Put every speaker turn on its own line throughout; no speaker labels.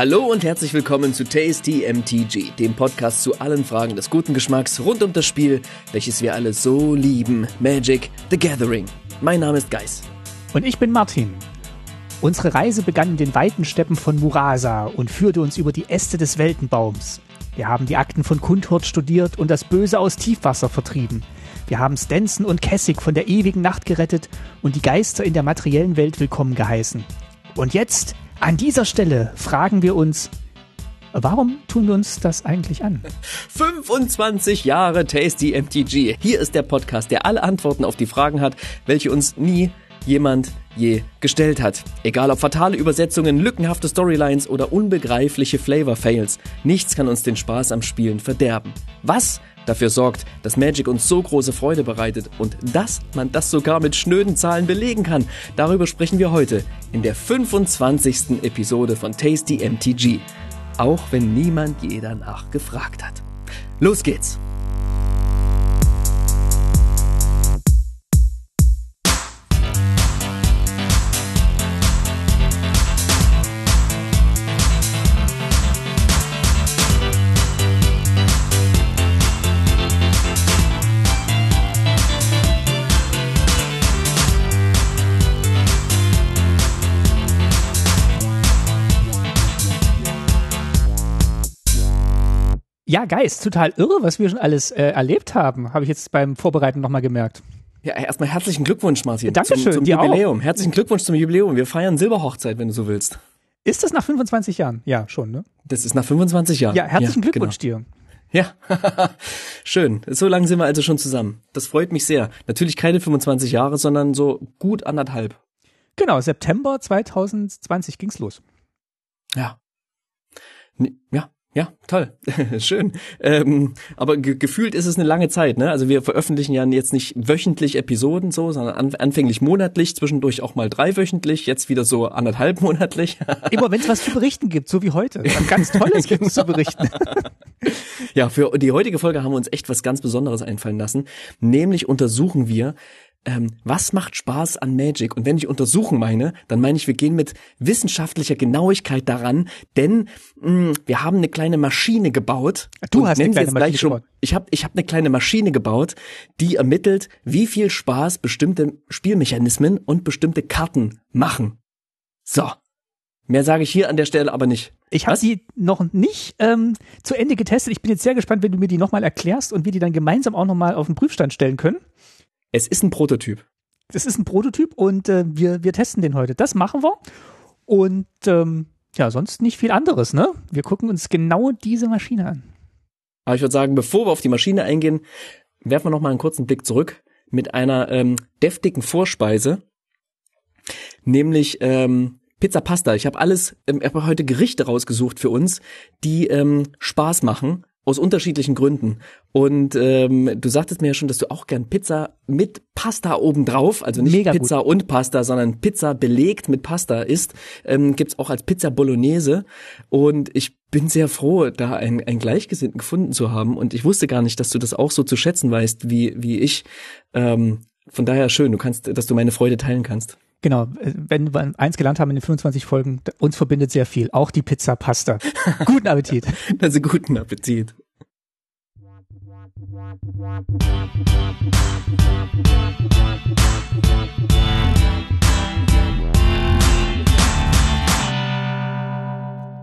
Hallo und herzlich willkommen zu Tasty MTG, dem Podcast zu allen Fragen des guten Geschmacks rund um das Spiel, welches wir alle so lieben, Magic the Gathering. Mein Name ist Geis.
Und ich bin Martin. Unsere Reise begann in den weiten Steppen von Murasa und führte uns über die Äste des Weltenbaums. Wir haben die Akten von Kundhurt studiert und das Böse aus Tiefwasser vertrieben. Wir haben Stenson und Kessig von der ewigen Nacht gerettet und die Geister in der materiellen Welt willkommen geheißen. Und jetzt, an dieser Stelle, fragen wir uns, warum tun wir uns das eigentlich an?
25 Jahre Tasty MTG. Hier ist der Podcast, der alle Antworten auf die Fragen hat, welche uns nie jemand je gestellt hat. Egal ob fatale Übersetzungen, lückenhafte Storylines oder unbegreifliche Flavor-Fails, nichts kann uns den Spaß am Spielen verderben. Was dafür sorgt, dass Magic uns so große Freude bereitet und dass man das sogar mit schnöden Zahlen belegen kann, darüber sprechen wir heute in der 25. Episode von Tasty MTG. Auch wenn niemand je danach gefragt hat. Los geht's!
Ja, Geist, total irre, was wir schon alles äh, erlebt haben, habe ich jetzt beim Vorbereiten nochmal gemerkt.
Ja, erstmal herzlichen Glückwunsch, Martin.
Dankeschön,
zum, zum Jubiläum.
auch.
Herzlichen Glückwunsch zum Jubiläum. Wir feiern Silberhochzeit, wenn du so willst.
Ist das nach 25 Jahren? Ja, schon, ne?
Das ist nach 25 Jahren.
Ja, herzlichen Glückwunsch
genau.
dir.
Ja, schön. So lange sind wir also schon zusammen. Das freut mich sehr. Natürlich keine 25 Jahre, sondern so gut anderthalb.
Genau, September 2020 ging's los.
Ja. Ja, ja, toll. Schön. Ähm, aber ge gefühlt ist es eine lange Zeit, ne? Also wir veröffentlichen ja jetzt nicht wöchentlich Episoden so, sondern an anfänglich monatlich, zwischendurch auch mal dreiwöchentlich, jetzt wieder so anderthalb monatlich.
Immer wenn es was zu berichten gibt, so wie heute. Was ganz Tolles gibt es zu berichten.
Ja, für die heutige Folge haben wir uns echt was ganz Besonderes einfallen lassen. Nämlich untersuchen wir, ähm, was macht Spaß an Magic? Und wenn ich untersuchen meine, dann meine ich, wir gehen mit wissenschaftlicher Genauigkeit daran, denn mh, wir haben eine kleine Maschine gebaut.
Du hast eine
Sie
kleine
jetzt gleich
Maschine
schon-
gebaut.
Ich habe ich hab eine kleine Maschine gebaut, die ermittelt, wie viel Spaß bestimmte Spielmechanismen und bestimmte Karten machen. So. Mehr sage ich hier an der Stelle aber nicht.
Ich habe
Was?
die noch nicht ähm, zu Ende getestet. Ich bin jetzt sehr gespannt, wenn du mir die nochmal erklärst und wir die dann gemeinsam auch nochmal auf den Prüfstand stellen können.
Es ist ein Prototyp.
Das ist ein Prototyp und äh, wir, wir testen den heute. Das machen wir. Und ähm, ja, sonst nicht viel anderes, ne? Wir gucken uns genau diese Maschine an.
Aber ich würde sagen, bevor wir auf die Maschine eingehen, werfen wir noch mal einen kurzen Blick zurück mit einer ähm, deftigen Vorspeise, nämlich ähm, Pizza Pasta. Ich habe alles, ähm, ich habe heute Gerichte rausgesucht für uns, die ähm, Spaß machen aus unterschiedlichen Gründen. Und ähm, du sagtest mir ja schon, dass du auch gern Pizza mit Pasta obendrauf, also nicht
Mega gut.
Pizza und Pasta, sondern Pizza belegt mit Pasta isst. Ähm, gibt's auch als Pizza Bolognese. Und ich bin sehr froh, da einen, einen Gleichgesinnten gefunden zu haben. Und ich wusste gar nicht, dass du das auch so zu schätzen weißt, wie, wie ich. Ähm, von daher schön, du kannst, dass du meine Freude teilen kannst.
Genau, wenn wir eins gelernt haben in den 25 Folgen, uns verbindet sehr viel, auch die Pizza Pasta. Guten Appetit.
Also guten Appetit.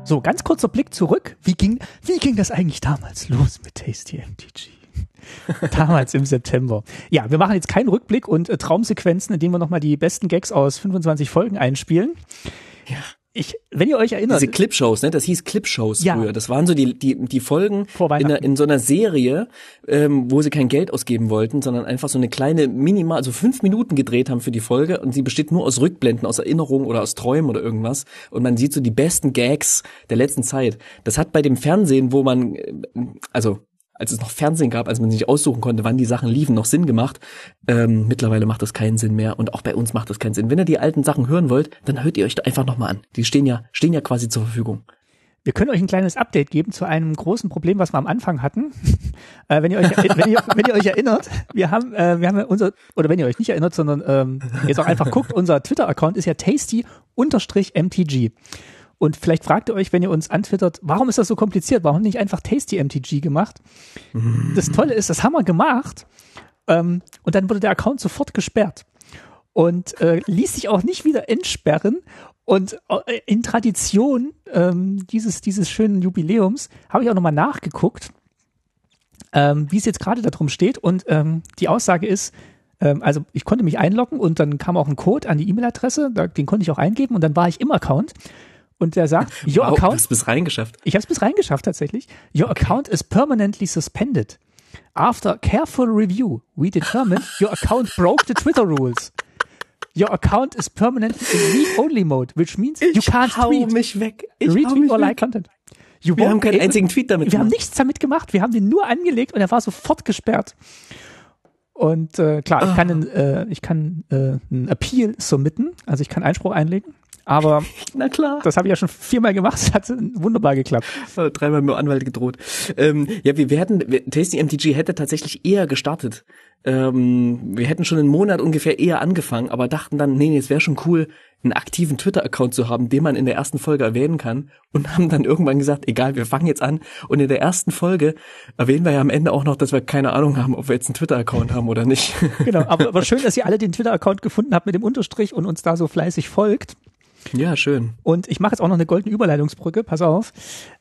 So, ganz kurzer Blick zurück. Wie ging, wie ging das eigentlich damals los mit Tasty MTG? damals im September. Ja, wir machen jetzt keinen Rückblick und äh, Traumsequenzen, in denen wir nochmal die besten Gags aus 25 Folgen einspielen.
Ja.
Ich, wenn ihr euch erinnert,
Diese Clipshows, ne? Das hieß Clipshows
Ja.
früher. Das waren so die, die, die Folgen in, einer, in so einer Serie, ähm, wo sie kein Geld ausgeben wollten, sondern einfach so eine kleine, minimal, also fünf Minuten gedreht haben für die Folge und sie besteht nur aus Rückblenden, aus Erinnerungen oder aus Träumen oder irgendwas. Und man sieht so die besten Gags der letzten Zeit. Das hat bei dem Fernsehen, wo man, äh, also als es noch Fernsehen gab, als man sich aussuchen konnte, wann die Sachen liefen, noch Sinn gemacht. Ähm, mittlerweile macht das keinen Sinn mehr und auch bei uns macht das keinen Sinn. Wenn ihr die alten Sachen hören wollt, dann hört ihr euch da einfach nochmal an. Die stehen ja, stehen ja quasi zur Verfügung.
Wir können euch ein kleines Update geben zu einem großen Problem, was wir am Anfang hatten. äh, wenn, ihr euch, wenn, ihr, wenn ihr euch erinnert, wir haben, äh, wir haben unser, oder wenn ihr euch nicht erinnert, sondern ähm, jetzt auch einfach guckt, unser Twitter-Account ist ja tasty-mtg. Und vielleicht fragt ihr euch, wenn ihr uns antwittert, warum ist das so kompliziert? Warum nicht einfach Tasty MTG gemacht? Das Tolle ist, das haben wir gemacht. Ähm, und dann wurde der Account sofort gesperrt. Und äh, ließ sich auch nicht wieder entsperren. Und äh, in Tradition ähm, dieses, dieses schönen Jubiläums habe ich auch nochmal nachgeguckt, ähm, wie es jetzt gerade darum steht. Und ähm, die Aussage ist, ähm, also ich konnte mich einloggen und dann kam auch ein Code an die E-Mail-Adresse, den konnte ich auch eingeben und dann war ich im Account. Und der sagt, your
wow,
account.
Hast bis reingeschafft.
Ich habe es bis reingeschafft tatsächlich. Your account is permanently suspended. After careful review, we determined your account broke the Twitter rules. Your account is permanently in read-only mode, which means you can't
hau
tweet,
mich weg. Ich
retweet or like
weg.
content. You
Wir haben keinen einzigen Tweet damit
Wir haben
gemacht.
nichts damit gemacht. Wir haben den nur angelegt und er war sofort gesperrt. Und äh, klar, ich kann, einen, äh, ich kann äh, einen Appeal submitten, also ich kann Einspruch einlegen. Aber
Na klar.
das habe ich ja schon viermal gemacht, es hat wunderbar geklappt.
Äh, Dreimal mit dem Anwalt gedroht. Ähm, ja, wir werden, wir- Tasty MTG hätte tatsächlich eher gestartet. Ähm, wir hätten schon einen Monat ungefähr eher angefangen, aber dachten dann, nee, nee, es wäre schon cool, einen aktiven Twitter-Account zu haben, den man in der ersten Folge erwähnen kann. Und haben dann irgendwann gesagt, egal, wir fangen jetzt an. Und in der ersten Folge erwähnen wir ja am Ende auch noch, dass wir keine Ahnung haben, ob wir jetzt einen Twitter-Account haben oder nicht.
Genau, aber, aber schön, dass ihr alle den Twitter-Account gefunden habt mit dem Unterstrich und uns da so fleißig folgt.
Ja, schön.
Und ich mache jetzt auch noch eine goldene Überleitungsbrücke, pass auf.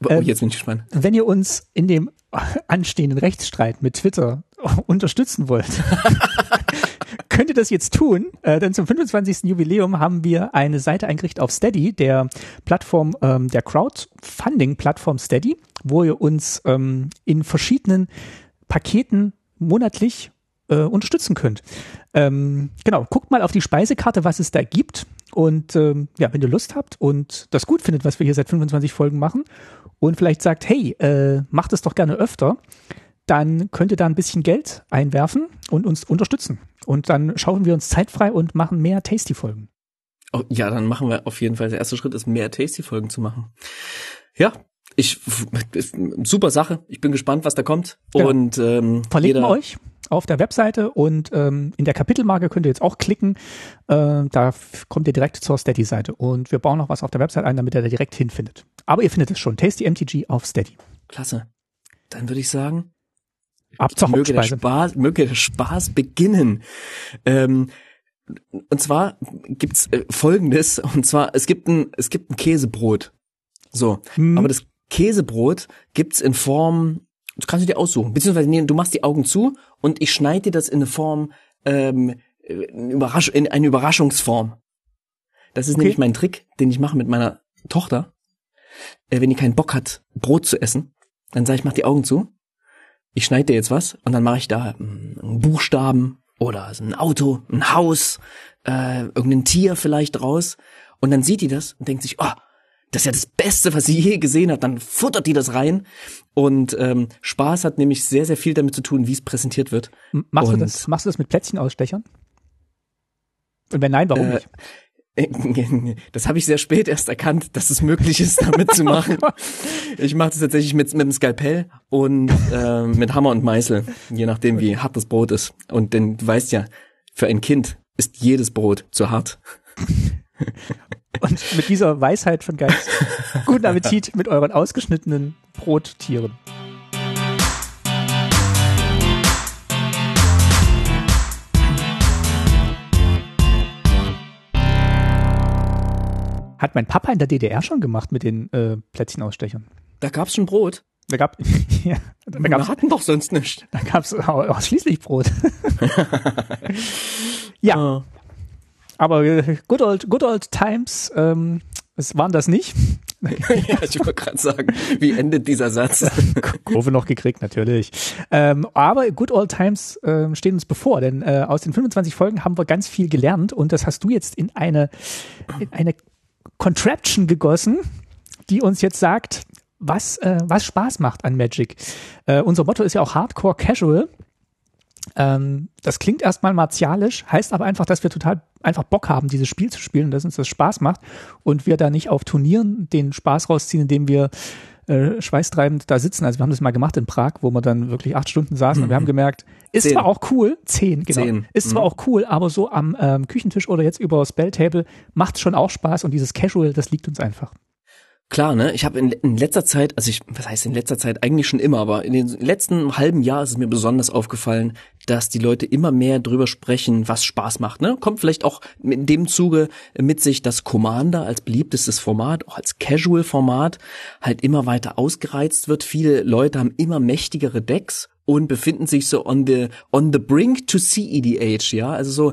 Oh,
Ähm,
jetzt bin ich gespannt.
Wenn ihr uns in dem anstehenden Rechtsstreit mit Twitter unterstützen wollt, könnt ihr das jetzt tun, äh, denn zum 25. Jubiläum haben wir eine Seite eingerichtet auf Steady, der Plattform, ähm, der Crowdfunding-Plattform Steady, wo ihr uns ähm, in verschiedenen Paketen monatlich äh, unterstützen könnt. Ähm, genau, guckt mal auf die Speisekarte, was es da gibt. Und ähm, ja, wenn ihr Lust habt und das gut findet, was wir hier seit 25 Folgen machen und vielleicht sagt, hey, äh, macht es doch gerne öfter, dann könnt ihr da ein bisschen Geld einwerfen und uns unterstützen. Und dann schauen wir uns zeitfrei und machen mehr Tasty-Folgen.
Oh, ja, dann machen wir auf jeden Fall. Der erste Schritt ist, mehr Tasty-Folgen zu machen. Ja, ich super Sache. Ich bin gespannt, was da kommt.
Genau.
Und ähm,
Verlinken
jeder,
wir euch auf der Webseite und ähm, in der Kapitelmarke könnt ihr jetzt auch klicken. Äh, da kommt ihr direkt zur Steady-Seite. Und wir bauen noch was auf der Website ein, damit ihr da direkt hinfindet. Aber ihr findet es schon. Tasty MTG auf Steady.
Klasse. Dann würde ich sagen,
Ab zur
möge der. Spaß, möge der Spaß beginnen. Ähm, und zwar gibt's äh, Folgendes. Und zwar es gibt ein es gibt ein Käsebrot. So,
Hm.
aber das Käsebrot gibt's in Form. Das kannst du dir aussuchen. Beziehungsweise nee, du machst die Augen zu und ich schneide dir das in eine Form ähm, in, Überrasch in eine Überraschungsform. Das ist
Okay.
nämlich mein Trick, den ich mache mit meiner Tochter. Äh, wenn die keinen Bock hat, Brot zu essen, dann sage ich, mach die Augen zu ich schneide dir jetzt was und dann mache ich da mm, einen Buchstaben oder so ein Auto, ein Haus, äh, irgendein Tier vielleicht draus und dann sieht die das und denkt sich, oh, das ist ja das Beste, was sie je gesehen hat. Dann futtert die das rein und ähm, Spaß hat nämlich sehr, sehr viel damit zu tun, wie es präsentiert wird.
Machst du,
Und-
das, machst du das mit Plätzchenausstechern? Und wenn nein, warum
Äh,
nicht?
Das habe ich sehr spät erst erkannt, dass es möglich ist, damit zu machen. Ich mache das tatsächlich mit, mit dem Skalpell und äh, mit Hammer und Meißel, je nachdem, wie hart das Brot ist. Und denn du weißt ja, für ein Kind ist jedes Brot zu hart.
Und mit dieser Weisheit von Geist, guten Appetit mit euren ausgeschnittenen Brottieren. Hat mein Papa in der DDR schon gemacht mit den äh, Plätzchenausstechern.
Da gab's schon Brot.
Da gab ja, da
Wir
gab's,
hatten doch sonst nichts.
da gab's au- ausschließlich Brot. ja,
Ah.
Aber äh, good old, good old times, ähm, es waren das nicht.
ja, ich wollte gerade sagen, wie endet dieser Satz?
Kurve noch gekriegt, natürlich. Ähm, aber Good Old Times ähm, stehen uns bevor, denn äh, aus den 25 Folgen haben wir ganz viel gelernt und das hast du jetzt in eine, in eine Contraption gegossen, die uns jetzt sagt, was, äh, was Spaß macht an Magic. Äh, unser Motto ist ja auch Hardcore Casual. Ähm, das klingt erstmal martialisch, heißt aber einfach, dass wir total einfach Bock haben, dieses Spiel zu spielen und dass uns das Spaß macht und wir da nicht auf Turnieren den Spaß rausziehen, indem wir äh, schweißtreibend da sitzen. Also wir haben das mal gemacht in Prag, wo wir dann wirklich acht Stunden saßen und wir haben gemerkt, ist
Zehn.
zwar auch cool, zehn, genau,
Zehn.
ist zwar
Mhm.
auch cool, aber so am ähm, Küchentisch oder jetzt über Spelltable macht schon auch Spaß und dieses Casual, das liegt uns einfach.
Klar, ne? Ich habe in, in letzter Zeit, also ich, was heißt in letzter Zeit, eigentlich schon immer, aber in den letzten halben Jahr ist es mir besonders aufgefallen, dass die Leute immer mehr drüber sprechen, was Spaß macht. Ne? Kommt vielleicht auch in dem Zuge mit sich, dass Commander als beliebtestes Format, auch als Casual-Format, halt immer weiter ausgereizt wird. Viele Leute haben immer mächtigere Decks und befinden sich so on the on the brink to CEDH, ja, also so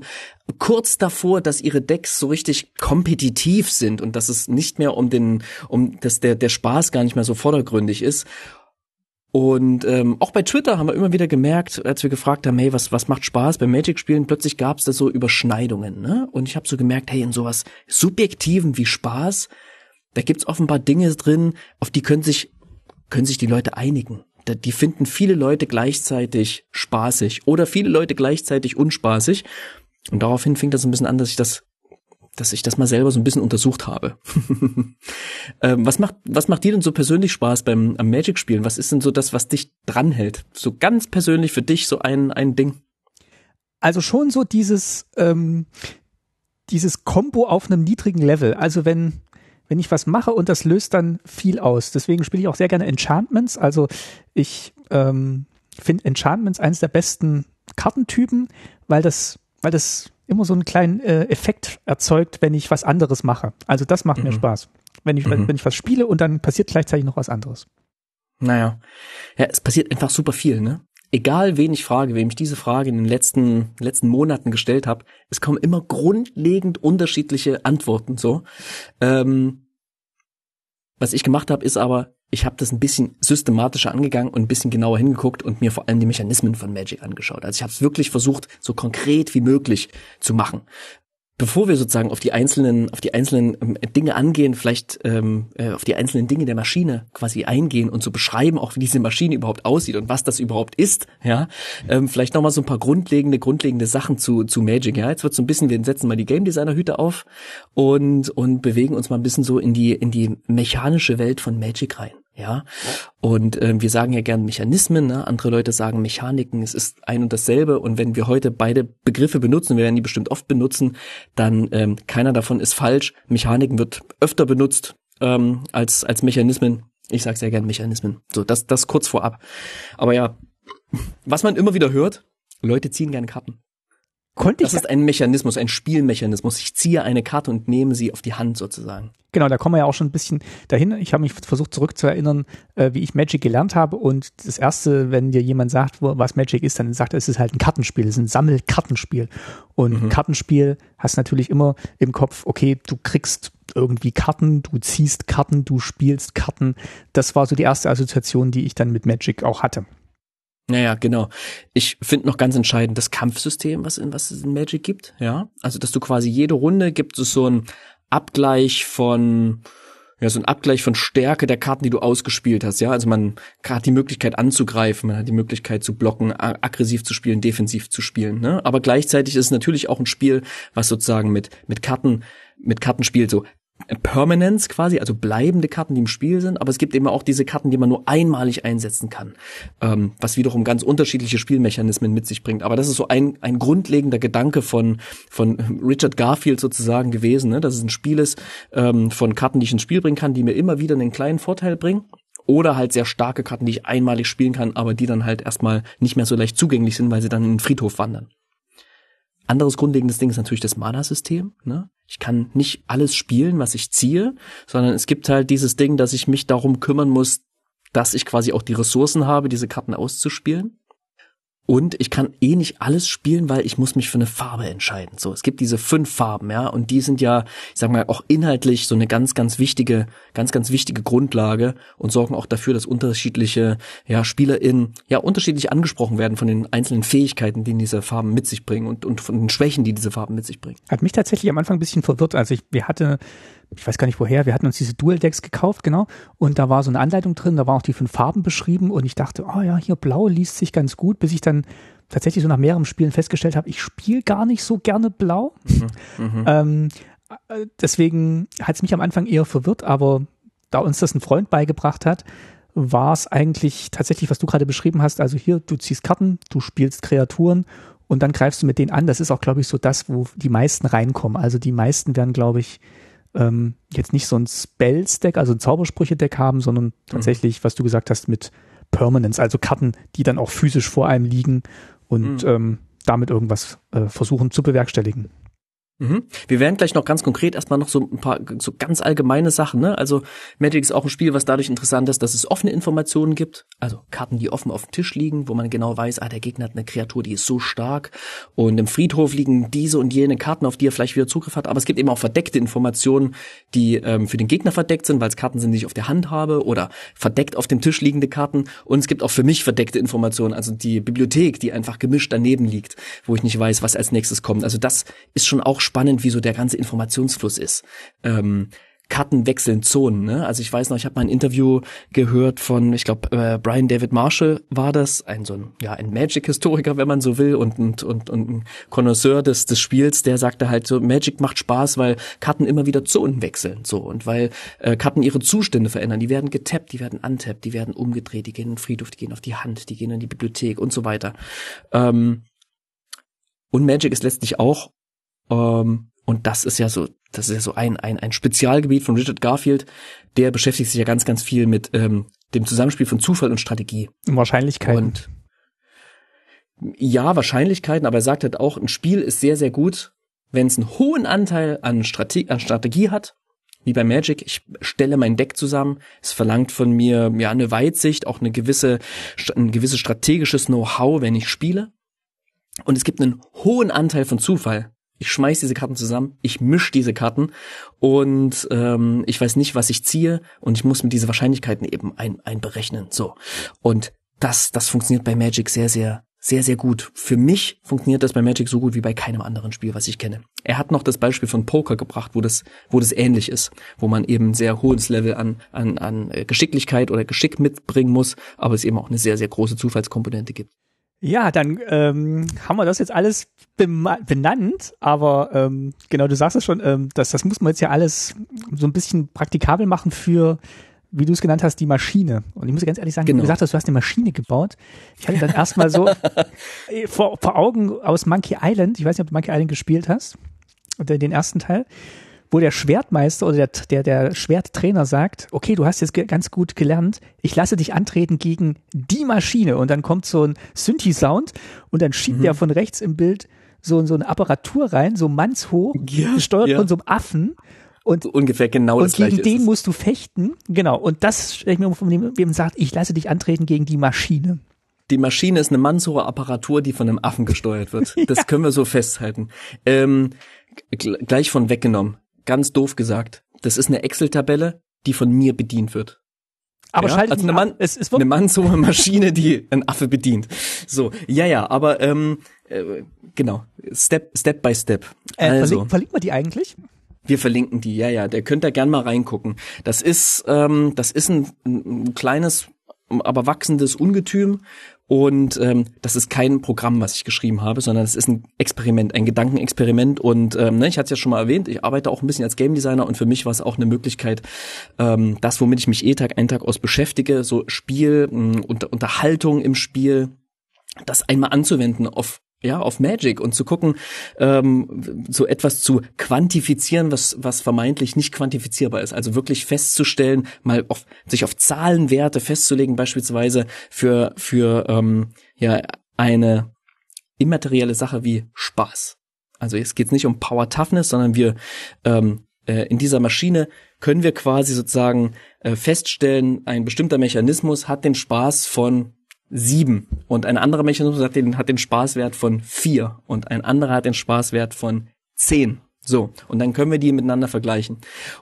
kurz davor, dass ihre Decks so richtig kompetitiv sind und dass es nicht mehr um den um dass der der Spaß gar nicht mehr so vordergründig ist. Und ähm, auch bei Twitter haben wir immer wieder gemerkt, als wir gefragt haben, hey, was, was macht Spaß beim Magic-Spielen, plötzlich gab es da so Überschneidungen. Ne? Und ich habe so gemerkt, hey, in sowas Subjektiven wie Spaß, da gibt's offenbar Dinge drin, auf die können sich, können sich die Leute einigen die finden viele Leute gleichzeitig spaßig oder viele Leute gleichzeitig unspaßig. Und daraufhin fing das ein bisschen an, dass ich das, dass ich das mal selber so ein bisschen untersucht habe. ähm, was macht, was macht dir denn so persönlich Spaß beim am Magic spielen? Was ist denn so das, was dich dranhält? So ganz persönlich für dich so ein, ein Ding?
Also schon so dieses, ähm, dieses Combo auf einem niedrigen Level. Also wenn, wenn ich was mache und das löst dann viel aus. Deswegen spiele ich auch sehr gerne Enchantments. Also ich ähm, finde Enchantments eines der besten Kartentypen, weil das, weil das immer so einen kleinen äh, Effekt erzeugt, wenn ich was anderes mache. Also das macht mhm. mir Spaß. Wenn ich, mhm. wenn ich was spiele und dann passiert gleichzeitig noch was anderes.
Naja. Ja, es passiert einfach super viel, ne? Egal wen ich frage, wem ich diese Frage in den letzten, letzten Monaten gestellt habe, es kommen immer grundlegend unterschiedliche Antworten so. Ähm, was ich gemacht habe, ist aber, ich habe das ein bisschen systematischer angegangen und ein bisschen genauer hingeguckt und mir vor allem die Mechanismen von Magic angeschaut. Also ich habe es wirklich versucht, so konkret wie möglich zu machen. Bevor wir sozusagen auf die einzelnen, auf die einzelnen ähm, Dinge angehen, vielleicht ähm, äh, auf die einzelnen Dinge der Maschine quasi eingehen und so beschreiben, auch wie diese Maschine überhaupt aussieht und was das überhaupt ist, ja, ähm, vielleicht nochmal so ein paar grundlegende, grundlegende Sachen zu, zu Magic. Ja, jetzt wird so ein bisschen, wir setzen mal die Game Designer Hüte auf und und bewegen uns mal ein bisschen so in die in die mechanische Welt von Magic rein. Ja, und äh, wir sagen ja gern Mechanismen, ne? andere Leute sagen Mechaniken, es ist ein und dasselbe. Und wenn wir heute beide Begriffe benutzen, wir werden die bestimmt oft benutzen, dann ähm, keiner davon ist falsch. Mechaniken wird öfter benutzt ähm, als als Mechanismen. Ich sage sehr gern Mechanismen. So, das das kurz vorab. Aber ja, was man immer wieder hört: Leute ziehen gerne Karten. Konnte das ist ein Mechanismus, ein Spielmechanismus. Ich ziehe eine Karte und nehme sie auf die Hand sozusagen.
Genau, da kommen wir ja auch schon ein bisschen dahin. Ich habe mich versucht zurückzuerinnern, äh, wie ich Magic gelernt habe. Und das erste, wenn dir jemand sagt, wo, was Magic ist, dann sagt er, es ist halt ein Kartenspiel, es ist ein Sammelkartenspiel. Und mhm. Kartenspiel hast natürlich immer im Kopf, okay, du kriegst irgendwie Karten, du ziehst Karten, du spielst Karten. Das war so die erste Assoziation, die ich dann mit Magic auch hatte.
Naja, genau. Ich finde noch ganz entscheidend das Kampfsystem, was, in, was es in Magic gibt, ja. Also, dass du quasi jede Runde gibt es so ein Abgleich von, ja, so ein Abgleich von Stärke der Karten, die du ausgespielt hast, ja. Also man hat die Möglichkeit anzugreifen, man hat die Möglichkeit zu blocken, aggressiv zu spielen, defensiv zu spielen, ne. Aber gleichzeitig ist es natürlich auch ein Spiel, was sozusagen mit, mit Karten, mit Kartenspiel so Permanence quasi, also bleibende Karten, die im Spiel sind, aber es gibt eben auch diese Karten, die man nur einmalig einsetzen kann, ähm, was wiederum ganz unterschiedliche Spielmechanismen mit sich bringt. Aber das ist so ein, ein grundlegender Gedanke von, von Richard Garfield sozusagen gewesen, ne? dass es ein Spiel ist ähm, von Karten, die ich ins Spiel bringen kann, die mir immer wieder einen kleinen Vorteil bringen. Oder halt sehr starke Karten, die ich einmalig spielen kann, aber die dann halt erstmal nicht mehr so leicht zugänglich sind, weil sie dann in den Friedhof wandern. Anderes grundlegendes Ding ist natürlich das Mana-System. Ne? Ich kann nicht alles spielen, was ich ziehe, sondern es gibt halt dieses Ding, dass ich mich darum kümmern muss, dass ich quasi auch die Ressourcen habe, diese Karten auszuspielen. Und ich kann eh nicht alles spielen, weil ich muss mich für eine Farbe entscheiden. So, es gibt diese fünf Farben, ja, und die sind ja, ich sag mal, auch inhaltlich so eine ganz, ganz wichtige, ganz, ganz wichtige Grundlage und sorgen auch dafür, dass unterschiedliche, ja, SpielerInnen, ja, unterschiedlich angesprochen werden von den einzelnen Fähigkeiten, die diese Farben mit sich bringen und, und von den Schwächen, die diese Farben mit sich bringen.
Hat mich tatsächlich am Anfang ein bisschen verwirrt. Also ich, wir hatten ich weiß gar nicht woher, wir hatten uns diese Dual-Decks gekauft, genau, und da war so eine Anleitung drin, da waren auch die fünf Farben beschrieben und ich dachte, oh ja, hier blau liest sich ganz gut, bis ich dann tatsächlich so nach mehreren Spielen festgestellt habe, ich spiele gar nicht so gerne blau. Mhm, mhm. ähm, äh, deswegen hat es mich am Anfang eher verwirrt, aber da uns das ein Freund beigebracht hat, war es eigentlich tatsächlich, was du gerade beschrieben hast. Also hier, du ziehst Karten, du spielst Kreaturen und dann greifst du mit denen an. Das ist auch, glaube ich, so das, wo die meisten reinkommen. Also die meisten werden, glaube ich, ähm, jetzt nicht so ein Spells-Deck, also ein Zaubersprüche-Deck haben, sondern mhm. tatsächlich, was du gesagt hast, mit Permanence, also Karten, die dann auch physisch vor einem liegen und mhm. ähm, damit irgendwas äh, versuchen zu bewerkstelligen.
Mhm. Wir werden gleich noch ganz konkret erstmal noch so ein paar so ganz allgemeine Sachen. Ne? Also Magic ist auch ein Spiel, was dadurch interessant ist, dass es offene Informationen gibt. Also Karten, die offen auf dem Tisch liegen, wo man genau weiß, ah, der Gegner hat eine Kreatur, die ist so stark. Und im Friedhof liegen diese und jene Karten, auf die er vielleicht wieder Zugriff hat. Aber es gibt eben auch verdeckte Informationen, die ähm, für den Gegner verdeckt sind, weil es Karten sind, die ich auf der Hand habe oder verdeckt auf dem Tisch liegende Karten. Und es gibt auch für mich verdeckte Informationen, also die Bibliothek, die einfach gemischt daneben liegt, wo ich nicht weiß, was als nächstes kommt. Also das ist schon auch spannend, wie so der ganze Informationsfluss ist. Ähm, Karten wechseln Zonen. Ne? Also ich weiß noch, ich habe mal ein Interview gehört von, ich glaube, äh, Brian David Marshall war das, ein so ein, ja, ein Magic-Historiker, wenn man so will, und, und, und, und ein Connoisseur des, des Spiels, der sagte halt so, Magic macht Spaß, weil Karten immer wieder Zonen wechseln. So, und weil äh, Karten ihre Zustände verändern. Die werden getappt, die werden untappt, die werden umgedreht, die gehen in den Friedhof, die gehen auf die Hand, die gehen in die Bibliothek und so weiter. Ähm, und Magic ist letztlich auch ähm, und das ist ja so, das ist ja so ein, ein, ein Spezialgebiet von Richard Garfield. Der beschäftigt sich ja ganz, ganz viel mit ähm, dem Zusammenspiel von Zufall und Strategie.
Wahrscheinlichkeiten. Und
ja, Wahrscheinlichkeiten, aber er sagt halt auch, ein Spiel ist sehr, sehr gut, wenn es einen hohen Anteil an, Strate an Strategie hat, wie bei Magic. Ich stelle mein Deck zusammen. Es verlangt von mir ja eine Weitsicht, auch eine gewisse, ein gewisses strategisches Know-how, wenn ich spiele. Und es gibt einen hohen Anteil von Zufall ich schmeiß diese Karten zusammen, ich misch diese Karten und ähm, ich weiß nicht, was ich ziehe und ich muss mit diese Wahrscheinlichkeiten eben ein, einberechnen. So. Und das, das funktioniert bei Magic sehr, sehr, sehr, sehr gut. Für mich funktioniert das bei Magic so gut wie bei keinem anderen Spiel, was ich kenne. Er hat noch das Beispiel von Poker gebracht, wo das, wo das ähnlich ist, wo man eben sehr hohes Level an, an, an Geschicklichkeit oder Geschick mitbringen muss, aber es eben auch eine sehr, sehr große Zufallskomponente gibt.
Ja, dann ähm, haben wir das jetzt alles benannt, aber ähm, genau, du sagst es schon, ähm, das, das muss man jetzt ja alles so ein bisschen praktikabel machen für, wie du es genannt hast, die Maschine. Und ich muss ganz ehrlich sagen, genau. du gesagt hast, du hast eine Maschine gebaut. Ich hatte dann erstmal so äh, vor, vor Augen aus Monkey Island, ich weiß nicht, ob du Monkey Island gespielt hast, den ersten Teil wo der Schwertmeister oder der, der, der Schwerttrainer sagt, okay, du hast jetzt ganz gut gelernt, ich lasse dich antreten gegen die Maschine und dann kommt so ein Synthi-Sound und dann schiebt mhm. der von rechts im Bild so, so eine Apparatur rein, so mannshoch, ja, gesteuert ja. von so einem Affen. Und,
so ungefähr genau
das Und gegen den musst du fechten. Genau. Und das stelle ich mir von dem, wem sagt, ich lasse dich antreten gegen die Maschine.
Die Maschine ist eine mannshohe Apparatur, die von einem Affen gesteuert wird. Das ja. können wir so festhalten. Ähm, gleich von weggenommen ganz doof gesagt, das ist eine Excel-Tabelle, die von mir bedient wird.
Aber ja,
also eine Mann, es ist eine mannshohe Maschine, die ein Affe bedient. So, ja, ja, aber ähm, äh, genau, Step, Step by Step.
Äh, also, verlinken, verlinken wir die eigentlich?
Wir verlinken die, ja, ja. Der könnt da gern mal reingucken. Das ist, ähm, das ist ein, ein kleines, aber wachsendes Ungetüm und ähm, das ist kein Programm, was ich geschrieben habe, sondern es ist ein Experiment, ein Gedankenexperiment. Und ähm, ne, ich hatte es ja schon mal erwähnt, ich arbeite auch ein bisschen als Game Designer und für mich war es auch eine Möglichkeit, ähm, das, womit ich mich eh Tag ein Tag aus beschäftige, so Spiel, mh, unter, Unterhaltung im Spiel, das einmal anzuwenden auf ja, auf Magic und zu gucken, ähm, so etwas zu quantifizieren, was, was vermeintlich nicht quantifizierbar ist. Also wirklich festzustellen, mal auf, sich auf Zahlenwerte festzulegen, beispielsweise für, für ähm, ja, eine immaterielle Sache wie Spaß. Also es geht nicht um Power Toughness, sondern wir ähm, äh, in dieser Maschine können wir quasi sozusagen äh, feststellen, ein bestimmter Mechanismus hat den Spaß von sieben und ein anderer Mechanismus hat den, hat den Spaßwert von vier und ein anderer hat den Spaßwert von zehn. So, und dann können wir die miteinander vergleichen.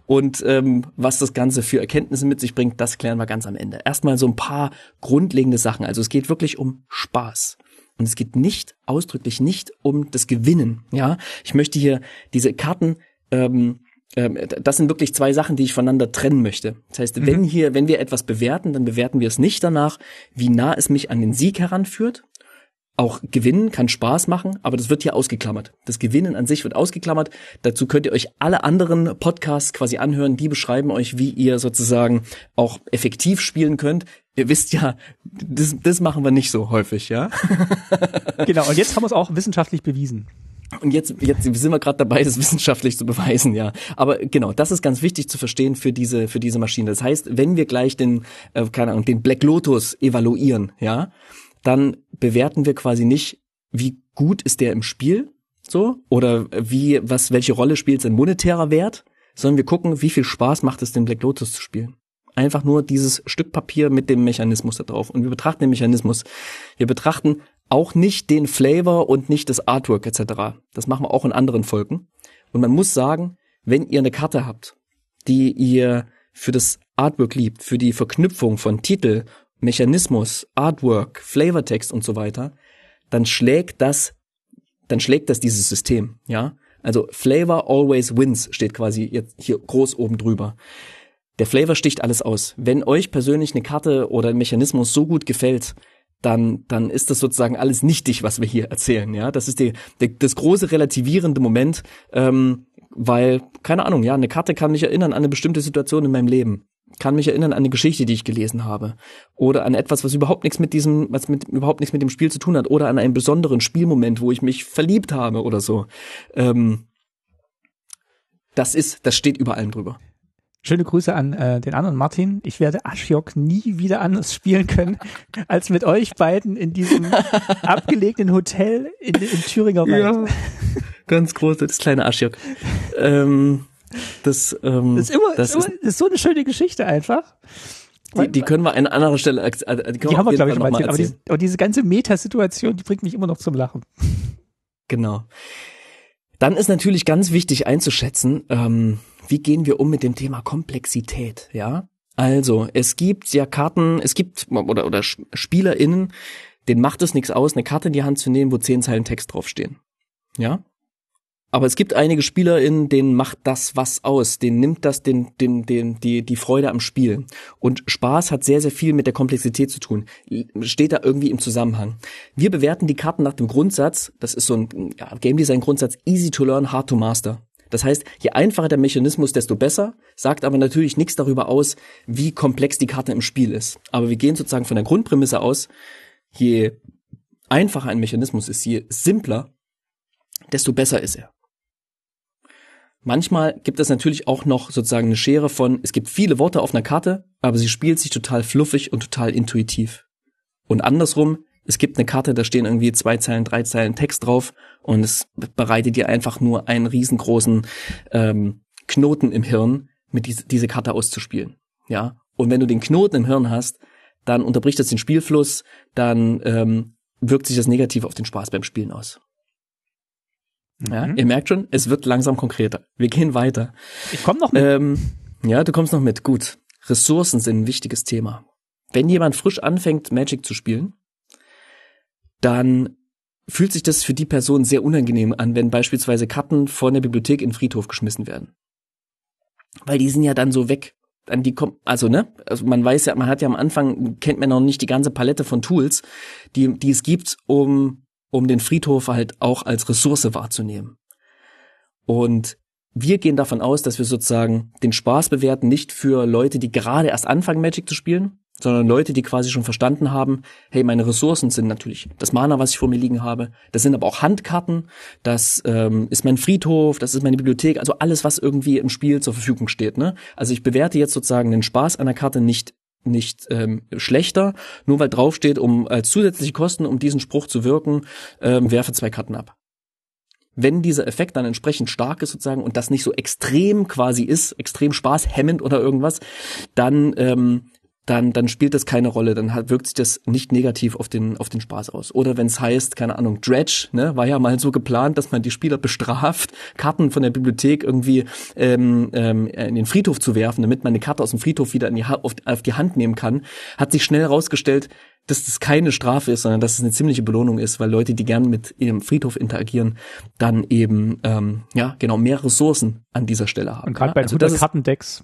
Und ähm, was das Ganze für Erkenntnisse mit sich bringt, das klären wir ganz am Ende. Erstmal so ein paar grundlegende Sachen. Also es geht wirklich um Spaß. Und es geht nicht, ausdrücklich nicht um das Gewinnen. Ja, ich möchte hier diese Karten ähm, das sind wirklich zwei Sachen, die ich voneinander trennen möchte. Das heißt, mhm. wenn hier, wenn wir etwas bewerten, dann bewerten wir es nicht danach, wie nah es mich an den Sieg heranführt. Auch Gewinnen kann Spaß machen, aber das wird hier ausgeklammert. Das Gewinnen an sich wird ausgeklammert. Dazu könnt ihr euch alle anderen Podcasts quasi anhören, die beschreiben euch, wie ihr sozusagen auch effektiv spielen könnt. Ihr wisst ja, das, das machen wir nicht so häufig, ja?
genau, und jetzt haben wir es auch wissenschaftlich bewiesen.
Und jetzt, jetzt sind wir gerade dabei, das wissenschaftlich zu beweisen, ja. Aber genau, das ist ganz wichtig zu verstehen für diese, für diese Maschine. Das heißt, wenn wir gleich den, äh, keine Ahnung, den Black Lotus evaluieren, ja, dann bewerten wir quasi nicht, wie gut ist der im Spiel, so, oder wie, was, welche Rolle spielt sein monetärer Wert, sondern wir gucken, wie viel Spaß macht es, den Black Lotus zu spielen. Einfach nur dieses Stück Papier mit dem Mechanismus da drauf. Und wir betrachten den Mechanismus. Wir betrachten auch nicht den Flavor und nicht das Artwork etc. Das machen wir auch in anderen Folgen. Und man muss sagen, wenn ihr eine Karte habt, die ihr für das Artwork liebt, für die Verknüpfung von Titel, Mechanismus, Artwork, Flavortext und so weiter, dann schlägt das, dann schlägt das dieses System, ja. Also Flavor always wins steht quasi jetzt hier groß oben drüber. Der Flavor sticht alles aus. Wenn euch persönlich eine Karte oder ein Mechanismus so gut gefällt, dann, dann ist das sozusagen alles nichtig, was wir hier erzählen. Ja, das ist die, die das große relativierende Moment, ähm, weil keine Ahnung, ja, eine Karte kann mich erinnern an eine bestimmte Situation in meinem Leben, kann mich erinnern an eine Geschichte, die ich gelesen habe, oder an etwas, was überhaupt nichts mit diesem, was mit überhaupt nichts mit dem Spiel zu tun hat, oder an einen besonderen Spielmoment, wo ich mich verliebt habe oder so. Ähm, das ist, das steht über allem drüber.
Schöne Grüße an äh, den anderen Martin. Ich werde Ashiok nie wieder anders spielen können, als mit euch beiden in diesem abgelegenen Hotel in, in Thüringer Wald. Ja,
ganz groß, das kleine Ashiok. Ähm, das, ähm,
das, ist immer, das, ist, immer, das ist so eine schöne Geschichte einfach.
Die, die können wir an anderer Stelle, äh,
die, die haben wir, glaube ich, mal erzählen. Aber, diese, aber diese ganze Metasituation, die bringt mich immer noch zum Lachen.
Genau. Dann ist natürlich ganz wichtig einzuschätzen, ähm, wie gehen wir um mit dem Thema Komplexität, ja? Also, es gibt ja Karten, es gibt, oder, oder SpielerInnen, denen macht es nichts aus, eine Karte in die Hand zu nehmen, wo zehn Zeilen Text draufstehen. Ja? Aber es gibt einige SpielerInnen, denen macht das was aus, denen nimmt das den, den, den, die, die Freude am Spiel. Und Spaß hat sehr, sehr viel mit der Komplexität zu tun. Steht da irgendwie im Zusammenhang. Wir bewerten die Karten nach dem Grundsatz, das ist so ein ja, Game Design Grundsatz, easy to learn, hard to master. Das heißt, je einfacher der Mechanismus, desto besser, sagt aber natürlich nichts darüber aus, wie komplex die Karte im Spiel ist. Aber wir gehen sozusagen von der Grundprämisse aus, je einfacher ein Mechanismus ist, je simpler, desto besser ist er. Manchmal gibt es natürlich auch noch sozusagen eine Schere von, es gibt viele Worte auf einer Karte, aber sie spielt sich total fluffig und total intuitiv. Und andersrum, es gibt eine Karte, da stehen irgendwie zwei Zeilen, drei Zeilen Text drauf und es bereitet dir einfach nur einen riesengroßen ähm, Knoten im Hirn, mit diese, diese Karte auszuspielen. Ja. Und wenn du den Knoten im Hirn hast, dann unterbricht das den Spielfluss, dann ähm, wirkt sich das negativ auf den Spaß beim Spielen aus. Mhm. Ja, ihr merkt schon, es wird langsam konkreter. Wir gehen weiter.
Ich komme noch mit.
Ähm, ja, du kommst noch mit. Gut. Ressourcen sind ein wichtiges Thema. Wenn jemand frisch anfängt, Magic zu spielen, dann fühlt sich das für die Person sehr unangenehm an, wenn beispielsweise Karten von der Bibliothek in den Friedhof geschmissen werden. Weil die sind ja dann so weg. An die kommt, also ne, also man weiß ja, man hat ja am Anfang kennt man noch nicht die ganze Palette von Tools, die die es gibt, um um den Friedhof halt auch als Ressource wahrzunehmen. Und wir gehen davon aus, dass wir sozusagen den Spaß bewerten, nicht für Leute, die gerade erst anfangen, Magic zu spielen, sondern Leute, die quasi schon verstanden haben, hey, meine Ressourcen sind natürlich das Mana, was ich vor mir liegen habe, das sind aber auch Handkarten, das ähm, ist mein Friedhof, das ist meine Bibliothek, also alles, was irgendwie im Spiel zur Verfügung steht. Ne? Also ich bewerte jetzt sozusagen den Spaß einer Karte nicht nicht ähm, schlechter, nur weil draufsteht, um als zusätzliche Kosten, um diesen Spruch zu wirken, ähm, werfe zwei Karten ab. Wenn dieser Effekt dann entsprechend stark ist sozusagen und das nicht so extrem quasi ist, extrem spaßhemmend oder irgendwas, dann ähm, dann, dann spielt das keine Rolle, dann hat, wirkt sich das nicht negativ auf den, auf den Spaß aus. Oder wenn es heißt, keine Ahnung, Dredge, ne, war ja mal so geplant, dass man die Spieler bestraft, Karten von der Bibliothek irgendwie ähm, ähm, in den Friedhof zu werfen, damit man eine Karte aus dem Friedhof wieder in die, auf, auf die Hand nehmen kann, hat sich schnell herausgestellt, dass das keine Strafe ist, sondern dass es eine ziemliche Belohnung ist, weil Leute, die gern mit ihrem Friedhof interagieren, dann eben ähm, ja genau mehr Ressourcen an dieser Stelle haben.
Und gerade bei
also
Kartendecks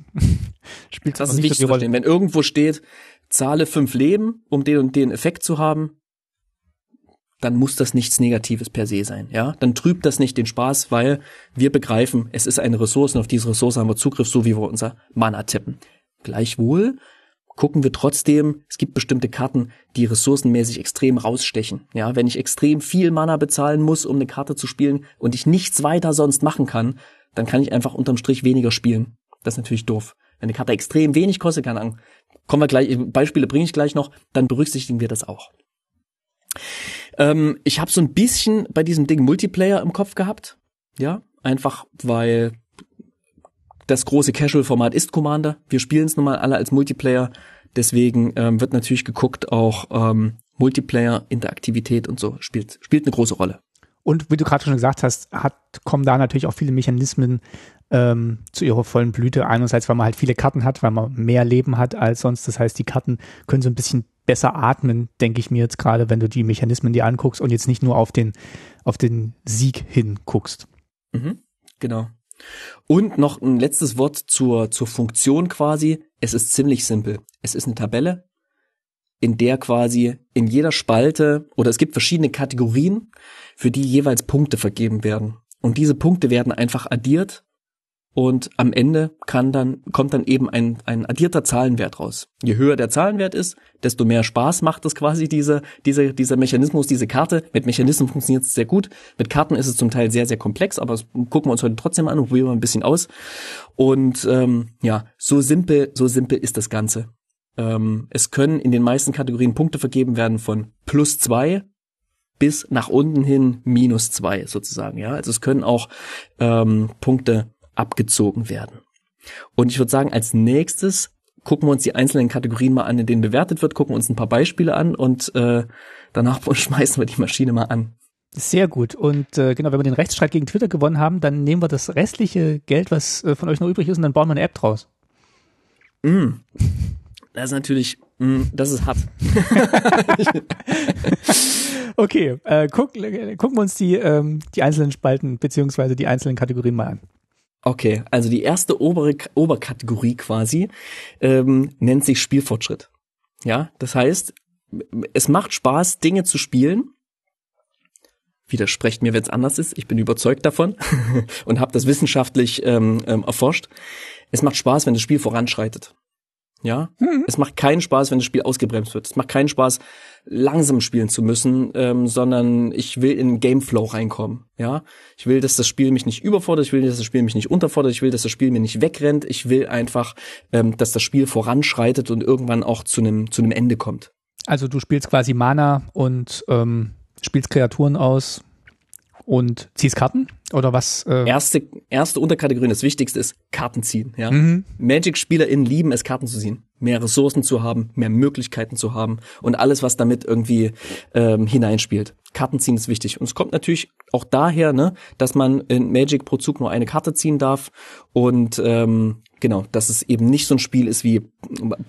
spielt das ist wichtig zu verstehen. Wenn irgendwo steht, zahle fünf Leben, um den und den Effekt zu haben, dann muss das nichts Negatives per se sein, ja? Dann trübt das nicht den Spaß, weil wir begreifen, es ist eine Ressource und auf diese Ressource haben wir Zugriff, so wie wir unser Mana tippen. Gleichwohl gucken wir trotzdem, es gibt bestimmte Karten, die ressourcenmäßig extrem rausstechen. Ja, wenn ich extrem viel Mana bezahlen muss, um eine Karte zu spielen und ich nichts weiter sonst machen kann, dann kann ich einfach unterm Strich weniger spielen. Das ist natürlich doof. Wenn eine Karte extrem wenig kostet, keine Ahnung, kommen wir gleich, Beispiele bringe ich gleich noch, dann berücksichtigen wir das auch. Ähm, ich habe so ein bisschen bei diesem Ding Multiplayer im Kopf gehabt. Ja, einfach weil das große Casual-Format ist Commander. Wir spielen es nun mal alle als Multiplayer. Deswegen ähm, wird natürlich geguckt, auch ähm, Multiplayer, Interaktivität und so spielt, spielt eine große Rolle.
Und wie du gerade schon gesagt hast, hat, kommen da natürlich auch viele Mechanismen ähm, zu ihrer vollen Blüte. Einerseits, weil man halt viele Karten hat, weil man mehr Leben hat als sonst. Das heißt, die Karten können so ein bisschen besser atmen, denke ich mir jetzt gerade, wenn du die Mechanismen dir anguckst und jetzt nicht nur auf den, auf den Sieg hinguckst.
Mhm, genau. Und noch ein letztes Wort zur, zur Funktion quasi. Es ist ziemlich simpel. Es ist eine Tabelle, in der quasi in jeder Spalte oder es gibt verschiedene Kategorien, für die jeweils Punkte vergeben werden. Und diese Punkte werden einfach addiert und am Ende kann dann, kommt dann eben ein, ein addierter Zahlenwert raus. Je höher der Zahlenwert ist, desto mehr Spaß macht es quasi diese, diese, dieser Mechanismus, diese Karte. Mit Mechanismen funktioniert es sehr gut. Mit Karten ist es zum Teil sehr, sehr komplex, aber das gucken wir uns heute trotzdem an und probieren wir ein bisschen aus. Und ähm, ja, so simpel, so simpel ist das Ganze. Ähm, es können in den meisten Kategorien Punkte vergeben werden von plus zwei bis nach unten hin minus zwei sozusagen. Ja, also es können auch ähm, Punkte abgezogen werden. Und ich würde sagen, als nächstes gucken wir uns die einzelnen Kategorien mal an, in denen bewertet wird, gucken uns ein paar Beispiele an und äh, danach schmeißen wir die Maschine mal an.
Sehr gut. Und äh, genau, wenn wir den Rechtsstreit gegen Twitter gewonnen haben, dann nehmen wir das restliche Geld, was äh, von euch noch übrig ist, und dann bauen wir eine App draus.
Mm. Das ist natürlich, mm, das ist hart.
okay, äh, guck, gucken wir uns die, ähm, die einzelnen Spalten beziehungsweise die einzelnen Kategorien mal an.
Okay, also die erste obere Oberkategorie quasi ähm, nennt sich Spielfortschritt. Ja, das heißt, es macht Spaß, Dinge zu spielen. Widersprecht mir, wenn es anders ist. Ich bin überzeugt davon und habe das wissenschaftlich ähm, ähm, erforscht. Es macht Spaß, wenn das Spiel voranschreitet. Ja, mhm. es macht keinen Spaß, wenn das Spiel ausgebremst wird. Es macht keinen Spaß, langsam spielen zu müssen, ähm, sondern ich will in Gameflow reinkommen. Ja, ich will, dass das Spiel mich nicht überfordert, ich will, dass das Spiel mich nicht unterfordert, ich will, dass das Spiel mir nicht wegrennt, ich will einfach, ähm, dass das Spiel voranschreitet und irgendwann auch zu einem zu einem Ende kommt.
Also du spielst quasi Mana und ähm, spielst Kreaturen aus und ziehst Karten oder was?
Äh? Erste, erste Unterkategorie, das Wichtigste ist Karten ziehen. Ja? Mhm. Magic-SpielerInnen lieben es, Karten zu ziehen. Mehr Ressourcen zu haben, mehr Möglichkeiten zu haben und alles, was damit irgendwie ähm, hineinspielt. Karten ziehen ist wichtig. Und es kommt natürlich auch daher, ne, dass man in Magic pro Zug nur eine Karte ziehen darf und ähm, Genau, dass es eben nicht so ein Spiel ist wie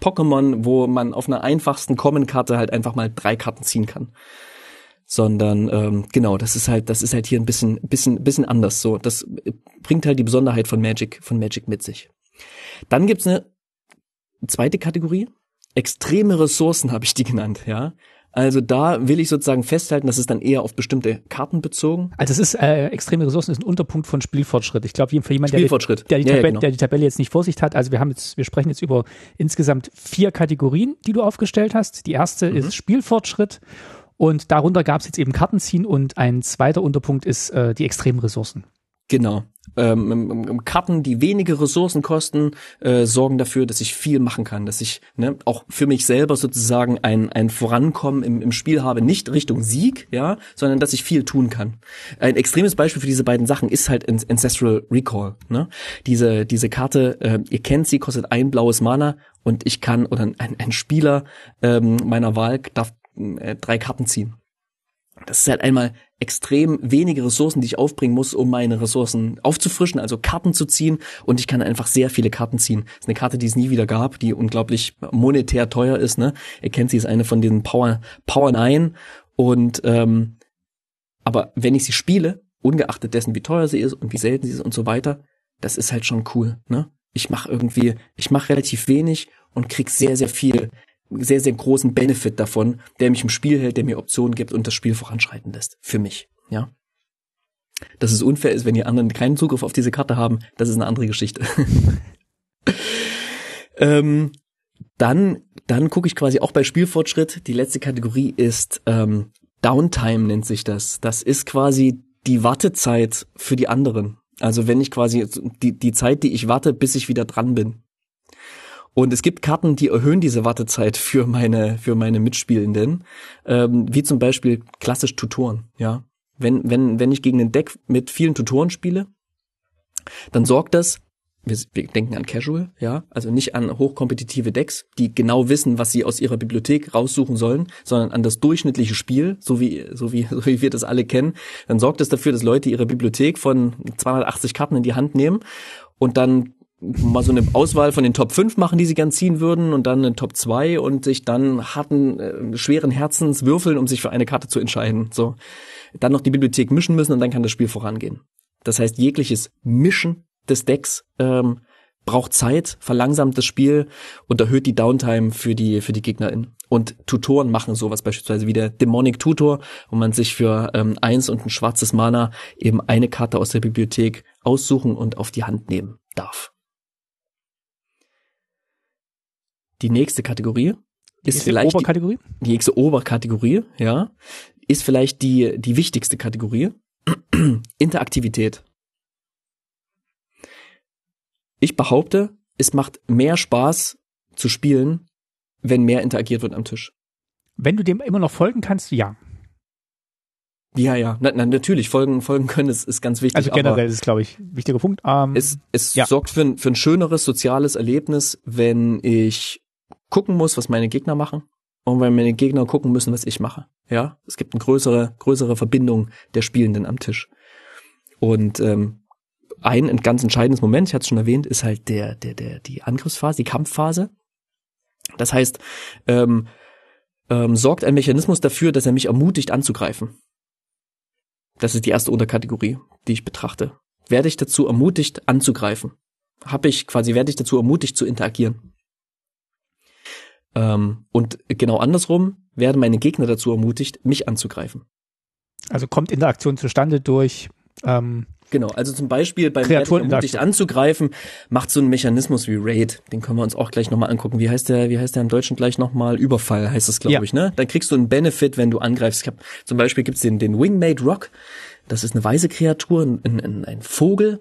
Pokémon, wo man auf einer einfachsten Common-Karte halt einfach mal drei Karten ziehen kann sondern ähm, genau, das ist halt, das ist halt hier ein bisschen, bisschen, bisschen anders. So, das bringt halt die Besonderheit von Magic, von Magic mit sich. Dann gibt's eine zweite Kategorie, extreme Ressourcen habe ich die genannt, ja. Also da will ich sozusagen festhalten, dass es dann eher auf bestimmte Karten bezogen.
Also es ist äh, extreme Ressourcen ist ein Unterpunkt von Spielfortschritt. Ich glaube, für jemanden,
der,
der, die, der, die ja, genau. der die Tabelle jetzt nicht vor sich hat, also wir haben jetzt, wir sprechen jetzt über insgesamt vier Kategorien, die du aufgestellt hast. Die erste mhm. ist Spielfortschritt und darunter gab es jetzt eben Kartenziehen und ein zweiter Unterpunkt ist äh, die extremen Ressourcen.
Genau. Ähm, Karten, die wenige Ressourcen kosten, äh, sorgen dafür, dass ich viel machen kann, dass ich ne, auch für mich selber sozusagen ein, ein Vorankommen im, im Spiel habe, nicht Richtung Sieg, ja, sondern dass ich viel tun kann. Ein extremes Beispiel für diese beiden Sachen ist halt Ancestral Recall. Ne? Diese, diese Karte, äh, ihr kennt sie, kostet ein blaues Mana und ich kann, oder ein, ein Spieler ähm, meiner Wahl darf äh, drei Karten ziehen. Das ist halt einmal extrem wenige Ressourcen, die ich aufbringen muss, um meine Ressourcen aufzufrischen, also Karten zu ziehen. Und ich kann einfach sehr viele Karten ziehen. Das ist eine Karte, die es nie wieder gab, die unglaublich monetär teuer ist. Ne? Ihr kennt sie, ist eine von den Power Power 9. Und ähm, aber wenn ich sie spiele, ungeachtet dessen, wie teuer sie ist und wie selten sie ist und so weiter, das ist halt schon cool. Ne? Ich mache irgendwie, ich mache relativ wenig und krieg sehr, sehr viel sehr, sehr großen Benefit davon, der mich im Spiel hält, der mir Optionen gibt und das Spiel voranschreiten lässt. Für mich, ja. Dass es unfair ist, wenn die anderen keinen Zugriff auf diese Karte haben, das ist eine andere Geschichte. ähm, dann, dann gucke ich quasi auch bei Spielfortschritt. Die letzte Kategorie ist ähm, Downtime nennt sich das. Das ist quasi die Wartezeit für die anderen. Also wenn ich quasi die, die Zeit, die ich warte, bis ich wieder dran bin. Und es gibt Karten, die erhöhen diese Wartezeit für meine, für meine Mitspielenden, ähm, wie zum Beispiel klassisch Tutoren, ja. Wenn, wenn, wenn ich gegen ein Deck mit vielen Tutoren spiele, dann sorgt das, wir, wir denken an Casual, ja, also nicht an hochkompetitive Decks, die genau wissen, was sie aus ihrer Bibliothek raussuchen sollen, sondern an das durchschnittliche Spiel, so wie, so wie, so wie wir das alle kennen, dann sorgt es das dafür, dass Leute ihre Bibliothek von 280 Karten in die Hand nehmen und dann mal so eine Auswahl von den Top 5 machen, die sie gern ziehen würden und dann eine Top 2 und sich dann harten, äh, schweren Herzens würfeln, um sich für eine Karte zu entscheiden. So. Dann noch die Bibliothek mischen müssen und dann kann das Spiel vorangehen. Das heißt, jegliches Mischen des Decks ähm, braucht Zeit, verlangsamt das Spiel und erhöht die Downtime für die, für die GegnerInnen. Und Tutoren machen sowas beispielsweise wie der Demonic Tutor, wo man sich für ähm, eins und ein schwarzes Mana eben eine Karte aus der Bibliothek aussuchen und auf die Hand nehmen darf. Die nächste Kategorie
die
ist vielleicht
Oberkategorie?
Die, die nächste Oberkategorie, ja, ist vielleicht die die wichtigste Kategorie Interaktivität. Ich behaupte, es macht mehr Spaß zu spielen, wenn mehr interagiert wird am Tisch.
Wenn du dem immer noch folgen kannst, ja.
Ja, ja, na, na, natürlich, folgen, folgen können ist, ist ganz wichtig.
Also generell ist es, glaube ich, wichtiger Punkt.
Ähm, es es ja. sorgt für ein, für ein schöneres soziales Erlebnis, wenn ich gucken muss, was meine Gegner machen und wenn meine Gegner gucken müssen, was ich mache. Ja, es gibt eine größere, größere Verbindung der Spielenden am Tisch. Und ähm, ein ganz entscheidendes Moment, ich hatte es schon erwähnt, ist halt der, der, der, die Angriffsphase, die Kampfphase. Das heißt, ähm, ähm, sorgt ein Mechanismus dafür, dass er mich ermutigt anzugreifen. Das ist die erste Unterkategorie, die ich betrachte. Werde ich dazu ermutigt anzugreifen? Habe ich quasi, werde ich dazu ermutigt zu interagieren? Ähm, und genau andersrum werden meine Gegner dazu ermutigt, mich anzugreifen.
Also kommt Interaktion zustande durch ähm,
Genau, also zum Beispiel beim ermutigt anzugreifen, macht so einen Mechanismus wie Raid, den können wir uns auch gleich nochmal angucken. Wie heißt der, wie heißt der im Deutschen gleich nochmal? Überfall heißt das, glaube ja. ich, ne? Dann kriegst du einen Benefit, wenn du angreifst. Ich hab, zum Beispiel gibt's den, den Wingmate Rock, das ist eine weise Kreatur, ein, ein, ein Vogel,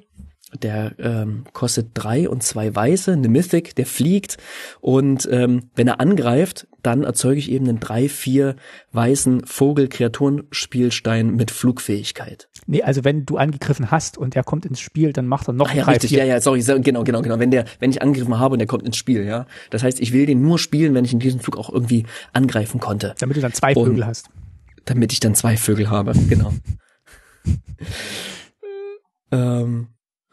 der ähm, kostet drei und zwei weiße, eine Mythic, der fliegt und ähm, wenn er angreift, dann erzeuge ich eben einen drei, vier weißen Vogel-Kreaturenspielstein mit Flugfähigkeit.
Nee, also wenn du angegriffen hast und er kommt ins Spiel, dann macht er noch Ach
ja,
drei,
richtig,
vier.
ja, ja, sorry, genau, genau, genau. Wenn der, wenn ich angegriffen habe und der kommt ins Spiel, ja. Das heißt, ich will den nur spielen, wenn ich in diesem Zug auch irgendwie angreifen konnte.
Damit du dann zwei Vögel und hast.
Damit ich dann zwei Vögel habe, genau. ähm,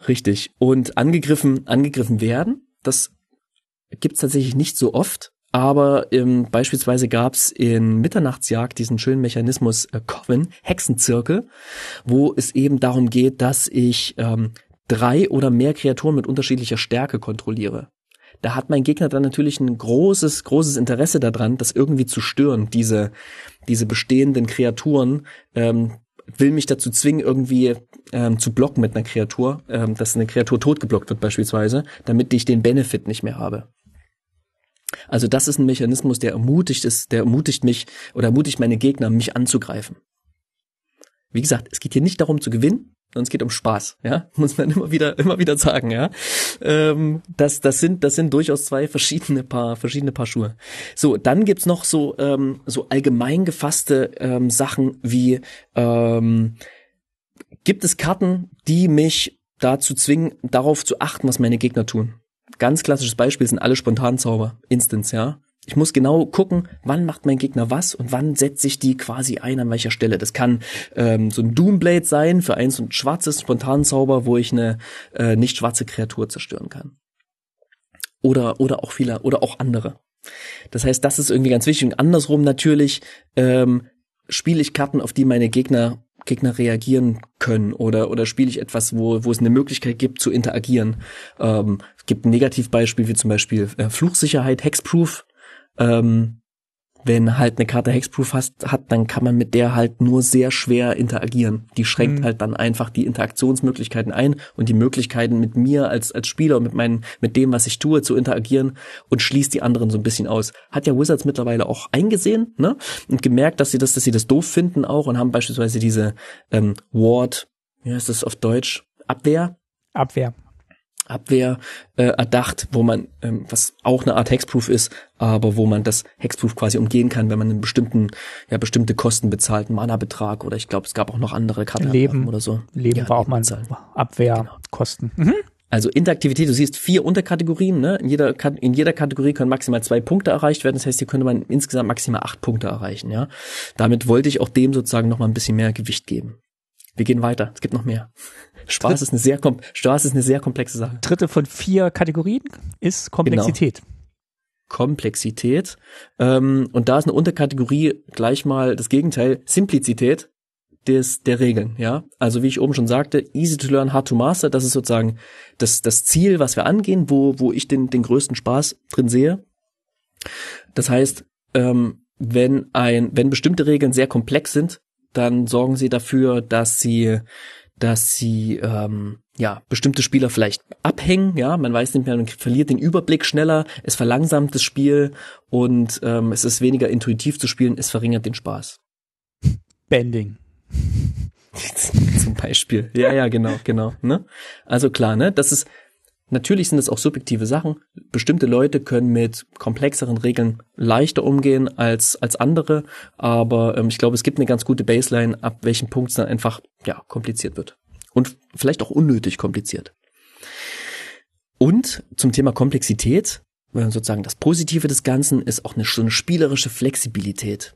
Richtig. Und angegriffen, angegriffen werden, das gibt's tatsächlich nicht so oft. Aber ähm, beispielsweise gab's in Mitternachtsjagd diesen schönen Mechanismus äh, Coven, Hexenzirkel, wo es eben darum geht, dass ich ähm, drei oder mehr Kreaturen mit unterschiedlicher Stärke kontrolliere. Da hat mein Gegner dann natürlich ein großes, großes Interesse daran, das irgendwie zu stören, diese, diese bestehenden Kreaturen, ähm, will mich dazu zwingen, irgendwie ähm, zu blocken mit einer Kreatur, ähm, dass eine Kreatur totgeblockt wird beispielsweise, damit ich den Benefit nicht mehr habe. Also das ist ein Mechanismus, der ermutigt ist, der ermutigt mich oder ermutigt meine Gegner, mich anzugreifen. Wie gesagt, es geht hier nicht darum zu gewinnen, sondern es geht um Spaß, ja, muss man immer wieder, immer wieder sagen, ja. Ähm, das, das sind, das sind durchaus zwei verschiedene Paar, verschiedene Paar Schuhe. So, dann gibt's noch so, ähm, so allgemein gefasste ähm, Sachen wie, ähm, gibt es Karten, die mich dazu zwingen, darauf zu achten, was meine Gegner tun. Ganz klassisches Beispiel sind alle Spontanzauber, Instants, ja. Ich muss genau gucken, wann macht mein Gegner was und wann setze ich die quasi ein, an welcher Stelle. Das kann ähm, so ein Doomblade sein für eins und schwarzes Spontanzauber, wo ich eine äh, nicht schwarze Kreatur zerstören kann. Oder, oder auch viele, oder auch andere. Das heißt, das ist irgendwie ganz wichtig. Und andersrum natürlich ähm, spiele ich Karten, auf die meine Gegner Gegner reagieren können oder oder spiele ich etwas, wo wo es eine Möglichkeit gibt zu interagieren. Ähm, gibt ein Negativbeispiel wie zum Beispiel äh, Fluchsicherheit, Hexproof ähm, wenn halt eine Karte Hexproof hast, hat, dann kann man mit der halt nur sehr schwer interagieren. Die schränkt mhm. halt dann einfach die Interaktionsmöglichkeiten ein und die Möglichkeiten mit mir als, als Spieler, mit meinen, mit dem, was ich tue, zu interagieren und schließt die anderen so ein bisschen aus. Hat ja Wizards mittlerweile auch eingesehen, ne? Und gemerkt, dass sie das, dass sie das doof finden auch und haben beispielsweise diese ähm, Ward, wie heißt das auf Deutsch? Abwehr?
Abwehr.
Abwehr äh, erdacht, wo man, ähm, was auch eine Art Hexproof ist, aber wo man das Hexproof quasi umgehen kann, wenn man einen bestimmten, ja, bestimmte Kosten bezahlt, einen Mana-Betrag oder ich glaube, es gab auch noch andere
Karten Leben oder so. Leben ja, war auch mal Abwehrkosten. Genau. Mhm.
Also Interaktivität, du siehst vier Unterkategorien, ne? In jeder, in jeder Kategorie können maximal zwei Punkte erreicht werden. Das heißt, hier könnte man insgesamt maximal acht Punkte erreichen, ja. Damit wollte ich auch dem sozusagen noch mal ein bisschen mehr Gewicht geben. Wir gehen weiter. Es gibt noch mehr. Spaß ist eine sehr Spaß ist eine sehr komplexe Sache.
Dritte von vier Kategorien ist Komplexität. Genau.
Komplexität. Ähm, und da ist eine Unterkategorie gleich mal das Gegenteil, Simplizität des, der Regeln, ja. Also wie ich oben schon sagte, easy to learn, hard to master, das ist sozusagen das, das Ziel, was wir angehen, wo, wo ich den, den größten Spaß drin sehe. Das heißt, ähm, wenn ein, wenn bestimmte Regeln sehr komplex sind, dann sorgen sie dafür, dass sie dass sie ähm, ja bestimmte Spieler vielleicht abhängen, ja, man weiß nicht mehr, man verliert den Überblick schneller, es verlangsamt das Spiel und ähm, es ist weniger intuitiv zu spielen, es verringert den Spaß.
Bending.
Zum Beispiel. Ja, ja, genau, genau. Ne? Also klar, ne? Das ist Natürlich sind es auch subjektive Sachen. Bestimmte Leute können mit komplexeren Regeln leichter umgehen als, als andere, aber ähm, ich glaube, es gibt eine ganz gute Baseline, ab welchem Punkt es dann einfach ja, kompliziert wird. Und vielleicht auch unnötig kompliziert. Und zum Thema Komplexität, sozusagen das Positive des Ganzen ist auch eine, so eine spielerische Flexibilität.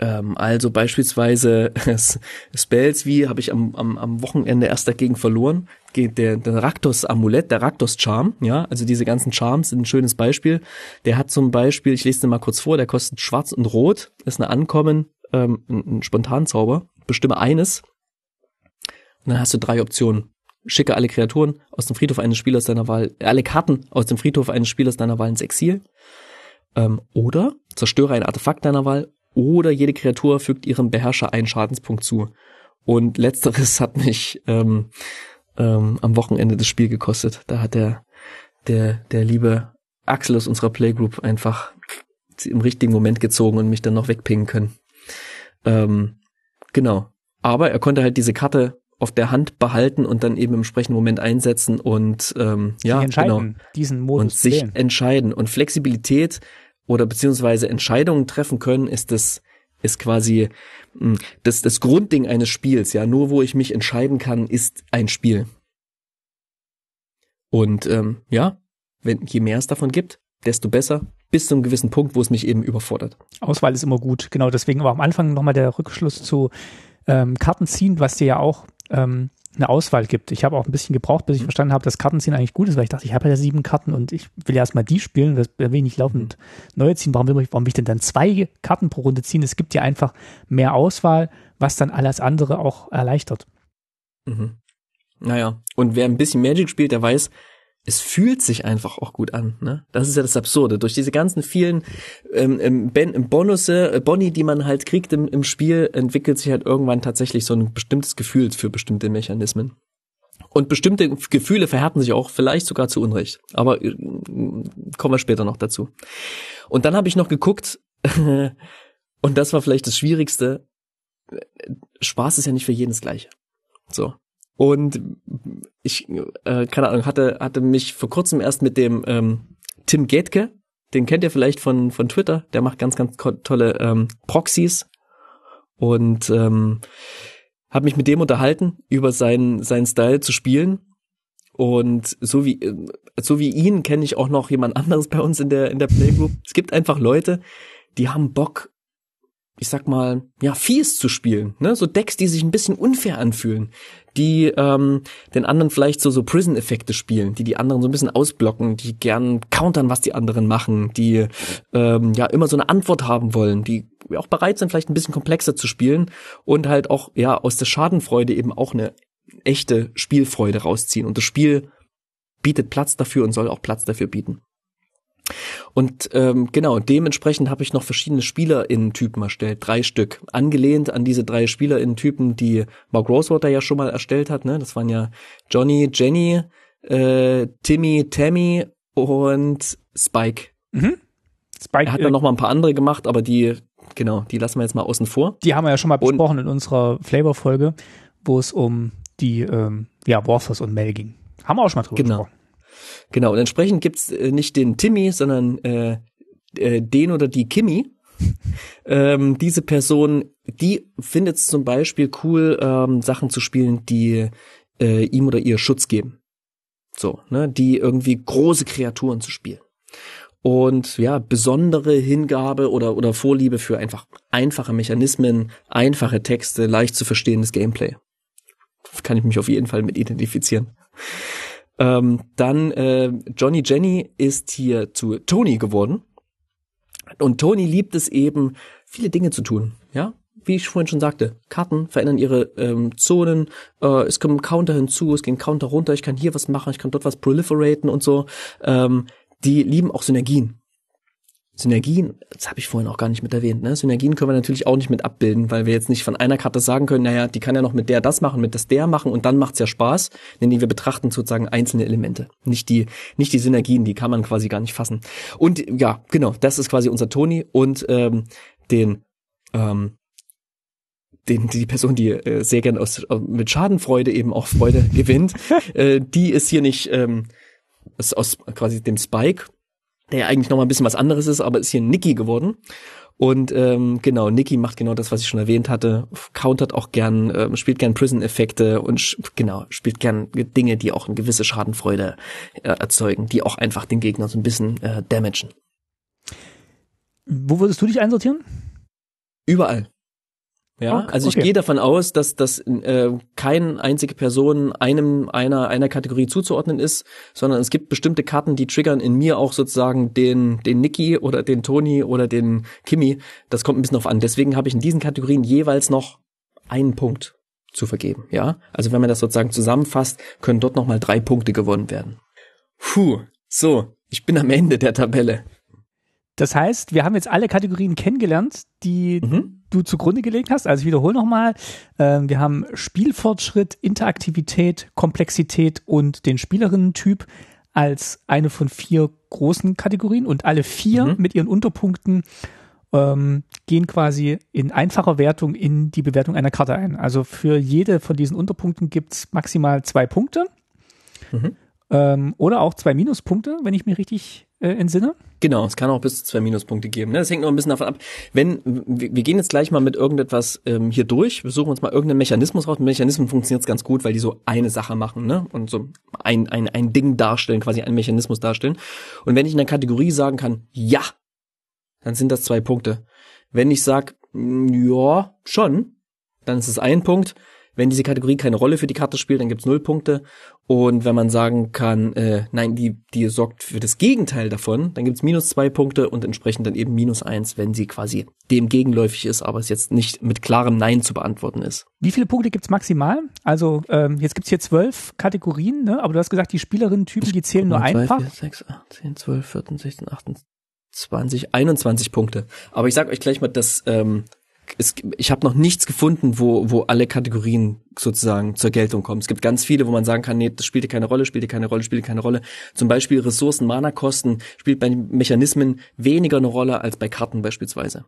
Ähm, also beispielsweise Spells wie habe ich am, am, am Wochenende erst dagegen verloren. Der, der Raktos-Amulett, der Raktos-Charm, ja, also diese ganzen Charms sind ein schönes Beispiel. Der hat zum Beispiel, ich lese den mal kurz vor, der kostet schwarz und rot, ist eine Ankommen, ähm, ein, ein Spontanzauber, bestimme eines. Und dann hast du drei Optionen. Schicke alle Kreaturen aus dem Friedhof eines Spielers deiner Wahl, alle Karten aus dem Friedhof eines Spielers deiner Wahl ins Exil. Ähm, oder zerstöre ein Artefakt deiner Wahl oder jede Kreatur fügt ihrem Beherrscher einen Schadenspunkt zu. Und letzteres hat mich ähm, ähm, am Wochenende das Spiel gekostet. Da hat der, der, der liebe Axel aus unserer Playgroup einfach im richtigen Moment gezogen und mich dann noch wegpingen können. Ähm, genau. Aber er konnte halt diese Karte auf der Hand behalten und dann eben im entsprechenden Moment einsetzen und ähm, ja, genau.
diesen Modus
und sich wählen. entscheiden. Und Flexibilität oder beziehungsweise Entscheidungen treffen können, ist das ist quasi hm, das, das Grundding eines Spiels. Ja, nur wo ich mich entscheiden kann, ist ein Spiel. Und ähm, ja, wenn je mehr es davon gibt, desto besser, bis zu einem gewissen Punkt, wo es mich eben überfordert.
Auswahl ist immer gut, genau. Deswegen war am Anfang nochmal der Rückschluss zu ähm, Karten ziehen, was dir ja auch ähm, eine Auswahl gibt. Ich habe auch ein bisschen gebraucht, bis ich mhm. verstanden habe, dass Kartenziehen eigentlich gut ist, weil ich dachte, ich habe ja sieben Karten und ich will ja erstmal die spielen, das will ich laufend mhm. neue ziehen. Warum will, ich, warum will ich denn dann zwei Karten pro Runde ziehen? Es gibt ja einfach mehr Auswahl, was dann alles andere auch erleichtert.
Mhm. Naja, und wer ein bisschen Magic spielt, der weiß, es fühlt sich einfach auch gut an. Ne? Das ist ja das Absurde. Durch diese ganzen vielen ähm, ähm ben Bonusse, äh, Boni, die man halt kriegt im, im Spiel, entwickelt sich halt irgendwann tatsächlich so ein bestimmtes Gefühl für bestimmte Mechanismen. Und bestimmte Gefühle verhärten sich auch vielleicht sogar zu Unrecht. Aber äh, kommen wir später noch dazu. Und dann habe ich noch geguckt, und das war vielleicht das Schwierigste. Spaß ist ja nicht für jeden das Gleiche. So. Und ich, äh, keine Ahnung, hatte, hatte mich vor kurzem erst mit dem ähm, Tim Getke, den kennt ihr vielleicht von, von Twitter, der macht ganz, ganz tolle ähm, Proxys und ähm, habe mich mit dem unterhalten über seinen, seinen Style zu spielen. Und so wie, äh, so wie ihn kenne ich auch noch jemand anderes bei uns in der, in der Playgroup. Es gibt einfach Leute, die haben Bock, ich sag mal, ja, fies zu spielen, ne? So Decks, die sich ein bisschen unfair anfühlen, die ähm, den anderen vielleicht so so Prison-Effekte spielen, die die anderen so ein bisschen ausblocken, die gern countern, was die anderen machen, die ähm, ja immer so eine Antwort haben wollen, die auch bereit sind, vielleicht ein bisschen komplexer zu spielen und halt auch ja aus der Schadenfreude eben auch eine echte Spielfreude rausziehen. Und das Spiel bietet Platz dafür und soll auch Platz dafür bieten. Und ähm, genau, dementsprechend habe ich noch verschiedene SpielerInnen-Typen erstellt, drei Stück, angelehnt an diese drei SpielerInnen-Typen, die Mark Rosewater ja schon mal erstellt hat. Ne? Das waren ja Johnny, Jenny, äh, Timmy, Tammy und Spike.
Mhm. Spike
er hat dann noch mal ein paar andere gemacht, aber die, genau, die lassen wir jetzt mal außen vor.
Die haben wir ja schon mal besprochen und in unserer Flavor-Folge, wo es um die ähm, ja, Warthus und Mel ging. Haben wir auch schon mal drüber
genau.
gesprochen.
Genau, und entsprechend gibt's äh, nicht den Timmy, sondern äh, äh, den oder die Kimmy. ähm, diese Person, die findet es zum Beispiel cool, ähm, Sachen zu spielen, die äh, ihm oder ihr Schutz geben. So, ne, die irgendwie große Kreaturen zu spielen. Und ja, besondere Hingabe oder, oder Vorliebe für einfach einfache Mechanismen, einfache Texte, leicht zu verstehendes Gameplay. Kann ich mich auf jeden Fall mit identifizieren. Ähm, dann äh, Johnny Jenny ist hier zu Tony geworden. Und Tony liebt es eben, viele Dinge zu tun. Ja, wie ich vorhin schon sagte, Karten verändern ihre ähm, Zonen, äh, es kommen Counter hinzu, es gehen Counter runter, ich kann hier was machen, ich kann dort was proliferaten und so. Ähm, die lieben auch Synergien. Synergien, das habe ich vorhin auch gar nicht mit erwähnt, ne? Synergien können wir natürlich auch nicht mit abbilden, weil wir jetzt nicht von einer Karte sagen können, naja, die kann ja noch mit der das machen, mit das der machen und dann macht's ja Spaß. Denn wir betrachten sozusagen einzelne Elemente, nicht die, nicht die Synergien, die kann man quasi gar nicht fassen. Und ja, genau, das ist quasi unser Toni und ähm, den ähm, den, die Person, die äh, sehr gern aus, mit Schadenfreude eben auch Freude gewinnt, äh, die ist hier nicht ähm, ist aus quasi dem Spike, der ja eigentlich noch mal ein bisschen was anderes ist, aber ist hier Nicky geworden. Und ähm, genau, Nicky macht genau das, was ich schon erwähnt hatte, countert auch gern, ähm, spielt gern Prison-Effekte und genau, spielt gern Dinge, die auch eine gewisse Schadenfreude äh, erzeugen, die auch einfach den Gegner so ein bisschen äh, damagen.
Wo würdest du dich einsortieren?
Überall. Ja,
Okay,
also ich
okay.
gehe davon aus, dass dass äh, keine einzige Person einem einer einer Kategorie zuzuordnen ist, sondern es gibt bestimmte Karten, die triggern in mir auch sozusagen den den Nicky oder den Toni oder den Kimi. Das kommt ein bisschen auf an. Deswegen habe ich in diesen Kategorien jeweils noch einen Punkt zu vergeben. Ja, also wenn man das sozusagen zusammenfasst, können dort noch mal drei Punkte gewonnen werden. Puh, so, ich bin am Ende der Tabelle.
Das heißt, wir haben jetzt alle Kategorien kennengelernt, die
Mhm.
Du zugrunde gelegt hast. Also ich wiederhole nochmal. Ähm, wir haben Spielfortschritt, Interaktivität, Komplexität und den Spielerinnentyp als eine von vier großen Kategorien und alle vier
Mhm.
mit ihren Unterpunkten ähm, gehen quasi in einfacher Wertung in die Bewertung einer Karte ein. Also für jede von diesen Unterpunkten gibt's maximal zwei Punkte
Mhm.
Ähm, oder auch zwei Minuspunkte, wenn ich mich richtig äh, entsinne.
Genau, es kann auch bis zu zwei Minuspunkte geben. Ne? Das hängt noch ein bisschen davon ab. Wenn wir, wir gehen jetzt gleich mal mit irgendetwas ähm, hier durch, wir suchen uns mal irgendeinen Mechanismus raus. Mit Mechanismen funktioniert ganz gut, weil die so eine Sache machen, ne? Und so ein, ein, ein Ding darstellen, quasi einen Mechanismus darstellen. Und wenn ich in der Kategorie sagen kann, ja, dann sind das zwei Punkte. Wenn ich sag, ja, schon, dann ist es ein Punkt. Wenn diese Kategorie keine Rolle für die Karte spielt, dann gibt's null Punkte. Und wenn man sagen kann, äh, nein, die, die sorgt für das Gegenteil davon, dann gibt's minus zwei Punkte und entsprechend dann eben minus eins, wenn sie quasi dem gegenläufig ist, aber es jetzt nicht mit klarem Nein zu beantworten ist.
Wie viele Punkte gibt's maximal? Also ähm, jetzt gibt's hier zwölf Kategorien, ne? aber du hast gesagt, die Spielerinnen-Typen, die zählen nur einfach.
vier, sechs, acht, zehn, zwölf, 14, 16, 18, 20, 21 Punkte. Aber ich sag euch gleich mal, dass ähm, es, ich habe noch nichts gefunden, wo, wo alle Kategorien sozusagen zur Geltung kommen. Es gibt ganz viele, wo man sagen kann, nee, das spielte keine Rolle, spielte keine Rolle, spielte keine Rolle. Zum Beispiel Ressourcen, Mana-Kosten spielt bei den Mechanismen weniger eine Rolle als bei Karten beispielsweise.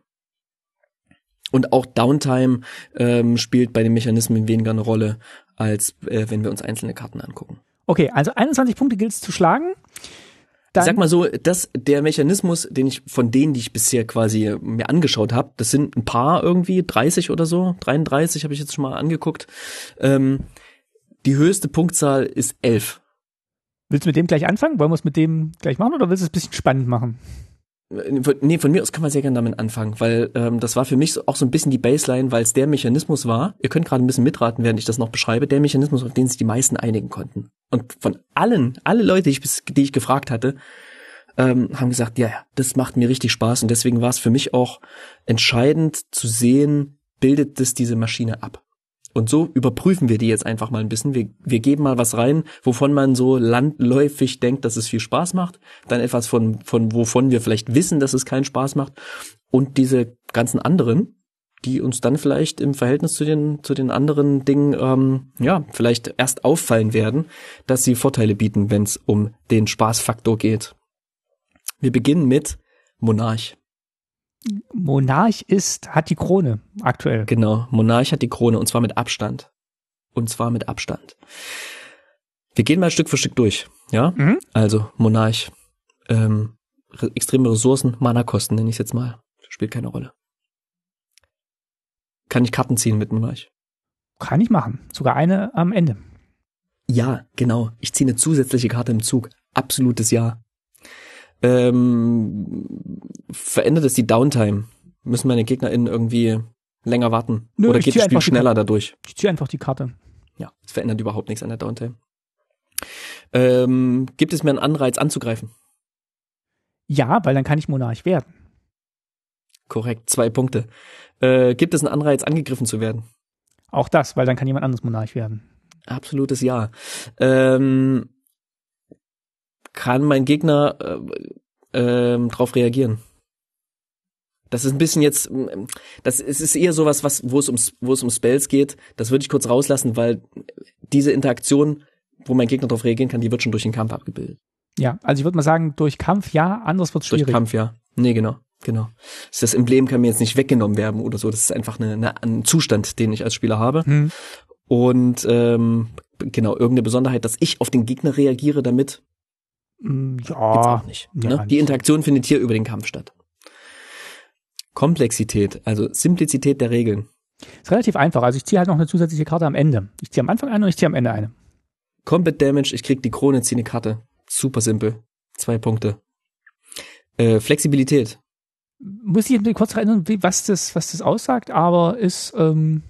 Und auch Downtime ähm, spielt bei den Mechanismen weniger eine Rolle, als äh, wenn wir uns einzelne Karten angucken.
Okay, also 21 Punkte gilt's zu schlagen. Dann,
Ich sag mal so, dass der Mechanismus, den ich von denen, die ich bisher quasi mir angeschaut habe, das sind ein paar irgendwie, 30 oder so, 33 habe ich jetzt schon mal angeguckt. Ähm, die höchste Punktzahl ist 11.
willst du mit dem gleich anfangen? Wollen wir es mit dem gleich machen oder willst du es ein bisschen spannend machen?
Äh, Nee, von mir aus kann man sehr gerne damit anfangen, weil ähm, das war für mich auch so ein bisschen die Baseline, weil es der Mechanismus war, ihr könnt gerade ein bisschen mitraten, während ich das noch beschreibe, der Mechanismus, auf den sich die meisten einigen konnten. Und von allen, alle Leute, die ich, die ich gefragt hatte, ähm, haben gesagt, ja, ja, das macht mir richtig Spaß und deswegen war es für mich auch entscheidend zu sehen, bildet das diese Maschine ab. Und so überprüfen wir die jetzt einfach mal ein bisschen. Wir, wir geben mal was rein, wovon man so landläufig denkt, dass es viel Spaß macht. Dann etwas von, von wovon wir vielleicht wissen, dass es keinen Spaß macht. Und diese ganzen anderen, die uns dann vielleicht im Verhältnis zu den, zu den anderen Dingen, ähm, ja, vielleicht erst auffallen werden, dass sie Vorteile bieten, wenn es um den Spaßfaktor geht. Wir beginnen mit Monarch.
Monarch ist, hat die Krone aktuell.
Genau, Monarch hat die Krone und zwar mit Abstand. Und zwar mit Abstand. Wir gehen mal Stück für Stück durch, ja?
Mhm.
Also Monarch, ähm, re extreme Ressourcen, Mana-Kosten nenne ich jetzt mal, spielt keine Rolle. Kann ich Karten ziehen mit Monarch?
Kann ich machen. Sogar eine am Ende.
Ja, genau. Ich ziehe eine zusätzliche Karte im Zug. Absolutes Ja. Ähm, verändert es die Downtime? Müssen meine GegnerInnen irgendwie länger warten?
Nö,
Oder geht das Spiel schneller dadurch?
Ich ziehe einfach die Karte.
Ja, es verändert überhaupt nichts an der Downtime. Ähm, gibt es mir einen Anreiz anzugreifen?
Ja, weil dann kann ich Monarch werden.
Korrekt, zwei Punkte. Äh, gibt es einen Anreiz, angegriffen zu werden?
Auch das, weil dann kann jemand anderes Monarch werden.
Absolutes Ja. Ähm, kann mein Gegner äh, ähm, drauf reagieren? Das ist ein bisschen jetzt, ähm, das ist, ist eher sowas, was, wo es um, wo es um Spells geht. Das würde ich kurz rauslassen, weil diese Interaktion, wo mein Gegner drauf reagieren kann, die wird schon durch den Kampf abgebildet.
Ja, also ich würde mal sagen, durch Kampf ja, anders wird es
Durch
schwierig.
Kampf, ja. Nee, genau, genau. Das Emblem kann mir jetzt nicht weggenommen werden oder so. Das ist einfach eine, eine, ein Zustand, den ich als Spieler habe.
Hm.
Und ähm, genau, irgendeine Besonderheit, dass ich auf den Gegner reagiere damit,
Mm, Ja,
auch nicht.
ja,
ne?
nicht
Die. Interaktion findet hier über den Kampf statt. Komplexität, also Simplizität der Regeln.
ist relativ einfach. Also ich ziehe halt noch eine zusätzliche Karte am Ende. Ich ziehe am Anfang eine und ich ziehe am Ende eine.
Combat Damage, ich krieg die Krone, ziehe eine Karte. Super simpel. Zwei Punkte. Äh, Flexibilität.
Muss ich kurz erinnern, wie, was das, was das aussagt, aber ist, ähm,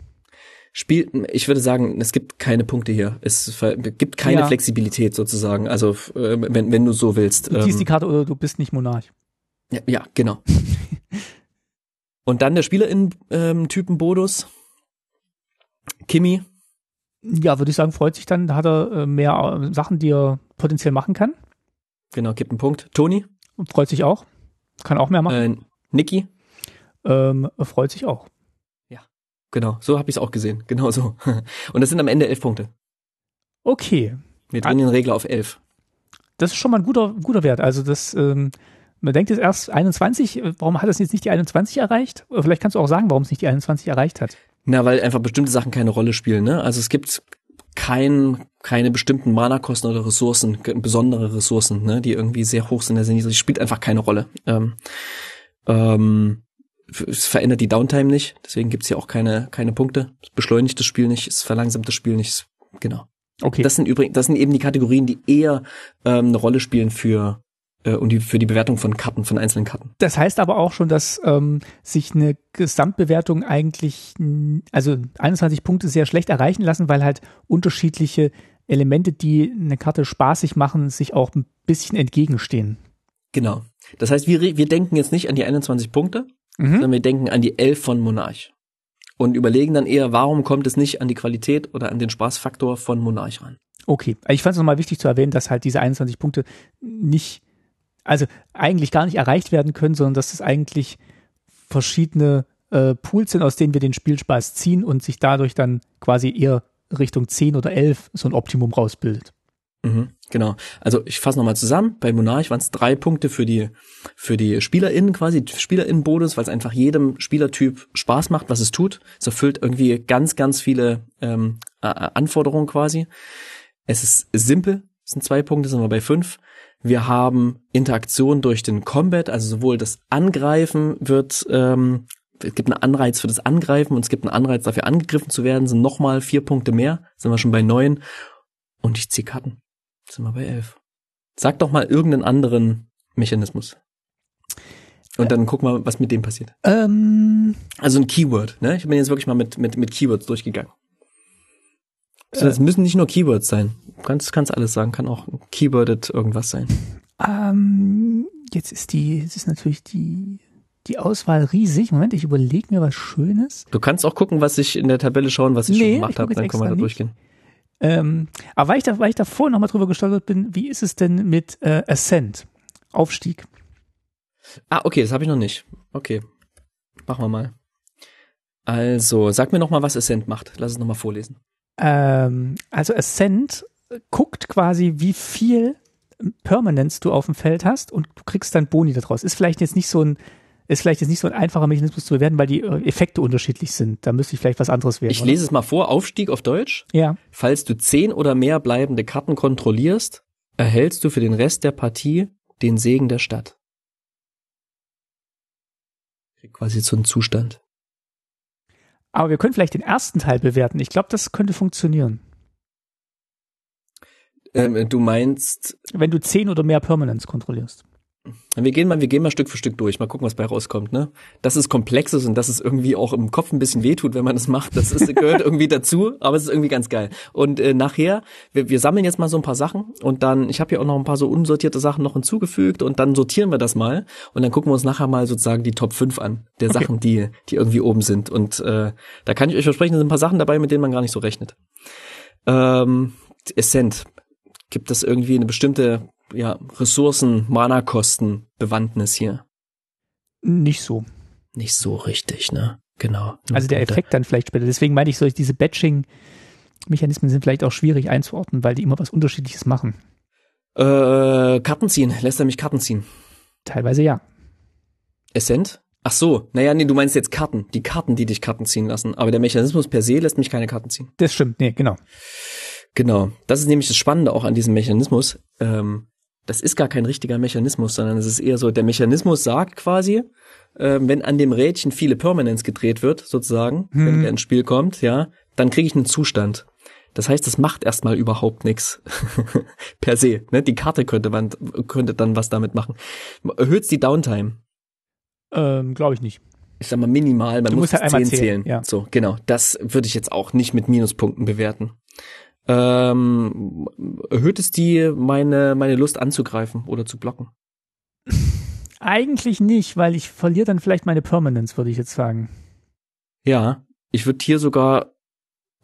Spiel, ich würde sagen, es gibt keine Punkte hier. Es gibt keine
Ja.
Flexibilität sozusagen. Also äh, wenn, wenn du so willst.
du ziehst
Ähm,
die Karte oder du bist nicht Monarch.
ja, ja, genau. Und dann der Spielerinnen-Typen-Bodus. Kimi,
Ja, würde ich sagen, freut sich dann, da hat er äh, mehr äh, Sachen, die er potenziell machen kann.
genau, gibt einen Punkt. Toni,
Freut sich auch. Kann auch mehr machen.
äh, Niki,
Ähm, freut sich auch.
Genau, so habe ich es auch gesehen. Genau so. Und das sind am Ende elf Punkte.
Okay.
Wir drehen den Regler auf elf.
Das ist schon mal ein guter, guter Wert. Also das, ähm, man denkt jetzt erst 21, äh, warum hat das jetzt nicht die 21 erreicht? Oder vielleicht kannst du auch sagen, warum es nicht die 21 erreicht hat.
Na, weil einfach bestimmte Sachen keine Rolle spielen. Ne? Also es gibt kein, keine bestimmten Mana-Kosten oder Ressourcen, besondere Ressourcen, ne? die irgendwie sehr hoch sind, sehr niedrig. Spielt einfach keine Rolle. Ähm, ähm, es verändert die Downtime nicht, deswegen gibt's hier auch keine, keine Punkte. Es beschleunigt das Spiel nicht, es verlangsamt das Spiel nicht. Genau.
Okay.
Das sind übrigens, das sind eben die Kategorien, die eher ähm, eine Rolle spielen für äh, und die für die Bewertung von Karten, von einzelnen Karten.
Das heißt aber auch schon, dass ähm, sich eine Gesamtbewertung eigentlich, also 21 Punkte sehr schlecht erreichen lassen, weil halt unterschiedliche Elemente, die eine Karte spaßig machen, sich auch ein bisschen entgegenstehen.
Genau. Das heißt, wir, wir denken jetzt nicht an die 21 Punkte,
Mhm.
sondern wir denken an die 11 von Monarch. Und überlegen dann eher, warum kommt es nicht an die Qualität oder an den Spaßfaktor von Monarch ran.
Okay, ich fand es nochmal wichtig zu erwähnen, dass halt diese 21 Punkte nicht, also eigentlich gar nicht erreicht werden können, sondern dass es eigentlich verschiedene äh, Pools sind, aus denen wir den Spielspaß ziehen und sich dadurch dann quasi eher Richtung 10 oder 11 so ein Optimum rausbildet.
Mhm, genau. Also ich fasse nochmal zusammen. Bei Monarch waren es drei Punkte für die für die SpielerInnen quasi, SpielerInnen-Bonus, weil es einfach jedem Spielertyp Spaß macht, was es tut. Es erfüllt irgendwie ganz, ganz viele ähm, äh, Anforderungen quasi. Es ist simpel, es sind zwei Punkte, sind wir bei fünf. Wir haben Interaktion durch den Combat, also sowohl das Angreifen wird, ähm, es gibt einen Anreiz für das Angreifen und es gibt einen Anreiz dafür angegriffen zu werden, sind nochmal vier Punkte mehr, sind wir schon bei neun. Und ich ziehe Karten. Sind wir bei elf. Sag doch mal irgendeinen anderen Mechanismus. Und dann guck mal, was mit dem passiert.
Ähm,
Also ein Keyword, ne? Ich bin jetzt wirklich mal mit, mit, mit Keywords durchgegangen. So, das müssen nicht nur Keywords sein. Du kannst, kannst alles sagen, kann auch keyworded irgendwas sein.
ähm, jetzt ist die, jetzt ist natürlich die, die Auswahl riesig. Moment, ich überlege mir was Schönes.
Du kannst auch gucken, was ich in der Tabelle schauen, was ich
Nee,
schon gemacht habe, dann
jetzt
können wir da durchgehen.
Ähm, aber weil ich, da, weil ich davor nochmal drüber gestolpert bin, wie ist es denn mit äh, Ascent? Aufstieg.
Ah, okay, das habe ich noch nicht. Okay. Machen wir mal. Also, sag mir noch mal, was Ascent macht. Lass es noch mal vorlesen.
Ähm, also Ascent guckt quasi, wie viel Permanence du auf dem Feld hast und du kriegst dann Boni daraus. Ist vielleicht jetzt nicht so ein ist vielleicht jetzt nicht so ein einfacher Mechanismus zu bewerten, weil die äh, Effekte unterschiedlich sind. Da müsste ich vielleicht was anderes wählen.
Ich
oder?
lese es mal vor. Aufstieg auf Deutsch.
Ja.
Falls du zehn oder mehr bleibende Karten kontrollierst, erhältst du für den Rest der Partie den Segen der Stadt. Krieg Quasi so einen Zustand.
Aber wir können vielleicht den ersten Teil bewerten. Ich glaube, das könnte funktionieren.
Ähm, du meinst,
Wenn du zehn oder mehr Permanence kontrollierst.
Wir gehen mal, wir gehen mal Stück für Stück durch, mal gucken, was bei rauskommt, ne? Dass es komplex ist und dass es irgendwie auch im Kopf ein bisschen wehtut, wenn man das macht, das ist, gehört irgendwie dazu, aber es ist irgendwie ganz geil. Und äh, nachher, wir, wir sammeln jetzt mal so ein paar Sachen und dann, ich habe hier auch noch ein paar so unsortierte Sachen noch hinzugefügt und dann sortieren wir das mal und dann gucken wir uns nachher mal sozusagen die Top 5 an, der
Okay.
Sachen, die, die irgendwie oben sind. Und äh, da kann ich euch versprechen, da sind ein paar Sachen dabei, mit denen man gar nicht so rechnet. Ähm, Ascent. Gibt es irgendwie eine bestimmte ja, Ressourcen, Mana-Kosten, Bewandtnis hier?
Nicht so.
Nicht so richtig, ne? Genau.
Also der Effekt dann vielleicht später. Deswegen meine ich, solche diese Batching-Mechanismen sind vielleicht auch schwierig einzuordnen, weil die immer was Unterschiedliches machen.
Äh, Karten ziehen. Lässt er mich Karten ziehen?
Teilweise ja.
Essent? Ach so. Naja, nee, du meinst jetzt Karten. Die Karten, die dich Karten ziehen lassen. Aber der Mechanismus per se lässt mich keine Karten ziehen.
Das stimmt. Nee, genau.
Genau. Das ist nämlich das Spannende auch an diesem Mechanismus. Ähm, das ist gar kein richtiger Mechanismus, sondern es ist eher so, der Mechanismus sagt quasi, ähm, wenn an dem Rädchen viele Permanence gedreht wird, sozusagen, wenn der ins Spiel kommt, ja, dann kriege ich einen Zustand. Das heißt, das macht erstmal überhaupt nichts per se. Ne? Die Karte könnte man könnte dann was damit machen. Erhöht die Downtime?
Ähm, Glaube ich nicht.
Ich sag mal minimal, man
Du
muss
halt
bis
einmal
10
zählen,
zählen.
ja.
So, genau. Das würde ich jetzt auch nicht mit Minuspunkten bewerten. Ähm, erhöht es die meine meine Lust anzugreifen oder zu blocken?
Eigentlich nicht, weil ich verliere dann vielleicht meine Permanence, würde ich jetzt sagen.
Ja, ich würde hier sogar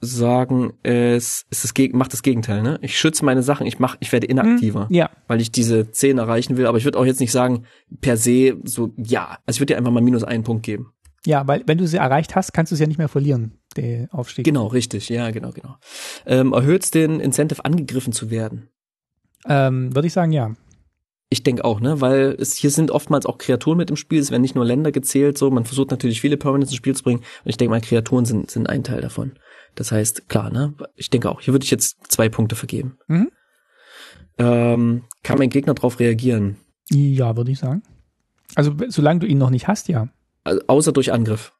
sagen, es ist das macht das Gegenteil, ne? Ich schütze meine Sachen, ich mach, ich werde inaktiver,
Ja,
weil ich diese 10 erreichen will, aber ich würde auch jetzt nicht sagen, per se so ja, also ich würde dir einfach mal minus einen Punkt geben.
ja, weil wenn du sie erreicht hast, kannst du sie ja nicht mehr verlieren, der Aufstieg.
Genau, richtig, ja, genau, genau. Ähm, erhöht den Incentive angegriffen zu werden?
Ähm, würde ich sagen, ja.
Ich denke auch, ne, weil es hier sind oftmals auch Kreaturen mit im Spiel, es werden nicht nur Länder gezählt, so, man versucht natürlich viele Permanents ins Spiel zu bringen und ich denke mal, Kreaturen sind, sind ein Teil davon. Das heißt, klar, ne, ich denke auch, hier würde ich jetzt zwei Punkte vergeben.
Mhm.
Ähm, kann mein Gegner darauf reagieren?
Ja, würde ich sagen. Also solange du ihn noch nicht hast, ja.
Also, außer durch Angriff.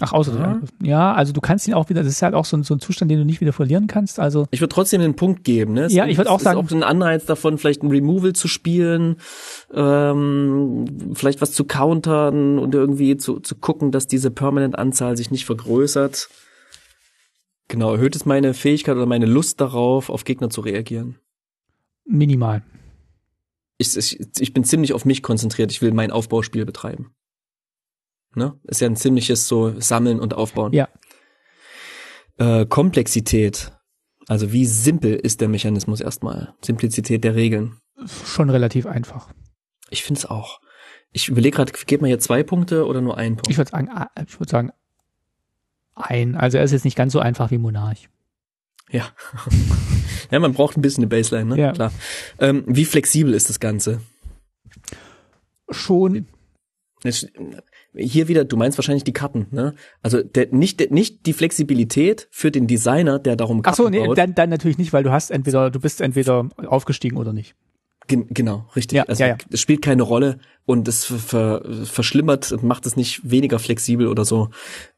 Ach, außer
Ja.
ja, also du kannst ihn auch wieder, das ist halt auch so ein, so ein Zustand, den du nicht wieder verlieren kannst. Also
Ich würde trotzdem den Punkt geben, ne? Es
Ja, ich würd auch sagen-
Ist auch ein Anreiz davon, vielleicht ein Removal zu spielen, ähm, vielleicht was zu countern und irgendwie zu, zu gucken, dass diese Permanent-Anzahl sich nicht vergrößert. Genau, erhöht es meine Fähigkeit oder meine Lust darauf, auf Gegner zu reagieren.
minimal.
Ich, ich, ich bin ziemlich auf mich konzentriert, ich will mein Aufbauspiel betreiben. Ne? Ist ja ein ziemliches so Sammeln und Aufbauen.
Ja.
Äh, Komplexität. Also wie simpel ist der Mechanismus erstmal? Simplizität der Regeln.
Schon relativ einfach.
Ich finde es auch. Ich überlege gerade, geht man hier zwei Punkte oder nur einen Punkt?
Ich würde sagen, ah, ich würde sagen, ein. Also er ist jetzt nicht ganz so einfach wie Monarch.
ja. ja, man braucht ein bisschen eine Baseline, ne?
Ja.
Klar. Ähm, wie flexibel ist das Ganze?
Schon,
Hier wieder, du meinst wahrscheinlich die Karten, ne? Also der, nicht, der, nicht die Flexibilität für den Designer, der darum
ach
Karten
so, nee,
baut.
dann, dann natürlich nicht, weil du hast entweder, du bist entweder aufgestiegen oder nicht.
Gen genau, richtig.
Ja,
also
ja, ja.
es spielt keine Rolle und es ver ver verschlimmert und macht es nicht weniger flexibel oder so,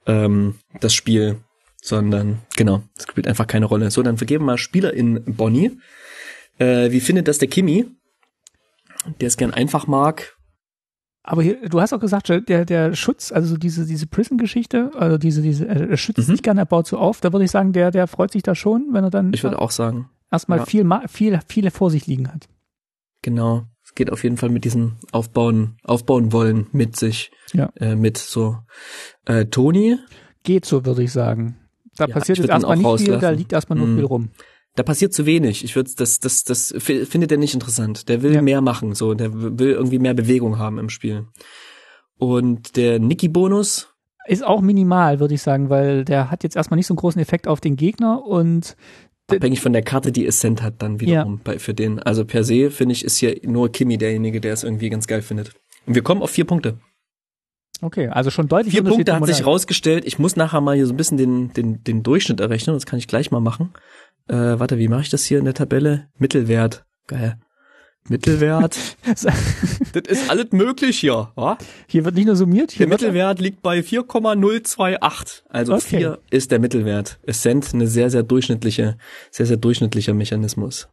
ähm, das Spiel, sondern genau, es spielt einfach keine Rolle. So, dann vergeben wir Spieler in Bonnie. Äh, wie findet das der Kimi? Der es gern einfach mag.
Aber hier, du hast auch gesagt, der, der Schutz, also so diese, diese Prison-Geschichte, also diese, diese, er schützt
Mhm.
sich gerne, er baut so auf, da würde ich sagen, der, der freut sich da schon, wenn er dann
Ich würde auch sagen,
erstmal
ja.
viel, viel, viele vor sich liegen hat.
genau. geht auf jeden Fall mit diesem Aufbauen, aufbauen wollen mit sich,
Ja.
äh, mit so. Äh, Toni,
Geht so, würde ich sagen. Da
Ja,
passiert jetzt erstmal nicht viel, da liegt erstmal nur
Mhm.
viel rum.
Da passiert zu wenig. Ich würde das, das, das fi- findet er nicht interessant. Der will
Ja.
mehr machen, so, der will irgendwie mehr Bewegung haben im Spiel. Und der Niki-Bonus,
Ist auch minimal, würde ich sagen, weil der hat jetzt erstmal nicht so einen großen Effekt auf den Gegner und
abhängig von der Karte, die Ascent hat, dann wiederum bei, für den. Also per se, finde ich, ist hier nur Kimi derjenige, der es irgendwie ganz geil findet. Und wir kommen auf vier Punkte.
Okay, also schon deutlich
Vier Punkte hat sich rausgestellt. Ich muss nachher mal hier so ein bisschen den, den, den Durchschnitt errechnen. Das kann ich gleich mal machen. Äh, warte, wie mache ich das hier in der Tabelle? Mittelwert. Geil. Mittelwert. das ist alles möglich hier. Wa?
Hier wird nicht nur summiert, hier
Der Mittelwert liegt bei 4,028. Also
Okay.
4 ist der Mittelwert. Ascent eine sehr, sehr durchschnittliche, sehr, sehr durchschnittlicher Mechanismus.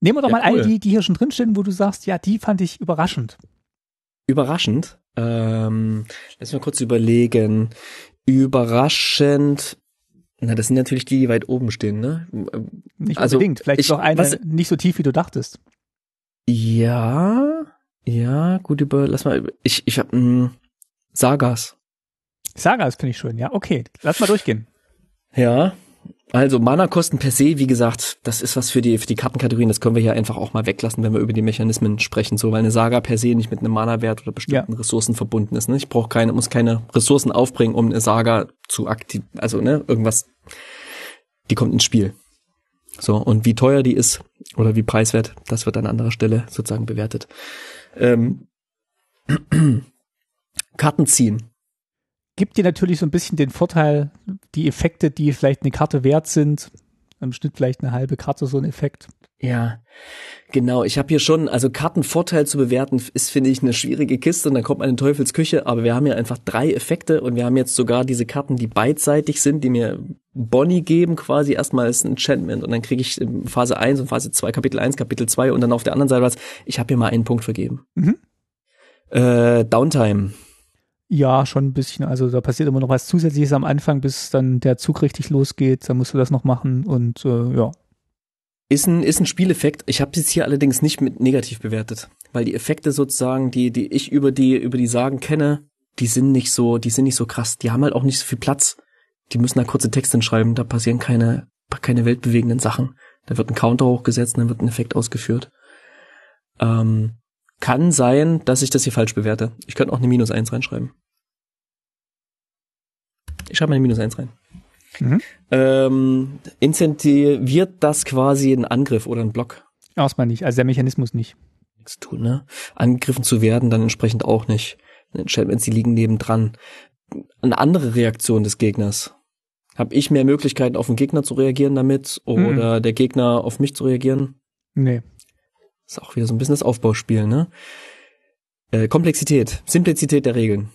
Nehmen wir doch
Ja,
mal
cool.
die, die hier schon drinstehen, wo du sagst, ja, die fand ich überraschend.
Überraschend. Ähm, lass mal kurz überlegen. Überraschend. Na, das sind natürlich die, die weit oben stehen, ne?
Nicht
Also,
unbedingt. Vielleicht
ich-
ist auch eine
was-
nicht so tief, wie du dachtest.
Ja, ja, gut über, lass mal, ich, ich hab, mh, Sagas.
Sagas finde ich schön, ja. Okay, lass mal durchgehen.
Ja, also Mana-Kosten per se, wie gesagt, das ist was für die, für die Kartenkategorien, das können wir hier einfach auch mal weglassen, wenn wir über die Mechanismen sprechen, so, weil eine Saga per se nicht mit einem Mana-Wert oder bestimmten Ressourcen verbunden ist, ne? Ich brauche keine, muss keine Ressourcen aufbringen, um eine Saga zu aktiv, also, ne, irgendwas, die kommt ins Spiel. So, und wie teuer die ist oder wie preiswert, das wird an anderer Stelle sozusagen bewertet. Ähm, Karten ziehen.
Gibt dir natürlich so ein bisschen den Vorteil, die Effekte, die vielleicht eine Karte wert sind, im Schnitt vielleicht eine halbe Karte so ein Effekt.
Ja, genau. Ich habe hier schon, also Kartenvorteil zu bewerten, ist, finde ich, eine schwierige Kiste und dann kommt man in Teufelsküche, aber wir haben hier einfach drei Effekte und wir haben jetzt sogar diese Karten, die beidseitig sind, die mir Bonnie geben, quasi erstmal als Enchantment und dann kriege ich Phase 1 und Phase 2, Kapitel 1, Kapitel 2 und dann auf der anderen Seite was, ich habe hier mal einen Punkt vergeben.
Mhm.
Äh, Downtime.
Ja, schon ein bisschen. Also da passiert immer noch was Zusätzliches am Anfang, bis dann der Zug richtig losgeht. Dann musst du das noch machen und äh, ja.
Ist ein, ist ein Spieleffekt. Ich habe es hier allerdings nicht mit negativ bewertet, weil die Effekte sozusagen, die, die ich über die, über die Sagen kenne, die sind nicht so, die sind nicht so krass. Die haben halt auch nicht so viel Platz. Die müssen da kurze Texte schreiben, da passieren keine, keine weltbewegenden Sachen. Da wird ein Counter hochgesetzt und dann wird ein Effekt ausgeführt. Ähm, kann sein, dass ich das hier falsch bewerte. Ich könnte auch eine Minus eins reinschreiben. Ich schreibe mal eine Minus eins rein.
Mhm.
Ähm, incentiviert das quasi einen Angriff oder einen Block?
Erstmal nicht. Also der Mechanismus nicht.
Nichts tun, ne? Angegriffen zu werden, dann entsprechend auch nicht. Enchantments, die liegen nebendran. Eine andere Reaktion des Gegners. Habe ich mehr Möglichkeiten, auf den Gegner zu reagieren damit oder der Gegner auf mich zu reagieren?
Nee.
Ist auch wieder so ein bisschen das Aufbauspiel, ne? Äh, Komplexität, Simplizität der Regeln.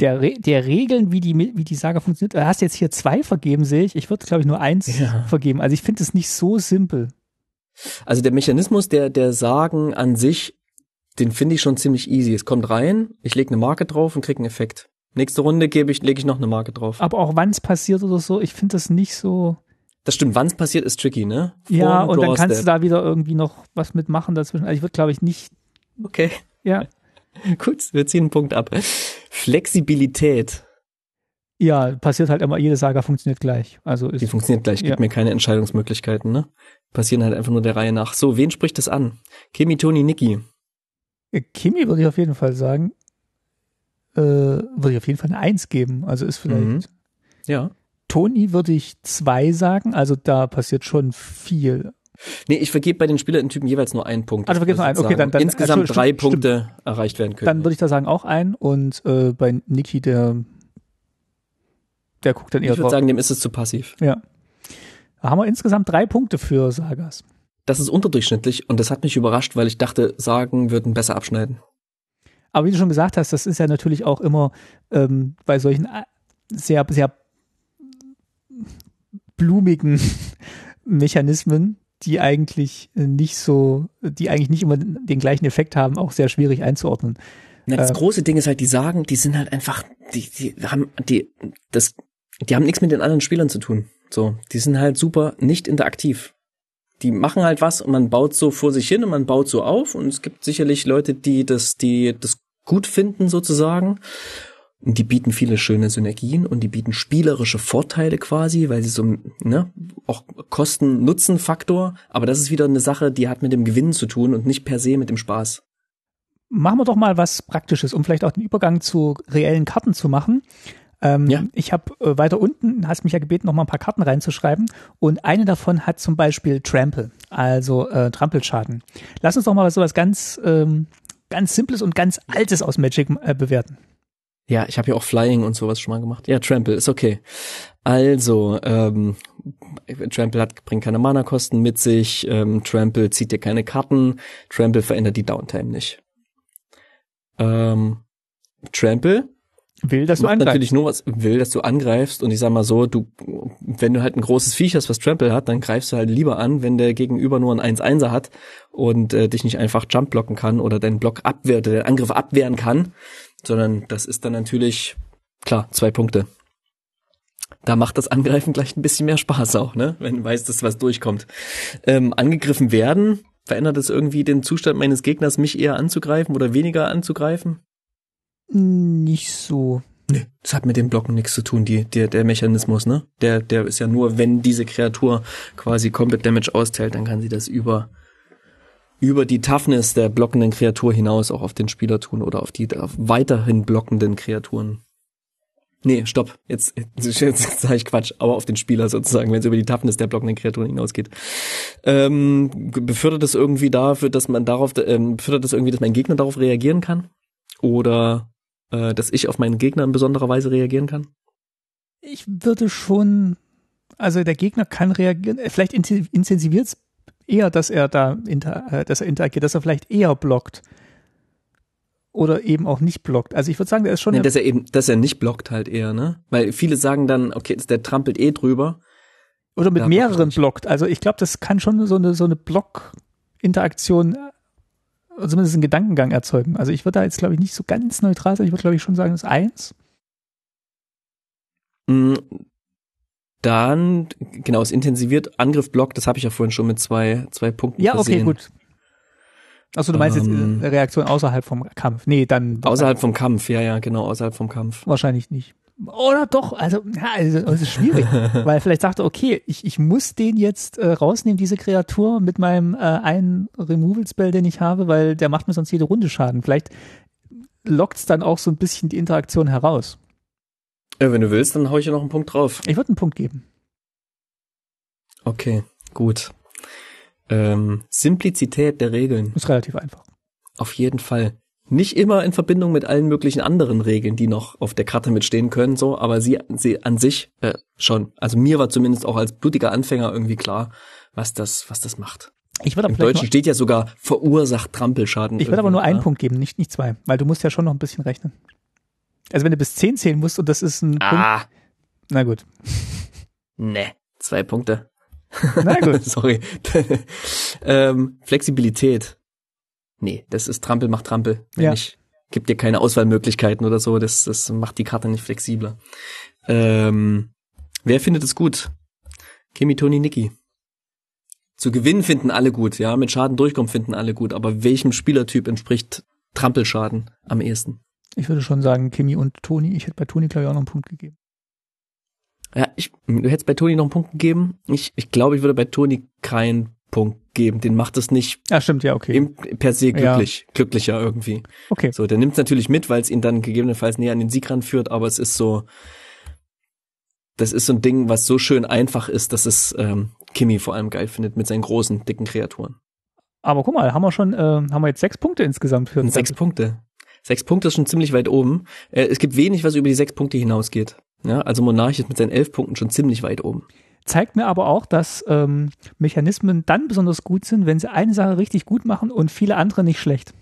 Der, Re der Regeln, wie die, wie die Saga funktioniert, du hast jetzt hier zwei vergeben, sehe ich. Ich würde, glaube ich, nur eins
Ja.
vergeben. Also ich finde es nicht so simpel.
Also der Mechanismus der, der Sagen an sich, den finde ich schon ziemlich easy. Es kommt rein, ich lege eine Marke drauf und krieg einen Effekt. Nächste Runde gebe ich, lege ich noch eine Marke drauf.
Aber auch wann es passiert oder so, ich finde das nicht so.
Das stimmt, wann es passiert, ist tricky, ne?
ja,
Vorm
und dann kannst du da wieder irgendwie noch was mitmachen dazwischen. Also ich würde, glaube ich, nicht.
Okay,
Ja,
gut, wir ziehen einen Punkt ab. Flexibilität,
ja, passiert halt immer, jede Saga funktioniert gleich. Also
die
ist,
funktioniert gleich, gibt
Ja.
mir keine Entscheidungsmöglichkeiten, ne? Passieren halt einfach nur der Reihe nach. So, wen spricht das an? Kimi, Toni, Niki.
Äh, Kimi würde ich auf jeden Fall sagen, äh, würde ich auf jeden Fall eine Eins geben. Also ist vielleicht.
Mhm. Ja.
Toni würde ich zwei sagen, also da passiert schon viel.
Nee, ich vergebe bei den Spielertypen jeweils nur einen Punkt.
Du vergibst nur einen. Okay, dann- dann-
Insgesamt drei
stimmt,
Punkte erreicht werden können.
Dann würde ich da sagen auch ein und äh, bei Niki, der der guckt dann eher
ich würde sagen, dem ist es zu passiv.
ja. Da haben wir insgesamt drei Punkte für Sagas.
Das ist unterdurchschnittlich und das hat mich überrascht, weil ich dachte, Sagen würden besser abschneiden.
Aber wie du schon gesagt hast, das ist ja natürlich auch immer ähm, bei solchen äh, sehr, sehr blumigen Mechanismen, die eigentlich nicht so, die eigentlich nicht immer den gleichen Effekt haben, auch sehr schwierig einzuordnen.
Na, das
Äh.
große Ding ist halt, die Sagen, die sind halt einfach, die, die haben, die, das, die haben nichts mit den anderen Spielern zu tun. So, die sind halt super nicht interaktiv. die machen halt was und man baut so vor sich hin und man baut so auf und es gibt sicherlich Leute, die das, die das gut finden sozusagen. Die bieten viele schöne Synergien und die bieten spielerische Vorteile quasi, weil sie so, ne, auch Kosten-Nutzen-Faktor. Aber das ist wieder eine Sache, die hat mit dem Gewinn zu tun und nicht per se mit dem Spaß.
Machen wir doch mal was Praktisches, um vielleicht auch den Übergang zu reellen Karten zu machen. Ähm, ja. Ich habe äh, weiter unten, hast mich ja gebeten, noch mal ein paar Karten reinzuschreiben. Und eine davon hat zum Beispiel Trample, also äh, Trampelschaden. Lass uns doch mal so was ganz, ähm, ganz Simples und ganz Altes aus Magic äh, bewerten.
Ja, ich habe ja auch Flying und sowas schon mal gemacht. Ja, Trample ist okay. Also, ähm, Trample hat, bringt keine Mana-Kosten mit sich, ähm, Trample zieht dir keine Karten, Trample verändert die Downtime nicht. Ähm, Trample
will, dass du angreifst.
natürlich nur was will, dass du angreifst und ich sag mal so, du wenn du halt ein großes Viech hast, was Trample hat, dann greifst du halt lieber an, wenn der Gegenüber nur ein 1-1er hat und äh, dich nicht einfach Jump blocken kann oder deinen Block abwehr, den Angriff abwehren kann, sondern das ist dann natürlich, klar, zwei Punkte. Da macht das Angreifen gleich ein bisschen mehr Spaß auch, ne? Wenn du weißt, dass was durchkommt. Ähm, angegriffen werden, verändert es irgendwie den Zustand meines Gegners, mich eher anzugreifen oder weniger anzugreifen?
Nicht so.
Nee, das hat mit dem Blocken nichts zu tun, die, der, der Mechanismus, ne? Der, der ist ja nur, wenn diese Kreatur quasi Combat Damage austeilt, dann kann sie das über über die Toughness der blockenden Kreatur hinaus auch auf den Spieler tun oder auf die weiterhin blockenden Kreaturen. Nee, stopp. Jetzt, jetzt, jetzt sage ich Quatsch, aber auf den Spieler sozusagen, wenn es über die Toughness der blockenden Kreaturen hinausgeht. Ähm, befördert es irgendwie dafür, dass man darauf, ähm, befördert es irgendwie, dass mein Gegner darauf reagieren kann? Oder äh, dass ich auf meinen Gegner in besonderer Weise reagieren kann?
Ich würde schon, also der Gegner kann reagieren, äh, vielleicht intensiviert es eher, dass er da inter, äh, dass er interagiert, dass er vielleicht eher blockt oder eben auch nicht blockt. Also ich würde sagen, der ist schon.
Nee, dass er eben, dass er nicht blockt halt eher, ne? Weil viele sagen dann, okay, der trampelt eh drüber.
Oder mit mehreren blockt. Also ich glaube, das kann schon so eine so eine Block-Interaktion, äh, zumindest einen Gedankengang erzeugen. Also ich würde da jetzt glaube ich nicht so ganz neutral sein. Ich würde glaube ich schon sagen, das ist eins.
Dann, genau, es intensiviert Angriff Block, das habe ich ja vorhin schon mit zwei, zwei Punkten
Ja, okay, gut. Achso, du meinst ähm, jetzt Reaktion außerhalb vom Kampf. Nee, dann.
Außerhalb vom Kampf, ja, ja, genau, außerhalb vom Kampf.
Wahrscheinlich nicht. Oder doch, also, ja, also, es ist schwierig, weil vielleicht sagt er, okay, ich, ich muss den jetzt äh, rausnehmen, diese Kreatur, mit meinem äh, einen Removal-Spell, den ich habe, weil der macht mir sonst jede Runde Schaden. Vielleicht lockt es dann auch so ein bisschen die Interaktion heraus.
Ja, wenn du willst, dann hau ich ja noch einen Punkt drauf.
Ich würde einen Punkt geben.
Okay, gut. Ähm, Simplizität der Regeln.
Ist relativ einfach.
Auf jeden Fall. Nicht immer in Verbindung mit allen möglichen anderen Regeln, die noch auf der Karte mitstehen können, so, aber sie, sie an sich äh, schon. Also mir war zumindest auch als blutiger Anfänger irgendwie klar, was das, was das macht.
Ich würde
Im Deutschen steht ja sogar verursacht Trampelschaden.
Ich würde aber nur einen Punkt geben, nicht, nicht zwei, weil du musst ja schon noch ein bisschen rechnen. Also wenn du bis 10 zählen musst und das ist ein
ah. Punkt.
Na gut.
Ne, zwei Punkte. Na gut. Sorry. ähm, Flexibilität. Nee, das ist Trampel macht Trampel. Ja. Ich gibt dir keine Auswahlmöglichkeiten oder so. Das, das macht die Karte nicht flexibler. Ähm, wer findet es gut? Kimi, Toni, Niki. Zu gewinnen finden alle gut, ja. Mit Schaden durchkommen finden alle gut. Aber welchem Spielertyp entspricht Trampelschaden am ehesten?
Ich würde schon sagen, Kimi und Toni. Ich hätte bei Toni, glaube ich, auch noch einen Punkt gegeben.
Ja, ich, du hättest bei Toni noch einen Punkt gegeben. Ich, ich glaube, ich würde bei Toni keinen Punkt geben. Den macht es nicht.
Ja, stimmt, ja, okay.
per se glücklich, ja. glücklicher irgendwie.
Okay.
So, der nimmt es natürlich mit, weil es ihn dann gegebenenfalls näher an den Sieg ranführt, aber es ist so, das ist so ein Ding, was so schön einfach ist, dass es ähm, Kimi vor allem geil findet mit seinen großen, dicken Kreaturen.
Aber guck mal, haben wir schon, äh, haben wir jetzt sechs Punkte insgesamt für
uns. Sechs Punkte. Sechs Punkte ist schon ziemlich weit oben. Äh, es gibt wenig, was über die sechs Punkte hinausgeht. Ja, also Monarch ist mit seinen elf Punkten schon ziemlich weit oben.
Zeigt mir aber auch, dass ähm, Mechanismen dann besonders gut sind, wenn sie eine Sache richtig gut machen und viele andere nicht schlecht.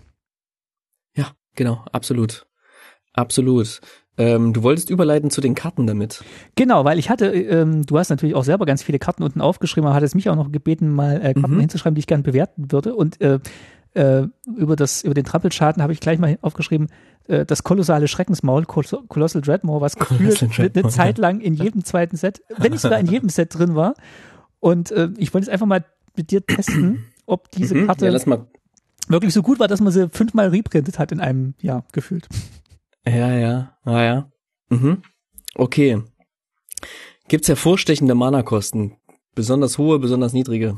Ja, genau, absolut. Absolut. Ähm, du wolltest überleiten zu den Karten damit.
Genau, weil ich hatte, ähm, du hast natürlich auch selber ganz viele Karten unten aufgeschrieben, aber hattest mich auch noch gebeten, mal äh, Karten mhm. hinzuschreiben, die ich gerne bewerten würde. Und äh, äh, über, das, über den Trampelschaden habe ich gleich mal aufgeschrieben, äh, das kolossale Schreckensmaul, Colossal Dreadmore, was gefühlt eine, Zeit lang in jedem zweiten Set, wenn nicht sogar in jedem Set drin war. Und äh, ich wollte jetzt einfach mal mit dir testen, ob diese
Mhm.
Karte
Ja,
wirklich so gut war, dass man sie fünfmal reprintet hat in einem Jahr gefühlt.
Ja, ja, ah, ja. Mhm. Okay. Gibt's hervorstechende Mana-Kosten? Besonders hohe, besonders niedrige?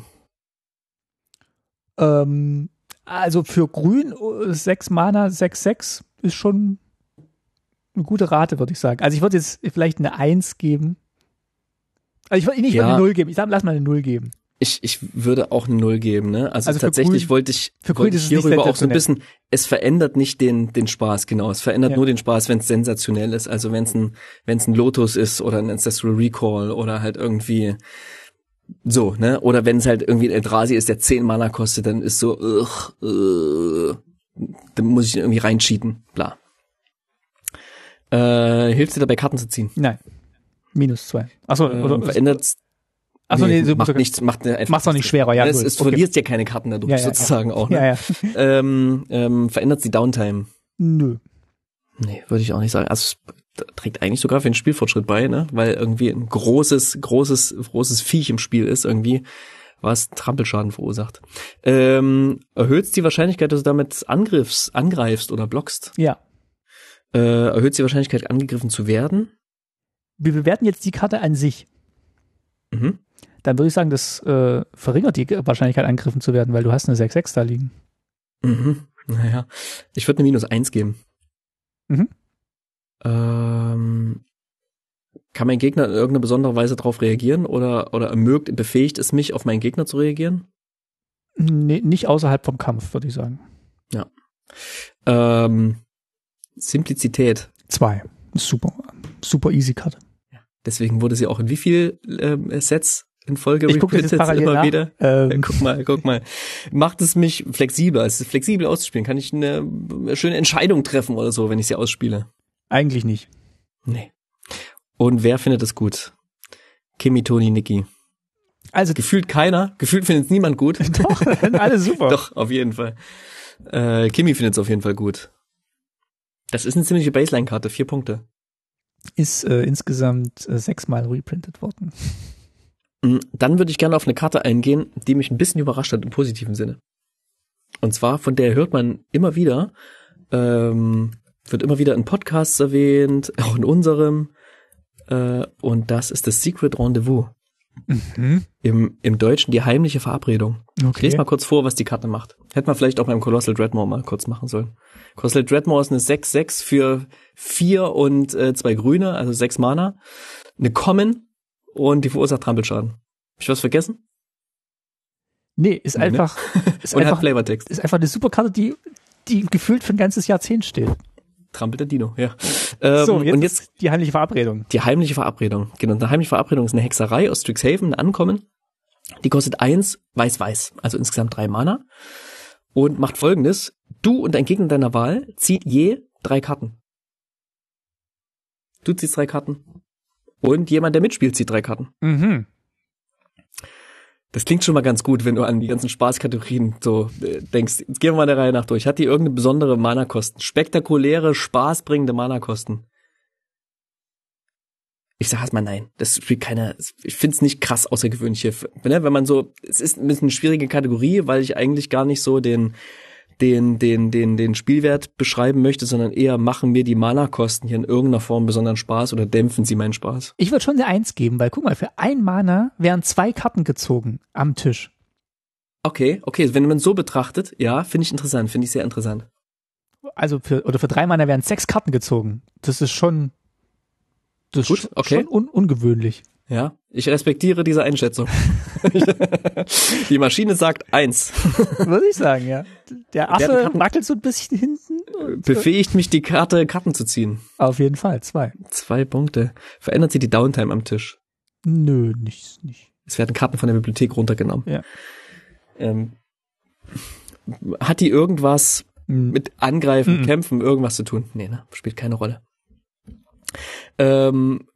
Ähm, also für Grün äh, 6 Mana, 6-6 ist schon eine gute Rate, würde ich sagen. Also ich würde jetzt vielleicht eine 1 geben. Also ich würde nicht
Ja.
eine 0 geben. Ich sag, lass mal eine 0 geben.
Ich, ich würde auch eine Null geben, ne? Also,
Also
tatsächlich
Grün-
wollte ich, wollte ich hierüber auch so ein bisschen, es verändert nicht den, den Spaß, genau. Es verändert
Ja.
nur den Spaß, wenn es sensationell ist. Also wenn es ein, wenn es ein Lotus ist oder ein Ancestral Recall oder halt irgendwie so, ne? Oder wenn es halt irgendwie ein Eldrazi ist, der 10 Mana kostet, dann ist so, ugh, äh, dann muss ich irgendwie reincheaten, bla. Äh, hilft dir dabei, Karten zu ziehen?
Nein. Minus 2. Achso,
Ähm,
oder?
verändert
Achso, nee, so
macht nichts, macht einfach
Macht's auch nicht schwerer, ja,
Es,
gut,
es
okay.
verlierst ja keine Karten dadurch
Ja, ja,
sozusagen auch. Ne?
Ja, ja.
Ähm, ähm, verändert die Downtime?
Nö.
Nee, würde ich auch nicht sagen. Also trägt eigentlich sogar für den Spielfortschritt bei, ne? Weil irgendwie ein großes, großes, großes Viech im Spiel ist irgendwie, was Trampelschaden verursacht. Ähm, erhöht die Wahrscheinlichkeit, dass du damit angriffst, angreifst oder blockst?
Ja.
Äh, erhöht die Wahrscheinlichkeit, angegriffen zu werden?
Wir bewerten jetzt die Karte an sich.
Mhm.
Dann würde ich sagen, das äh, verringert die Wahrscheinlichkeit, angegriffen zu werden, weil du hast eine 6-6 da liegen.
Mhm. Naja, ich würde eine Minus eins geben.
Mhm.
Ähm, kann mein Gegner in irgendeiner besonderen Weise darauf reagieren oder, oder ermögt, befähigt es mich, auf meinen Gegner zu reagieren?
Nee, nicht außerhalb vom Kampf, würde ich sagen.
Ähm, Simplizität.
Zwei. Super. Super easy Karte.
Deswegen wurde sie auch in wie viel ähm, Sets in Folge
Ich gucke jetzt parallel
immer
nach.
wieder? Ja,
Ähm,
guck mal, guck mal. Macht es mich flexibler? Es ist flexibel auszuspielen. Kann ich eine schöne Entscheidung treffen oder so, wenn ich sie ausspiele?
Eigentlich nicht.
Nee. Und wer findet es gut? Kimi, Toni, Niki.
Also
Gefühlt keiner. Gefühlt findet es niemand gut.
doch, alles super.
Doch, auf jeden Fall. Äh, Kimi findet es auf jeden Fall gut. Das ist eine ziemliche Baseline-Karte, vier Punkte.
Ist äh, insgesamt äh, sechsmal reprintet worden.
Mm, Dann würde ich gerne auf eine Karte eingehen, die mich ein bisschen überrascht hat im positiven Sinne. Und zwar, von der hört man immer wieder, ähm, wird immer wieder in Podcasts erwähnt, auch in unserem, äh, und das ist das Secret Rendezvous.
Mhm.
Im, Im Deutschen die heimliche Verabredung. Ich
Okay.
lese mal kurz vor, was die Karte macht. Hätte man vielleicht auch beim Colossal Dreadmore mal kurz machen sollen. Colossal Dreadmore ist eine 6-6 für vier und äh, zwei Grüne, also sechs Mana. Eine Common und die verursacht Trampelschaden. Hab ich was vergessen?
Nee, ist
Nee, ne?
einfach, ist
und hat
einfach,
Flavortext.
ist einfach eine super Karte, die, die gefühlt für ein ganzes Jahrzehnt steht.
Trampelt der Dino, ja. Ähm,
so, jetzt,
und jetzt
die heimliche Verabredung.
die heimliche Verabredung. Genau, eine heimliche Verabredung ist eine Hexerei aus Strixhaven, ein Ankommen. Die kostet eins, weiß-weiß, also insgesamt drei Mana. Und macht folgendes. Du und ein Gegner deiner Wahl zieht je drei Karten. Du ziehst drei Karten. Und jemand, der mitspielt, zieht drei Karten.
Mhm.
Das klingt schon mal ganz gut, wenn du an die ganzen Spaßkategorien so äh, denkst. Jetzt gehen wir mal der Reihe nach durch. Hat die irgendeine besondere Mana-Kosten? Spektakuläre, spaßbringende Mana-Kosten? Ich sag erstmal nein. Das spielt keine, ich find's nicht krass außergewöhnlich hier. Ne? Wenn man so, es ist ein bisschen eine schwierige Kategorie, weil ich eigentlich gar nicht so den, den, den, den, den Spielwert beschreiben möchte, sondern eher machen mir die Mana-Kosten hier in irgendeiner Form besonderen Spaß oder dämpfen sie meinen Spaß.
Ich würde schon eine Eins geben, weil guck mal, für ein Mana werden zwei Karten gezogen am Tisch.
Okay, okay, wenn man so betrachtet, ja, finde ich interessant, finde ich sehr interessant.
Also für, oder für drei Mana werden sechs Karten gezogen. Das ist schon, das
Gut,
ist
okay.
schon un ungewöhnlich.
Ja, ich respektiere diese Einschätzung. die Maschine sagt eins.
Würde ich sagen, ja. Der Affe
Karten-
wackelt so ein bisschen hinten.
Befähigt mich, die Karte Karten zu ziehen.
Auf jeden Fall, zwei.
Zwei Punkte. Verändert sie die Downtime am Tisch.
Nö, nicht, nicht.
Es werden Karten von der Bibliothek runtergenommen.
Ja.
Ähm, hat die irgendwas
Hm.
mit Angreifen,
Mhm.
Kämpfen, irgendwas zu tun? Nee, ne? Spielt keine Rolle. Ähm,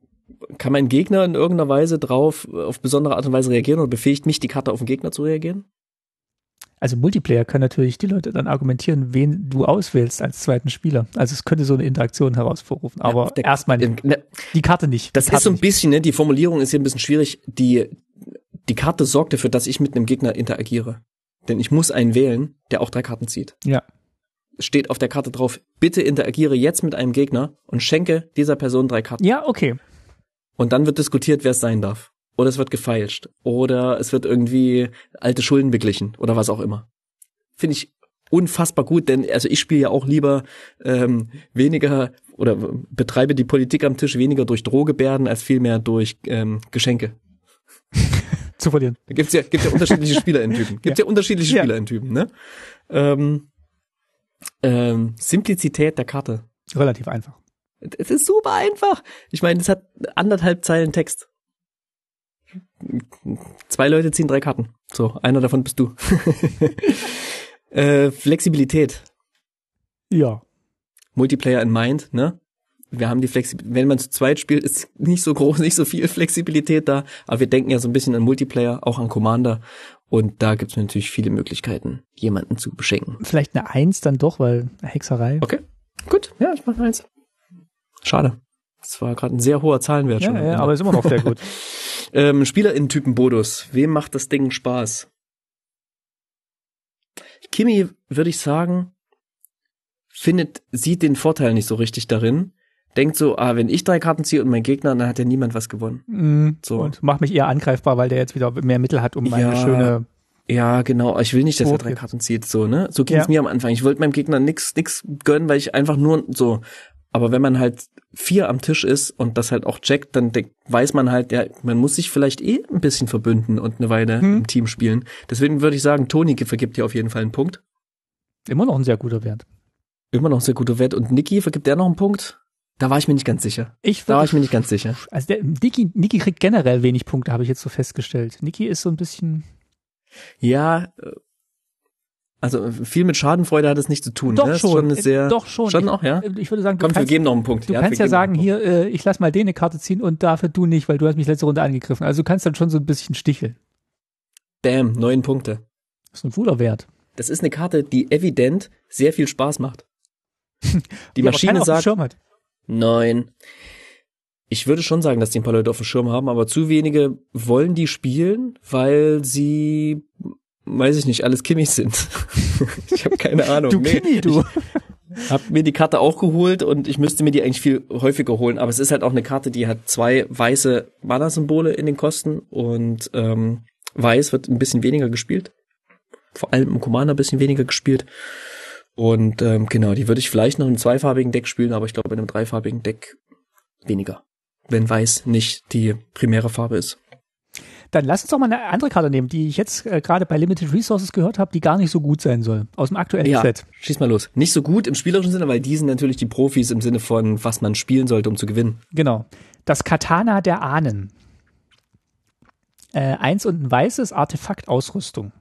kann mein Gegner in irgendeiner Weise drauf, auf besondere Art und Weise reagieren oder befähigt mich, die Karte auf den Gegner zu reagieren?
Also Multiplayer können natürlich die Leute dann argumentieren, wen du auswählst als zweiten Spieler. Also es könnte so eine Interaktion herausrufen, aber
der-
erstmal nicht.
Ne,
Die Karte nicht.
Das
Karte
ist so ein bisschen, ne, die Formulierung ist hier ein bisschen schwierig. Die, die Karte sorgt dafür, dass ich mit einem Gegner interagiere. Denn ich muss einen wählen, der auch drei Karten zieht.
Ja.
Es steht auf der Karte drauf, bitte interagiere jetzt mit einem Gegner und schenke dieser Person drei Karten.
Ja, okay.
Und dann wird diskutiert, wer es sein darf. Oder es wird gefeilscht. Oder es wird irgendwie alte Schulden beglichen. Oder was auch immer. Finde ich unfassbar gut, denn also ich spiele ja auch lieber ähm, weniger oder betreibe die Politik am Tisch weniger durch Drohgebärden als vielmehr durch ähm, Geschenke.
Zu verlieren.
Da gibt's ja, gibt's ja unterschiedliche Spielertypen. Gibt's ja, ja unterschiedliche
Ja.
Spielertypen, ne? Ähm, ähm, Simplizität der Karte.
Relativ einfach.
Es ist super einfach. Ich meine, es hat anderthalb Zeilen Text. Zwei Leute ziehen drei Karten. So, einer davon bist du. äh, Flexibilität.
Ja.
Multiplayer in Mind, ne? Wir haben die Flexibilität, wenn man zu zweit spielt, ist nicht so groß, nicht so viel Flexibilität da, aber wir denken ja so ein bisschen an Multiplayer, auch an Commander und da gibt's natürlich viele Möglichkeiten, jemanden zu beschenken.
Vielleicht eine Eins dann doch, weil Hexerei.
Okay, gut, ja, ich mach eins. Schade. Das war gerade ein sehr hoher Zahlenwert schon.
Ja,
am
ja, aber ist immer noch sehr gut.
Ähm, Spielerinnen-Typen-Bodus. Wem macht das Ding Spaß? Kimi, würde ich sagen, findet, sieht den Vorteil nicht so richtig darin. Denkt so, ah, wenn ich drei Karten ziehe und mein Gegner, dann hat ja niemand was gewonnen.
Mm,
So.
Und macht mich eher angreifbar, weil der jetzt wieder mehr Mittel hat, um meine
Ja.
schöne.
Ja, genau. Ich will nicht, dass er drei Karten zieht, so, ne? So ging es
Ja.
mir am Anfang. Ich wollte meinem Gegner nix, nix gönnen, weil ich einfach nur so. Aber wenn man halt vier am Tisch ist und das halt auch checkt, dann weiß man halt, ja, man muss sich vielleicht eh ein bisschen verbünden und eine Weile
Hm.
im Team spielen. Deswegen würde ich sagen, Toni vergibt dir auf jeden Fall einen Punkt.
Immer noch ein sehr guter Wert.
Immer noch ein sehr guter Wert. Und Niki vergibt der noch einen Punkt? Da war ich mir nicht ganz sicher.
Ich
Da war ich mir nicht ganz sicher.
also der, Niki, Niki kriegt generell wenig Punkte, habe ich jetzt so festgestellt. Niki ist so ein bisschen.
Ja, äh, also viel mit Schadenfreude hat es nicht zu tun.
Doch
ne? Ist
schon.
Schon sehr,
doch schon.
Schon
ich,
auch, ja.
Ich würde sagen, du
Komm, wir
kannst,
geben noch einen Punkt.
du
ja,
kannst
wir
ja sagen, hier, äh, ich lass mal den eine Karte ziehen und dafür du nicht, weil du hast mich letzte Runde angegriffen. Also du kannst dann schon so ein bisschen sticheln.
Bam, neun Punkte.
Das ist ein guter Wert.
Das ist eine Karte, die evident sehr viel Spaß macht. Die
aber
Maschine
keiner auf dem
sagt
Schirm hat.
neun. Ich würde schon sagen, dass die ein paar Leute auf dem Schirm haben, aber zu wenige wollen die spielen, weil sie, weiß ich nicht, alles Kimmis sind. ich habe keine Ahnung.
Du
Nee,
Kimi, du.
Hab mir die Karte auch geholt und ich müsste mir die eigentlich viel häufiger holen, aber es ist halt auch eine Karte, die hat zwei weiße Mana-Symbole in den Kosten und ähm, weiß wird ein bisschen weniger gespielt. Vor allem im Commander ein bisschen weniger gespielt. Und ähm, genau, die würde ich vielleicht noch in einem zweifarbigen Deck spielen, aber ich glaube in einem dreifarbigen Deck weniger. Wenn weiß nicht die primäre Farbe ist.
Dann lass uns doch mal eine andere Karte nehmen, die ich jetzt äh, gerade bei Limited Resources gehört habe, die gar nicht so gut sein soll. Aus dem aktuellen
Ja,
Set.
schieß mal los. Nicht so gut im spielerischen Sinne, weil die sind natürlich die Profis im Sinne von, was man spielen sollte, um zu gewinnen.
Genau. Das Katana der Ahnen. Äh, eins und ein weißes Artefaktausrüstung.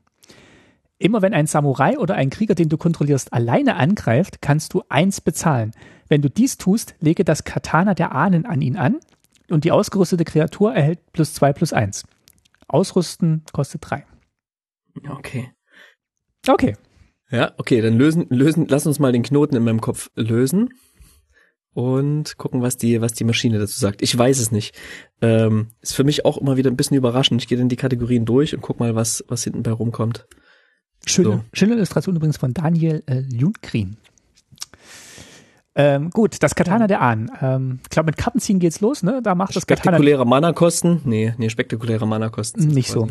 Immer wenn ein Samurai oder ein Krieger, den du kontrollierst, alleine angreift, kannst du eins bezahlen. Wenn du dies tust, lege das Katana der Ahnen an ihn an und die ausgerüstete Kreatur erhält plus zwei plus eins. Ausrüsten kostet drei.
Okay.
Okay.
Ja, okay, dann lösen, lösen, lass uns mal den Knoten in meinem Kopf lösen und gucken, was die, was die Maschine dazu sagt. Ich weiß es nicht. Ähm, ist für mich auch immer wieder ein bisschen überraschend. Ich gehe dann die Kategorien durch und guck mal, was, was hinten bei rumkommt.
Schöne,
So.
schöne Illustration übrigens von Daniel äh, Lundgren. Ähm, gut, das Katana der Ahnen. Ähm, ich glaube, mit Kartenziehen geht's los, ne? Da macht das Katana
Spektakuläre Mana-Kosten? Nee, nee, spektakuläre Mana-Kosten.
nicht so.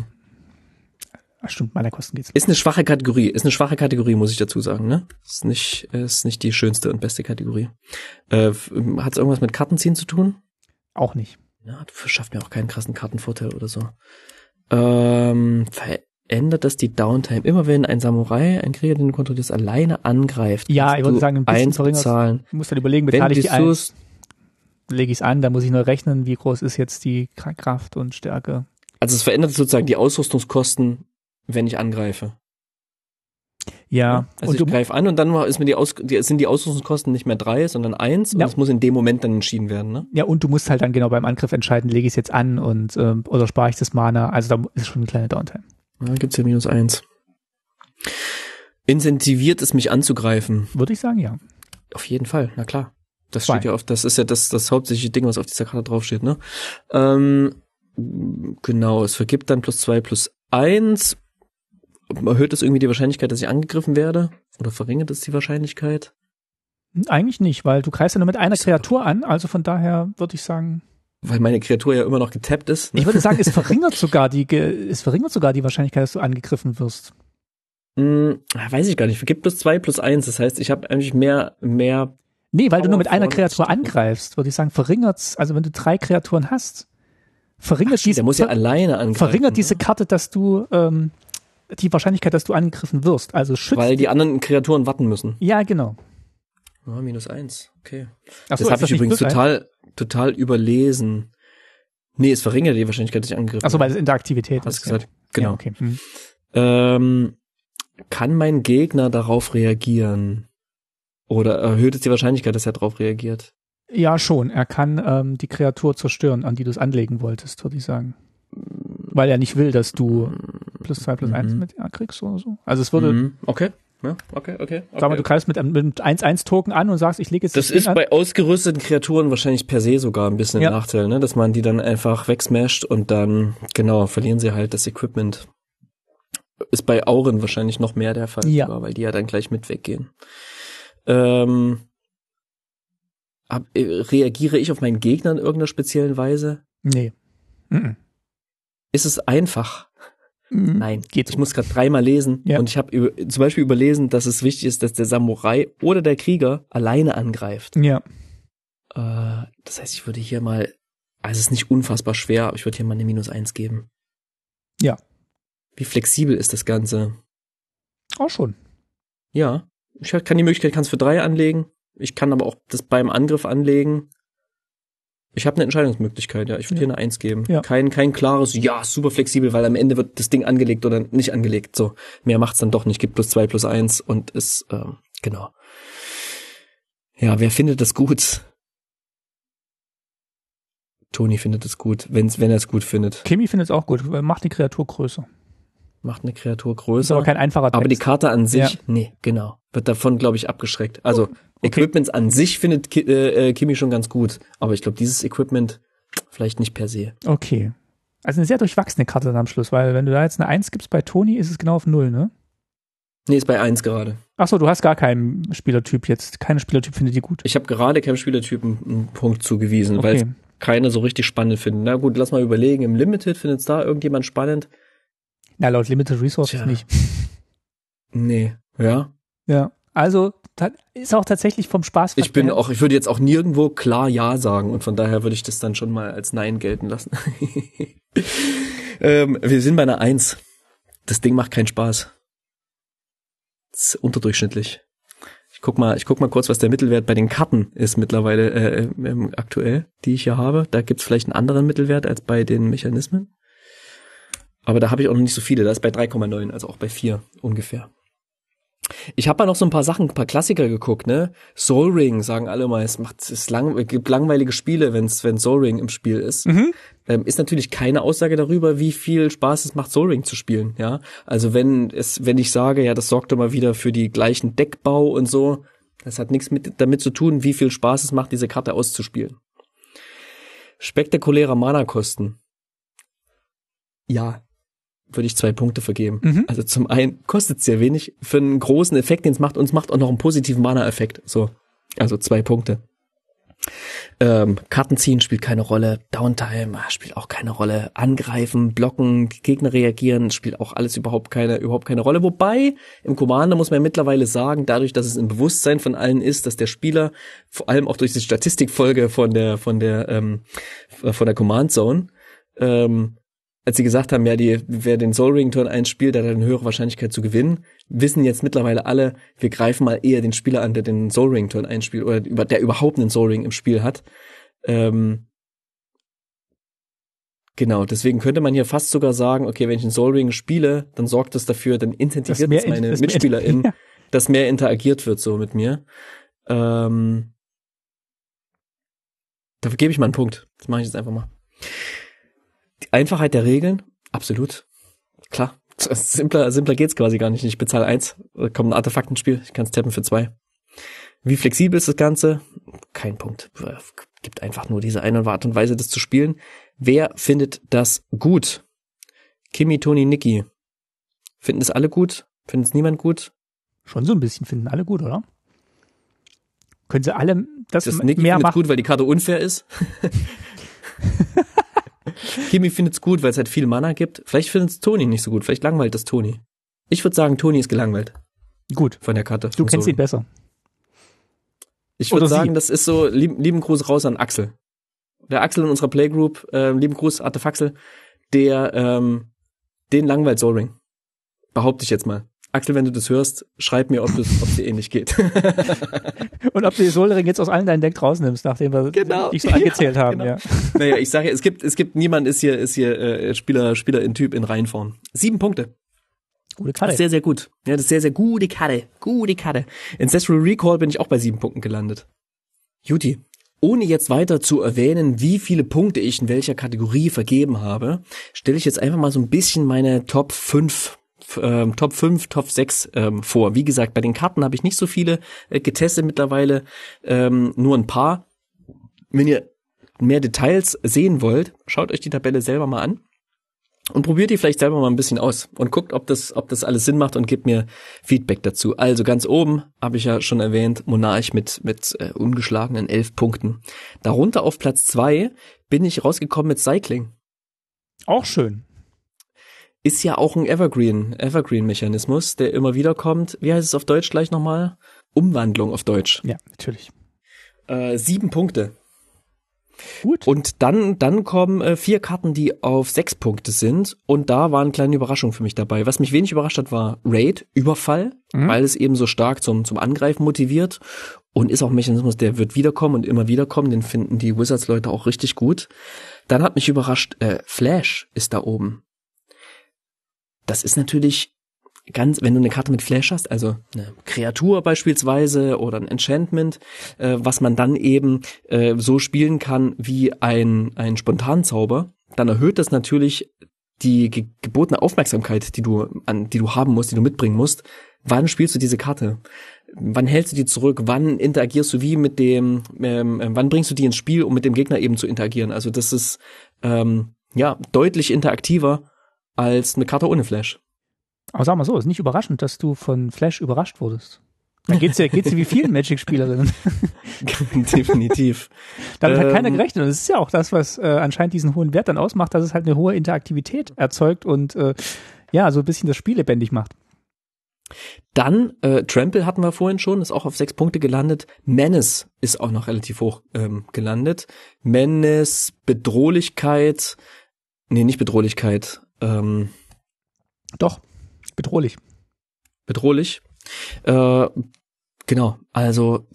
Ach, stimmt, meiner Kosten geht's.
Ist eine schwache Kategorie, ist eine schwache Kategorie, muss ich dazu sagen, ne? Ist nicht, ist nicht die schönste und beste Kategorie. Äh, hat es irgendwas mit Kartenziehen zu tun?
Auch nicht.
Ja, das schafft mir auch keinen krassen Kartenvorteil oder so. Ähm, verändert das die Downtime? Immer wenn ein Samurai, ein Krieger, den du kontrollierst, alleine angreift,
Ja, ich würde sagen, ein bisschen
eins
verringert. Du musst dann überlegen,
Wenn
bezahle ich die
die
ein,
Sus,
lege ich es an, dann muss ich nur rechnen, wie groß ist jetzt die Kra- Kraft und Stärke.
also es verändert sozusagen die Ausrüstungskosten, wenn ich angreife.
Ja,
Also
und
ich
du,
greife an und dann ist mir die, Aus, die sind die Ausrüstungskosten nicht mehr drei, sondern eins und
Ja.
es muss in dem Moment dann entschieden werden, ne?
ja, und du musst halt dann genau beim Angriff entscheiden, lege ich es jetzt an und ähm, oder spare ich das Mana. Also da ist schon eine kleine Downtime.
Da gibt's ja minus eins. Incentiviert es mich anzugreifen?
Würde ich sagen, ja.
Auf jeden Fall, na klar. Das
Zwei.
steht ja auf, das ist ja das, das hauptsächliche Ding, was auf dieser Karte draufsteht, ne? Ähm, Genau, es vergibt dann plus zwei plus eins. Erhöht es irgendwie die Wahrscheinlichkeit, dass ich angegriffen werde? Oder verringert es die Wahrscheinlichkeit?
Eigentlich nicht, weil du greifst ja nur mit einer Kreatur an, also von daher würde ich sagen.
Weil meine Kreatur ja immer noch getappt ist.
Ich würde sagen, es verringert sogar die, es verringert sogar die Wahrscheinlichkeit, dass du angegriffen wirst.
Hm, weiß ich gar nicht. Vergibt plus zwei plus eins. Das heißt, ich habe eigentlich mehr, mehr.
Nee, weil du nur mit einer Kreatur angreifst, würde ich sagen, verringert's, also wenn du drei Kreaturen hast, verringert
Ach,
diese.
Der muss ja alleine angreifen.
Verringert diese Karte, dass du, ähm, die Wahrscheinlichkeit, dass du angegriffen wirst. Also schützt.
Weil die anderen Kreaturen warten müssen.
Ja, genau.
Ja, minus eins. Okay.
Ach so,
das habe ich übrigens total, total überlesen. Nee, es verringert die Wahrscheinlichkeit, dass ich angegriffen
Achso, weil es Interaktivität
Hast
ist.
gesagt.
Ja.
Genau.
Ja, okay. Hm.
Ähm, kann mein Gegner darauf reagieren? Oder erhöht es die Wahrscheinlichkeit, dass er darauf reagiert?
ja, schon. Er kann ähm, die Kreatur zerstören, an die du es anlegen wolltest, würde ich sagen. Weil er nicht will, dass du plus zwei plus eins
Mhm.
mit ja, kriegst oder so. Also es würde,
Mhm. Okay. Ja, okay, okay. okay.
sag mal, du greifst mit einem mit 1-1-Token an und sagst, ich lege jetzt
Das ist bei ausgerüsteten Kreaturen wahrscheinlich per se sogar ein bisschen
Ja.
ein Nachteil, ne? Dass man die dann einfach wegsmasht und dann, genau, verlieren sie halt das Equipment. Ist bei Auren wahrscheinlich noch mehr der Fall,
Ja.
sogar, weil die ja dann gleich mit weggehen. Ähm, ab, äh, reagiere ich auf meinen Gegner in irgendeiner speziellen Weise?
Nee. Mhm.
Ist es einfach?
Mhm.
Nein.
Geht
Ich muss gerade dreimal lesen
Ja.
und ich habe zum Beispiel überlesen, dass es wichtig ist, dass der Samurai oder der Krieger alleine angreift.
Ja.
Äh, das heißt, ich würde hier mal, also es ist nicht unfassbar schwer, aber ich würde hier mal eine Minus eins geben.
Ja.
Wie flexibel ist das Ganze?
Auch schon.
Ja, ich kann die Möglichkeit, kann es für drei anlegen. Ich kann aber auch das beim Angriff anlegen. Ich habe eine Entscheidungsmöglichkeit, ja. Ich würde
Ja.
hier eine Eins geben.
Ja.
Kein, kein klares, ja, super flexibel, weil am Ende wird das Ding angelegt oder nicht angelegt. So, mehr macht's dann doch nicht. Gibt plus zwei, plus eins und ist, ähm, genau. Ja, wer findet das gut? Toni findet es gut, wenn's, wenn er es gut findet.
Kimi findet es auch gut, weil macht die Kreatur größer.
Macht eine Kreatur
Ist
größer.
aber kein einfacher Text.
Aber die Karte an sich,
Ja.
nee, genau. Wird davon, glaube ich, abgeschreckt. Also, Equipments an sich findet Ki äh, äh, Kimi schon ganz gut. Aber ich glaube, dieses Equipment vielleicht nicht per se.
Okay. Also eine sehr durchwachsene Karte dann am Schluss, weil wenn du da jetzt eine 1 gibst bei Toni, ist es genau auf Null, ne?
Nee, ist bei eins gerade.
Achso, du hast gar keinen Spielertyp jetzt. Keinen Spielertyp findet die gut.
Ich habe gerade keinem Spielertypen einen Punkt zugewiesen, weil
Okay.
keine so richtig spannend finden. Na gut, lass mal überlegen. Im Limited findet es da irgendjemand spannend?
Na, laut Limited Resources
Tja.
nicht.
Nee. Ja.
Ja. Also, ist auch tatsächlich vom Spaß.
Ich bin auch, ich würde jetzt auch nirgendwo klar Ja sagen und von daher würde ich das dann schon mal als Nein gelten lassen. ähm, wir sind bei einer Eins. Das Ding macht keinen Spaß. Das ist unterdurchschnittlich. Ich guck mal, ich guck mal kurz, was der Mittelwert bei den Karten ist mittlerweile äh, ähm, aktuell, die ich hier habe. Da gibt's vielleicht einen anderen Mittelwert als bei den Mechanismen. Aber da habe ich auch noch nicht so viele. Da ist bei 3,9, also auch bei 4 ungefähr. Ich habe mal noch so ein paar Sachen, ein paar Klassiker geguckt, ne? Soul Ring sagen alle mal, es macht es lang, es gibt langweilige Spiele, wenn's wenn Soul Ring im Spiel ist.
Mhm.
Ähm, ist natürlich keine Aussage darüber, wie viel Spaß es macht, Soul Ring zu spielen, ja? Also wenn es wenn ich sage, ja, das sorgt mal wieder für die gleichen Deckbau und so, das hat nichts mit damit zu tun, wie viel Spaß es macht, diese Karte auszuspielen. Spektakulärer Mana-Kosten. Ja, würde ich zwei Punkte vergeben.
Mhm.
Also zum einen kostet es sehr wenig für einen großen Effekt, den es macht, und es macht auch noch einen positiven Mana-Effekt. So, also zwei Punkte. Ähm, Karten ziehen spielt keine Rolle, Downtime ah, spielt auch keine Rolle, Angreifen, Blocken, Gegner reagieren spielt auch alles überhaupt keine überhaupt keine Rolle. Wobei im Commander muss man mittlerweile sagen, dadurch, dass es im Bewusstsein von allen ist, dass der Spieler vor allem auch durch die Statistikfolge von der von der ähm, von der Command Zone ähm, als sie gesagt haben, ja, die, wer den Soul Ring Turn 1 spielt, der hat eine höhere Wahrscheinlichkeit zu gewinnen, wissen jetzt mittlerweile alle, wir greifen mal eher den Spieler an, der den Soul Ring Turn 1 spielt oder über, der überhaupt einen Soul Ring im Spiel hat. Ähm, genau, deswegen könnte man hier fast sogar sagen, okay, wenn ich einen Soul Ring spiele, dann sorgt das dafür, dann incentiviert
mehr
es
in-
meine
das
MitspielerInnen,
Ja.
dass mehr interagiert wird so mit mir. Ähm, dafür gebe ich mal einen Punkt. Das mache ich jetzt einfach mal. Die Einfachheit der Regeln, absolut. Klar. Simpler, simpler geht's quasi gar nicht. Ich bezahle eins, da kommt ein Artefaktenspiel, ich kann's tappen für zwei. Wie flexibel ist das Ganze? Kein Punkt. gibt einfach nur diese eine Art und Weise, das zu spielen. Wer findet das gut? Kimi, Toni, Niki. Finden das alle gut? Findet es niemand gut?
Schon so ein bisschen finden alle gut, oder? Können sie alle das,
Das Niki
mehr
findet
machen?
gut, weil die Karte unfair ist. Kimi findet es gut, weil es halt viel Mana gibt. Vielleicht findet es Toni nicht so gut. Vielleicht langweilt das Toni. Ich würde sagen, Toni ist gelangweilt
Gut,
von der Karte.
du kennst ihn besser.
Ich würde
sie.
sagen, das ist so, lieben, lieben Gruß raus an Axel. Der Axel in unserer Playgroup, äh, lieben Gruß, Artefaxel, der, ähm, den langweilt Soul Ring. Behaupte ich jetzt mal. Axel, wenn du das hörst, schreib mir, ob es ob dir ähnlich geht.
Und ob du die Solring jetzt aus allen deinen Deck rausnimmst, nachdem wir
Genau.
dich so angezählt
Ja,
haben,
genau.
ja.
naja, ich sage, es gibt, es gibt niemand ist hier, ist hier äh, Spieler, Spieler in Typ in Reihenform. Sieben Punkte.
Gute
Das
Karte.
ist sehr, sehr gut. Ja, das ist sehr, sehr gute Karte. Gute Karte. Ancestral Recall bin ich auch bei sieben Punkten gelandet. Juti. Ohne jetzt weiter zu erwähnen, wie viele Punkte ich in welcher Kategorie vergeben habe, stelle ich jetzt einfach mal so ein bisschen meine Top 5 ähm, Top 5, Top 6 ähm, vor. Wie gesagt, bei den Karten habe ich nicht so viele äh, getestet mittlerweile, ähm, nur ein paar. Wenn ihr mehr Details sehen wollt, schaut euch die Tabelle selber mal an und probiert die vielleicht selber mal ein bisschen aus und guckt, ob das, ob das alles Sinn macht und gebt mir Feedback dazu. Also ganz oben habe ich ja schon erwähnt, Monarch mit, mit äh, ungeschlagenen elf Punkten. Darunter auf Platz zwei bin ich rausgekommen mit Cycling.
Auch schön.
Ist ja auch ein Evergreen, Evergreen-Mechanismus, der immer wieder kommt. Wie heißt es auf Deutsch gleich nochmal? Umwandlung auf Deutsch.
Ja, natürlich.
Äh, sieben Punkte.
Gut.
Und dann, dann kommen äh, vier Karten, die auf sechs Punkte sind. Und da waren kleine Überraschungen für mich dabei. Was mich wenig überrascht hat, war Raid, Überfall,
Mhm.
weil es eben so stark zum, zum Angreifen motiviert. Und ist auch ein Mechanismus, der wird wiederkommen und immer wiederkommen. Den finden die Wizards-Leute auch richtig gut. Dann hat mich überrascht, äh, Flash ist da oben. Das ist natürlich ganz, wenn du eine Karte mit Flash hast, also eine Kreatur beispielsweise oder ein Enchantment, äh, was man dann eben äh, so spielen kann wie ein, ein Spontanzauber, dann erhöht das natürlich die ge gebotene Aufmerksamkeit, die du an, die du haben musst, die du mitbringen musst. Wann spielst du diese Karte? Wann hältst du die zurück? Wann interagierst du wie mit dem? Ähm, äh, wann bringst du die ins Spiel, um mit dem Gegner eben zu interagieren? Also das ist ähm, ja deutlich interaktiver als eine Karte ohne Flash.
Aber sag mal so, ist nicht überraschend, dass du von Flash überrascht wurdest. Da geht's ja, geht's ja wie vielen Magic-Spielerinnen.
Definitiv.
Damit hat keiner
Ähm,
gerechnet. Und das ist ja auch das, was äh, anscheinend diesen hohen Wert dann ausmacht, dass es halt eine hohe Interaktivität erzeugt und äh, ja, so ein bisschen das Spiel lebendig macht.
Dann, äh, Trample hatten wir vorhin schon, ist auch auf sechs Punkte gelandet. Menace ist auch noch relativ hoch ähm, gelandet. Menace, Bedrohlichkeit, nee, nicht Bedrohlichkeit, ähm,
Doch, bedrohlich.
bedrohlich. Äh, genau, also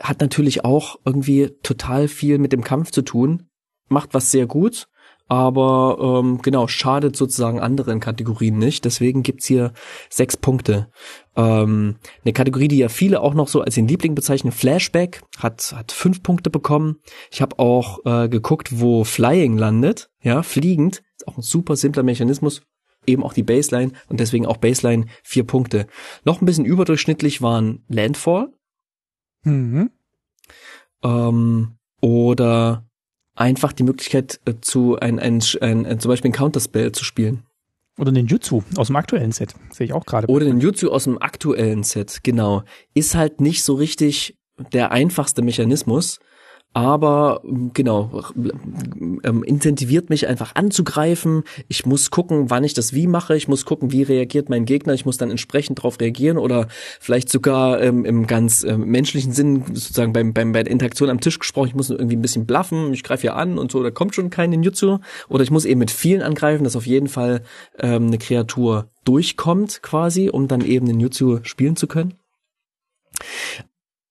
hat natürlich auch irgendwie total viel mit dem Kampf zu tun, macht was sehr gut, aber ähm, genau, schadet sozusagen anderen Kategorien nicht. Deswegen gibt's hier sechs Punkte. Ähm, eine Kategorie, die ja viele auch noch so als den Liebling bezeichnen, Flashback, hat, hat fünf Punkte bekommen. Ich habe auch äh, geguckt, wo Flying landet. Ja, fliegend, auch ein super simpler Mechanismus, eben auch die Baseline und deswegen auch Baseline vier Punkte. Noch ein bisschen überdurchschnittlich waren Landfall
Mhm.
ähm, oder einfach die Möglichkeit äh, zu ein, ein, ein, ein zum Beispiel ein Counterspell zu spielen.
Oder den Jutsu aus dem aktuellen Set. Sehe ich auch gerade.
Oder den Jutsu aus dem aktuellen Set, genau. Ist halt nicht so richtig der einfachste Mechanismus, aber genau, ähm, incentiviert mich einfach anzugreifen. Ich muss gucken, wann ich das wie mache. Ich muss gucken, wie reagiert mein Gegner. Ich muss dann entsprechend darauf reagieren oder vielleicht sogar ähm, im ganz ähm, menschlichen Sinn, sozusagen beim, beim, bei der Interaktion am Tisch gesprochen, ich muss irgendwie ein bisschen bluffen, ich greife hier an und so, da kommt schon kein Ninjutsu. Oder ich muss eben mit vielen angreifen, dass auf jeden Fall ähm, eine Kreatur durchkommt quasi, um dann eben den Jutsu spielen zu können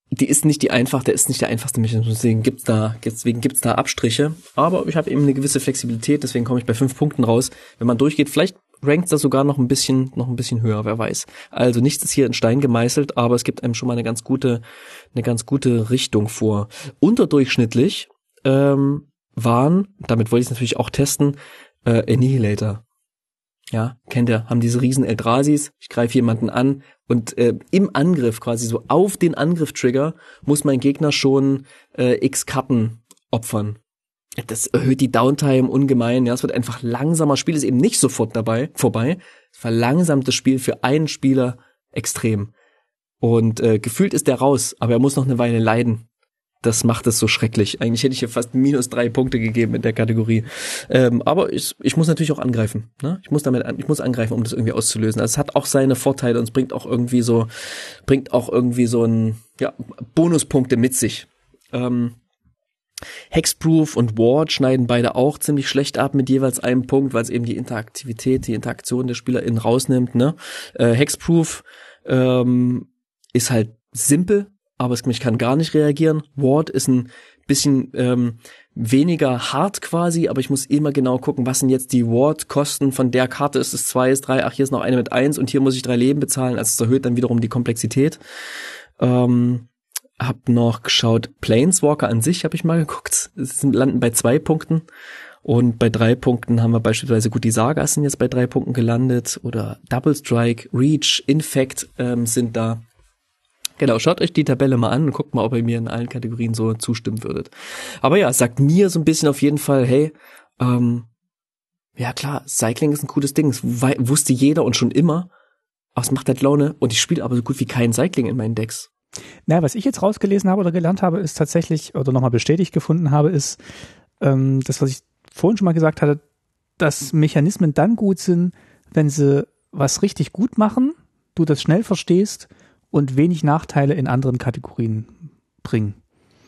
die ist nicht die einfach, der ist nicht der einfachste Mechanismus, deswegen gibt's da, deswegen gibt's da Abstriche. Aber ich habe eben eine gewisse Flexibilität, deswegen komme ich bei fünf Punkten raus. Wenn man durchgeht, vielleicht rankt das sogar noch ein bisschen, noch ein bisschen höher, wer weiß. Also nichts ist hier in Stein gemeißelt, aber es gibt einem schon mal eine ganz gute, eine ganz gute Richtung vor. Unterdurchschnittlich ähm, waren, damit wollte ich natürlich auch testen, äh, Annihilator. Ja, kennt ihr, haben diese riesen Eldrasis, ich greife jemanden an und äh, im Angriff quasi so auf den Angriff-Trigger muss mein Gegner schon äh, x Karten opfern. Das erhöht die Downtime ungemein, ja, es wird einfach langsamer, Spiel ist eben nicht sofort dabei, vorbei, es verlangsamt das Spiel für einen Spieler extrem. Und äh, gefühlt ist der raus, aber er muss noch eine Weile leiden das macht es so schrecklich. Eigentlich hätte ich hier fast minus drei Punkte gegeben in der Kategorie. Ähm, aber ich, ich muss natürlich auch angreifen. Ne? Ich muss damit, ich muss angreifen, um das irgendwie auszulösen. Also es hat auch seine Vorteile und es bringt auch irgendwie so, bringt auch irgendwie so ein, ja, Bonuspunkte mit sich. Ähm, Hexproof und Ward schneiden beide auch ziemlich schlecht ab mit jeweils einem Punkt, weil es eben die Interaktivität, die Interaktion der SpielerInnen rausnimmt. Ne? Äh, Hexproof ähm, ist halt simpel, aber es, ich kann gar nicht reagieren. Ward ist ein bisschen ähm, weniger hart quasi, aber ich muss immer genau gucken, was sind jetzt die Ward-Kosten von der Karte. Ist es zwei, ist drei, ach, hier ist noch eine mit eins und hier muss ich drei Leben bezahlen. Also es erhöht dann wiederum die Komplexität. Ähm, hab noch geschaut, Planeswalker an sich habe ich mal geguckt. Es landen bei zwei Punkten. Und bei drei Punkten haben wir beispielsweise, gut, die Sagas sind jetzt bei drei Punkten gelandet oder Double Strike, Reach, Infect ähm, sind da. Genau, schaut euch die Tabelle mal an und guckt mal, ob ihr mir in allen Kategorien so zustimmen würdet. Aber ja, sagt mir so ein bisschen auf jeden Fall, hey, ähm, ja klar, Cycling ist ein cooles Ding, das wusste jeder und schon immer, aber es macht halt Laune und ich spiele aber so gut wie kein Cycling in meinen Decks.
Na, was ich jetzt rausgelesen habe oder gelernt habe, ist tatsächlich, oder nochmal bestätigt gefunden habe, ist ähm, das, was ich vorhin schon mal gesagt hatte, dass Mechanismen dann gut sind, wenn sie was richtig gut machen, du das schnell verstehst und wenig Nachteile in anderen Kategorien bringen.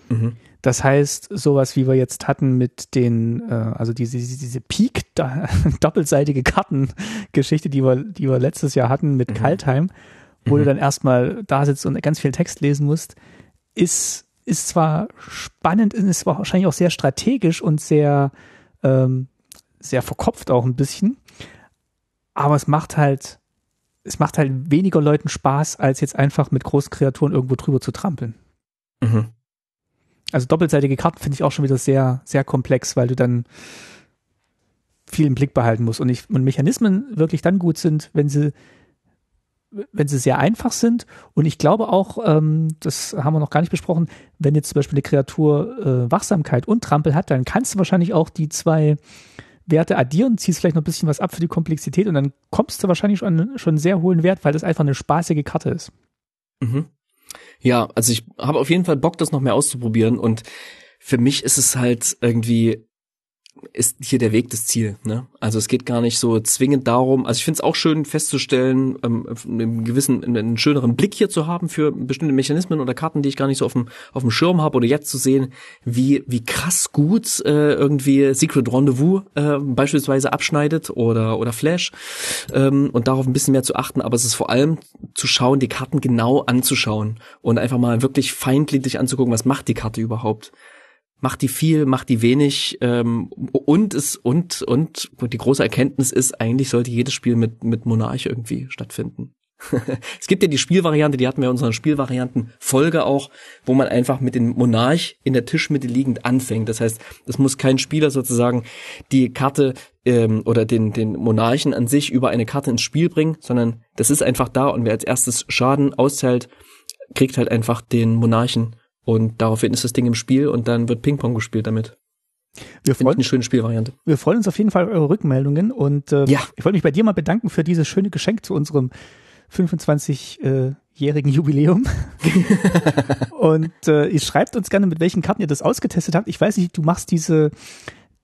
Mhm. Das heißt, sowas wie wir jetzt hatten mit den, äh, also diese, diese Peak doppelseitige Kartengeschichte, die wir, die wir letztes Jahr hatten mit mhm. Kaltheim, wo mhm. du dann erstmal da sitzt und ganz viel Text lesen musst, ist, ist zwar spannend, ist wahrscheinlich auch sehr strategisch und sehr, ähm, sehr verkopft auch ein bisschen, aber es macht halt es macht halt weniger Leuten Spaß, als jetzt einfach mit großen Kreaturen irgendwo drüber zu trampeln. Mhm. Also doppelseitige Karten finde ich auch schon wieder sehr, sehr komplex, weil du dann viel im Blick behalten musst. Und, ich, und Mechanismen wirklich dann gut sind, wenn sie, wenn sie sehr einfach sind. Und ich glaube auch, ähm, das haben wir noch gar nicht besprochen, wenn jetzt zum Beispiel eine Kreatur äh, Wachsamkeit und Trampel hat, dann kannst du wahrscheinlich auch die zwei Werte addieren, ziehst vielleicht noch ein bisschen was ab für die Komplexität und dann kommst du wahrscheinlich schon, schon einen sehr hohen Wert, weil das einfach eine spaßige Karte ist.
Mhm. Ja, also ich habe auf jeden Fall Bock, das noch mehr auszuprobieren und für mich ist es halt irgendwie ist hier der Weg das Ziel. Ne? Also es geht gar nicht so zwingend darum, also ich finde es auch schön festzustellen, ähm, einen gewissen, einen schöneren Blick hier zu haben für bestimmte Mechanismen oder Karten, die ich gar nicht so auf dem, auf dem Schirm habe oder jetzt zu sehen, wie, wie krass gut äh, irgendwie Secret Rendezvous äh, beispielsweise abschneidet oder, oder Flash ähm, und darauf ein bisschen mehr zu achten, aber es ist vor allem zu schauen, die Karten genau anzuschauen und einfach mal wirklich feingliedrig anzugucken, was macht die Karte überhaupt macht die viel, macht die wenig ähm, und es und und die große Erkenntnis ist, eigentlich sollte jedes Spiel mit mit Monarch irgendwie stattfinden. es gibt ja die Spielvariante, die hatten wir in unseren Spielvarianten Folge auch, wo man einfach mit dem Monarch in der Tischmitte liegend anfängt. Das heißt, es muss kein Spieler sozusagen die Karte ähm, oder den den Monarchen an sich über eine Karte ins Spiel bringen, sondern das ist einfach da und wer als erstes Schaden austeilt, kriegt halt einfach den Monarchen und daraufhin ist das Ding im Spiel und dann wird Ping-Pong gespielt damit.
Wir freuen, eine schöne Spielvariante. Wir freuen uns auf jeden Fall eure Rückmeldungen und äh, ja. ich wollte mich bei dir mal bedanken für dieses schöne Geschenk zu unserem 25-jährigen Jubiläum. und äh, ihr schreibt uns gerne, mit welchen Karten ihr das ausgetestet habt. Ich weiß nicht, du machst diese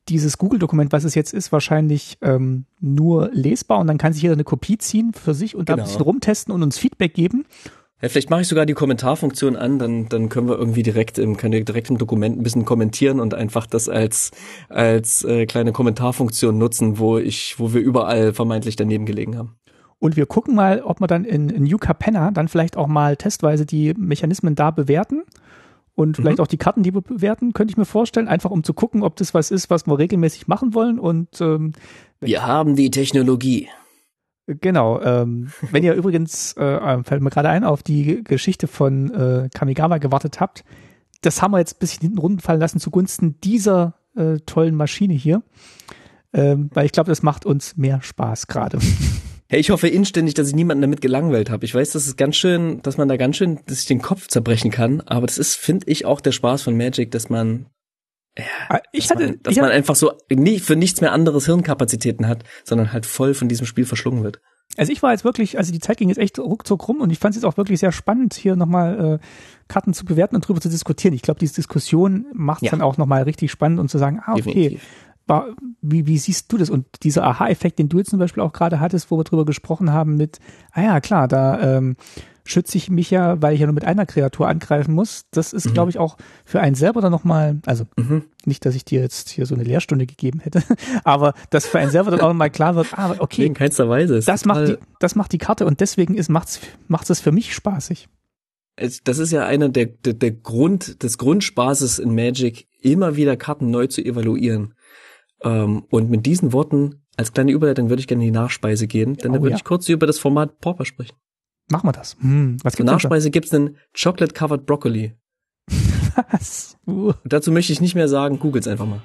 dieses Google-Dokument, was es jetzt ist, wahrscheinlich ähm, nur lesbar und dann kann sich jeder eine Kopie ziehen für sich und genau. da ein bisschen rumtesten und uns Feedback geben.
Ja, vielleicht mache ich sogar die Kommentarfunktion an, dann, dann können wir irgendwie direkt im, können wir direkt im Dokument ein bisschen kommentieren und einfach das als, als äh, kleine Kommentarfunktion nutzen, wo ich, wo wir überall vermeintlich daneben gelegen haben.
Und wir gucken mal, ob wir dann in, in New Capenna dann vielleicht auch mal testweise die Mechanismen da bewerten und vielleicht mhm. auch die Karten, die wir bewerten, könnte ich mir vorstellen, einfach um zu gucken, ob das was ist, was wir regelmäßig machen wollen. Und ähm,
wir haben die Technologie.
Genau. Ähm, wenn ihr übrigens, äh, ähm, fällt mir gerade ein, auf die Geschichte von äh, Kamigawa gewartet habt, das haben wir jetzt ein bisschen hinten runterfallen lassen zugunsten dieser äh, tollen Maschine hier. ähm, weil ich glaube, das macht uns mehr Spaß gerade.
Hey, ich hoffe inständig, dass ich niemanden damit gelangweilt habe. Ich weiß, das ist ganz schön, dass man da ganz schön sich den Kopf zerbrechen kann, aber das ist, finde ich, auch der Spaß von Magic, dass man ja,
Ah, ich
dass
hatte,
man, dass
ich
man
hatte,
einfach so nie, für nichts mehr anderes Hirnkapazitäten hat, sondern halt voll von diesem Spiel verschlungen wird.
also ich war jetzt wirklich, also die Zeit ging jetzt echt ruckzuck rum und ich fand es jetzt auch wirklich sehr spannend, hier nochmal äh, Karten zu bewerten und drüber zu diskutieren. Ich glaube, diese Diskussion macht es
Ja.
dann auch nochmal richtig spannend und zu sagen, ah, okay,
Definitiv.
war, wie, wie siehst du das? Und dieser Aha-Effekt, den du jetzt zum Beispiel auch gerade hattest, wo wir drüber gesprochen haben mit, ah ja, klar, da ähm, schütze ich mich ja, weil ich ja nur mit einer Kreatur angreifen muss. Das ist,
Mhm.
glaube ich, auch für einen selber dann nochmal, also
Mhm.
nicht, dass ich dir jetzt hier so eine Lehrstunde gegeben hätte, aber dass für einen selber dann auch nochmal klar wird, ah, okay,
In keinster Weise.
Das macht, die, das macht die Karte und deswegen ist, macht's, macht's es für mich spaßig.
das ist ja einer der, der, der Grund, des Grundspaßes in Magic, immer wieder Karten neu zu evaluieren. Ähm, und mit diesen Worten als kleine Überleitung würde ich gerne in die Nachspeise gehen, denn
Oh,
da würde
ja.
ich kurz über das Format Pauper sprechen.
Machen wir das. Hm, was
Zur
gibt's denn
Nachspeise gibt's einen Chocolate Covered Broccoli.
Was? Uh.
Dazu möchte ich nicht mehr sagen, googelt's einfach mal.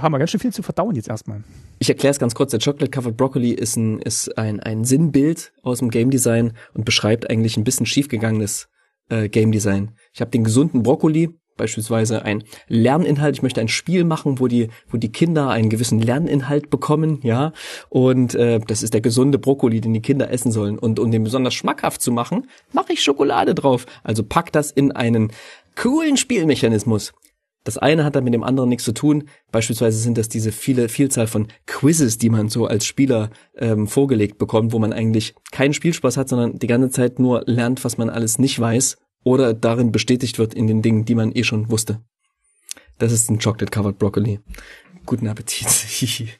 Haben wir ganz schön viel zu verdauen jetzt erstmal.
Ich erkläre es ganz kurz. Der Chocolate Covered Broccoli ist ein, ist ein, ein Sinnbild aus dem Game Design und beschreibt eigentlich ein bisschen schiefgegangenes äh, Game Design. Ich habe den gesunden Brokkoli, beispielsweise ein Lerninhalt. Ich möchte ein Spiel machen, wo die, wo die Kinder einen gewissen Lerninhalt bekommen, ja. Und äh, das ist der gesunde Brokkoli, den die Kinder essen sollen. Und um den besonders schmackhaft zu machen, mache ich Schokolade drauf. Also pack das in einen coolen Spielmechanismus. Das eine hat dann mit dem anderen nichts zu tun. Beispielsweise sind das diese viele Vielzahl von Quizzes, die man so als Spieler ähm, vorgelegt bekommt, wo man eigentlich keinen Spielspaß hat, sondern die ganze Zeit nur lernt, was man alles nicht weiß oder darin bestätigt wird in den Dingen, die man eh schon wusste. Das ist ein Chocolate Covered Broccoli. Guten Appetit.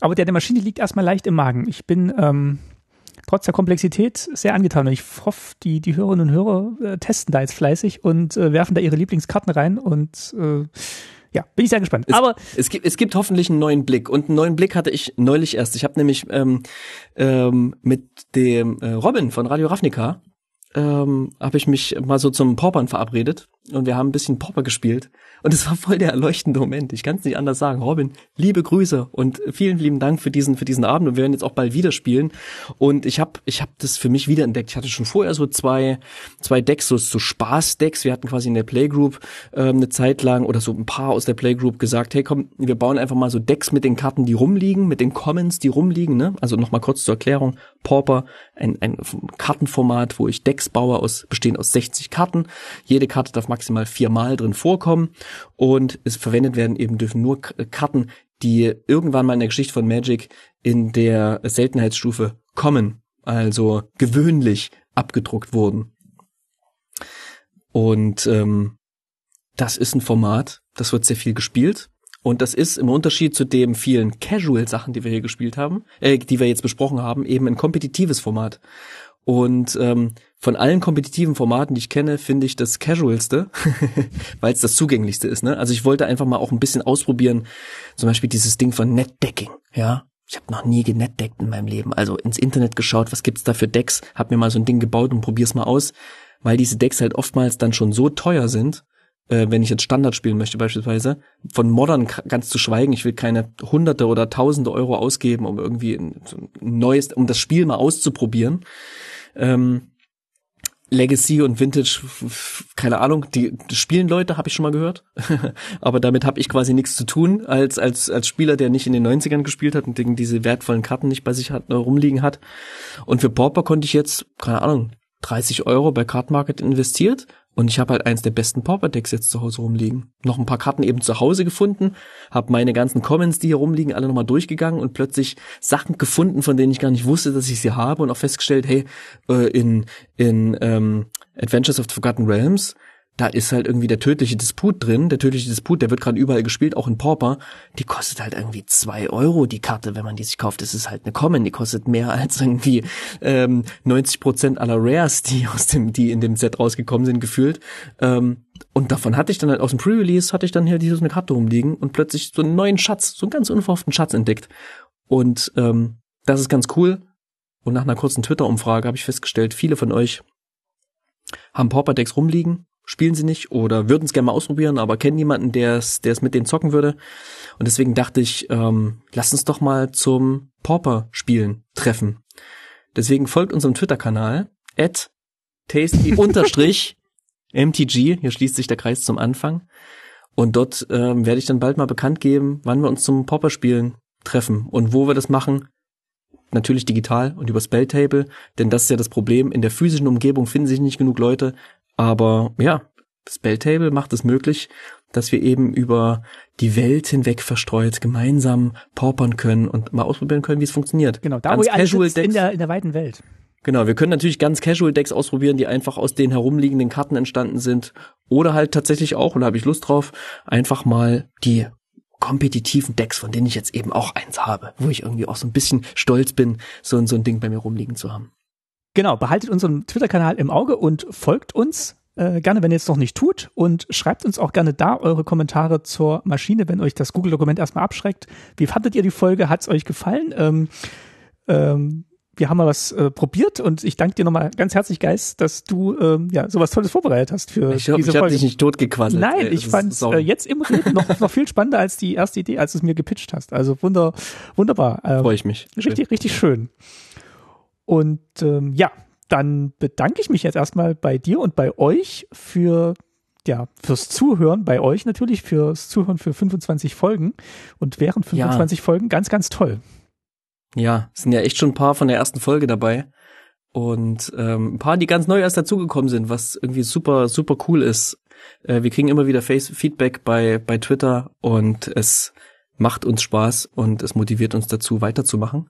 Aber der der Maschine liegt erstmal leicht im Magen. Ich bin ähm, trotz der Komplexität sehr angetan und ich hoffe, die, die Hörerinnen und Hörer äh, testen da jetzt fleißig und äh, werfen da ihre Lieblingskarten rein und äh, ja, bin ich sehr gespannt.
Es,
Aber
es gibt, es gibt hoffentlich einen neuen Blick. Und einen neuen Blick hatte ich neulich erst. Ich habe nämlich ähm, ähm, mit dem äh, Robin von Radio Ravnica ähm, habe ich mich mal so zum Paupern verabredet und wir haben ein bisschen Pauper gespielt und es war voll der erleuchtende Moment. Ich kann es nicht anders sagen. Robin, liebe Grüße und vielen lieben Dank für diesen für diesen Abend und wir werden jetzt auch bald wieder spielen und ich habe ich habe das für mich wiederentdeckt. Ich hatte schon vorher so zwei zwei Decks so, so Spaß-Decks. Wir hatten quasi in der Playgroup ähm, eine Zeit lang oder so ein paar aus der Playgroup gesagt, hey komm, wir bauen einfach mal so Decks mit den Karten, die rumliegen, mit den Commons, die rumliegen. Ne? Also noch mal kurz zur Erklärung: Pauper, ein, ein Kartenformat, wo ich Decks baue aus bestehend aus 60 Karten. Jede Karte darf maximal viermal drin vorkommen und es verwendet werden eben dürfen nur Karten, die irgendwann mal in der Geschichte von Magic in der Seltenheitsstufe kommen, also gewöhnlich abgedruckt wurden. Und ähm, das ist ein Format, das wird sehr viel gespielt. Und das ist im Unterschied zu den vielen Casual-Sachen, die wir hier gespielt haben, äh, die wir jetzt besprochen haben, eben ein kompetitives Format. Und ähm, von allen kompetitiven Formaten, die ich kenne, finde ich das Casualste, weil es das zugänglichste ist. Ne? Also ich wollte einfach mal auch ein bisschen ausprobieren, zum Beispiel dieses Ding von Netdecking. Ja, ich habe noch nie genetdeckt in meinem Leben. Also ins Internet geschaut, was gibt's da für Decks, hab mir mal so ein Ding gebaut und probier's mal aus, weil diese Decks halt oftmals dann schon so teuer sind, äh, wenn ich jetzt Standard spielen möchte beispielsweise, von Modern ganz zu schweigen, ich will keine Hunderte oder Tausende Euro ausgeben, um irgendwie ein, ein neues, um das Spiel mal auszuprobieren. Ähm, Legacy und Vintage, keine Ahnung, die, die spielen Leute, habe ich schon mal gehört. Aber damit habe ich quasi nichts zu tun, als, als, als Spieler, der nicht in den 90ern gespielt hat und diese wertvollen Karten nicht bei sich hat, äh, rumliegen hat. Und für Pauper konnte ich jetzt, keine Ahnung, 30 Euro bei Card Market investiert und ich habe halt eins der besten Pauper-Decks jetzt zu Hause rumliegen. Noch ein paar Karten eben zu Hause gefunden, habe meine ganzen Commons, die hier rumliegen, alle nochmal durchgegangen und plötzlich Sachen gefunden, von denen ich gar nicht wusste, dass ich sie habe und auch festgestellt, hey, äh, in, in ähm, Adventures of the Forgotten Realms, da ist halt irgendwie der tödliche Disput drin. Der tödliche Disput, der wird gerade überall gespielt, auch in Pauper. Die kostet halt irgendwie zwei Euro, die Karte, wenn man die sich kauft. Das ist halt eine Common, die kostet mehr als irgendwie ähm, 90 Prozent aller Rares, die aus dem, die in dem Set rausgekommen sind, gefühlt. Ähm, und davon hatte ich dann halt aus dem Pre-Release, hatte ich dann hier diese eine Karte rumliegen und plötzlich so einen neuen Schatz, so einen ganz unverhofften Schatz entdeckt. Und ähm, das ist ganz cool. und nach einer kurzen Twitter-Umfrage habe ich festgestellt, viele von euch haben Pauper-Decks rumliegen, spielen sie nicht oder würden es gerne mal ausprobieren, aber kennen jemanden, der es der es mit denen zocken würde. Und deswegen dachte ich, ähm, lasst uns doch mal zum Pauper-Spielen treffen. Deswegen folgt unserem Twitter-Kanal at tasty-mtg. Hier schließt sich der Kreis zum Anfang. Und dort ähm, werde ich dann bald mal bekannt geben, wann wir uns zum Pauper-Spielen treffen und wo wir das machen. Natürlich digital und über Spelltable, denn das ist ja das Problem. In der physischen Umgebung finden sich nicht genug Leute, aber ja, Spelltable macht es möglich, dass wir eben über die Welt hinweg verstreut gemeinsam paupern können und mal ausprobieren können, wie es funktioniert.
Genau, da
Ganz
wo
casual
sitzt, in
Decks.
der, in der weiten Welt.
Genau, wir können natürlich ganz casual Decks ausprobieren, die einfach aus den herumliegenden Karten entstanden sind. Oder halt tatsächlich auch, und da habe ich Lust drauf, einfach mal die kompetitiven Decks, von denen ich jetzt eben auch eins habe, wo ich irgendwie auch so ein bisschen stolz bin, so, so ein Ding bei mir rumliegen zu haben.
Genau, behaltet unseren Twitter-Kanal im Auge und folgt uns äh, gerne, wenn ihr es noch nicht tut und schreibt uns auch gerne da eure Kommentare zur Maschine, wenn euch das Google-Dokument erstmal abschreckt. Wie fandet ihr die Folge? Hat es euch gefallen? Ähm, ähm, wir haben mal was äh, probiert und ich danke dir nochmal ganz herzlich, Geist, dass du ähm, ja sowas Tolles vorbereitet hast für
Ich hoffe,
diese
ich habe
Folge.
dich nicht totgequasselt.
Nein,
Äh,
ich fand es äh, jetzt im Reden noch, noch viel spannender als die erste Idee, als du es mir gepitcht hast. Also wunder, wunderbar. Ähm,
Freue ich mich.
Richtig, richtig schön. Und ähm, ja, dann bedanke ich mich jetzt erstmal bei dir und bei euch für ja, fürs Zuhören, bei euch natürlich, fürs Zuhören für 25 Folgen und während 25 Folgen ganz, ganz toll.
Ja, es sind ja echt schon ein paar von der ersten Folge dabei. Und ähm, ein paar, die ganz neu erst dazugekommen sind, was irgendwie super, super cool ist. Äh, wir kriegen immer wieder Face Feedback bei, bei Twitter und es macht uns Spaß und es motiviert uns dazu, weiterzumachen.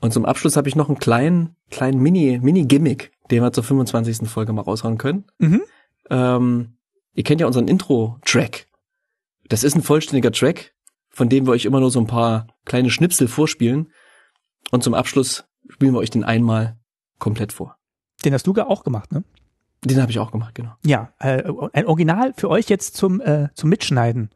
Und zum Abschluss habe ich noch einen kleinen, kleinen Mini, Mini-Gimmick, den wir zur 25. Folge mal raushauen können.
Mhm.
Ähm, ihr kennt ja unseren Intro-Track. Das ist ein vollständiger Track, von dem wir euch immer nur so ein paar kleine Schnipsel vorspielen. Und zum Abschluss spielen wir euch den einmal komplett vor.
Den hast du gar auch gemacht, ne?
Den habe ich auch gemacht, genau.
Ja, äh, ein Original für euch jetzt zum, äh, zum Mitschneiden.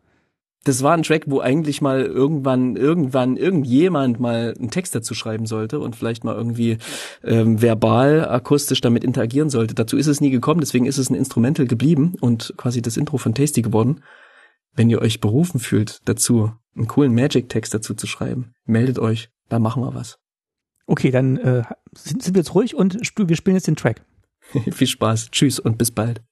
Das war ein Track, wo eigentlich mal irgendwann, irgendwann, irgendjemand mal einen Text dazu schreiben sollte und vielleicht mal irgendwie ähm, verbal, akustisch damit interagieren sollte. Dazu ist es nie gekommen, deswegen ist es ein Instrumental geblieben und quasi das Intro von Tasty geworden. Wenn ihr euch berufen fühlt, dazu einen coolen Magic-Text dazu zu schreiben, meldet euch, da machen wir was.
Okay, dann äh, sind, sind wir jetzt ruhig und sp wir spielen jetzt den Track.
Viel Spaß, tschüss und bis bald.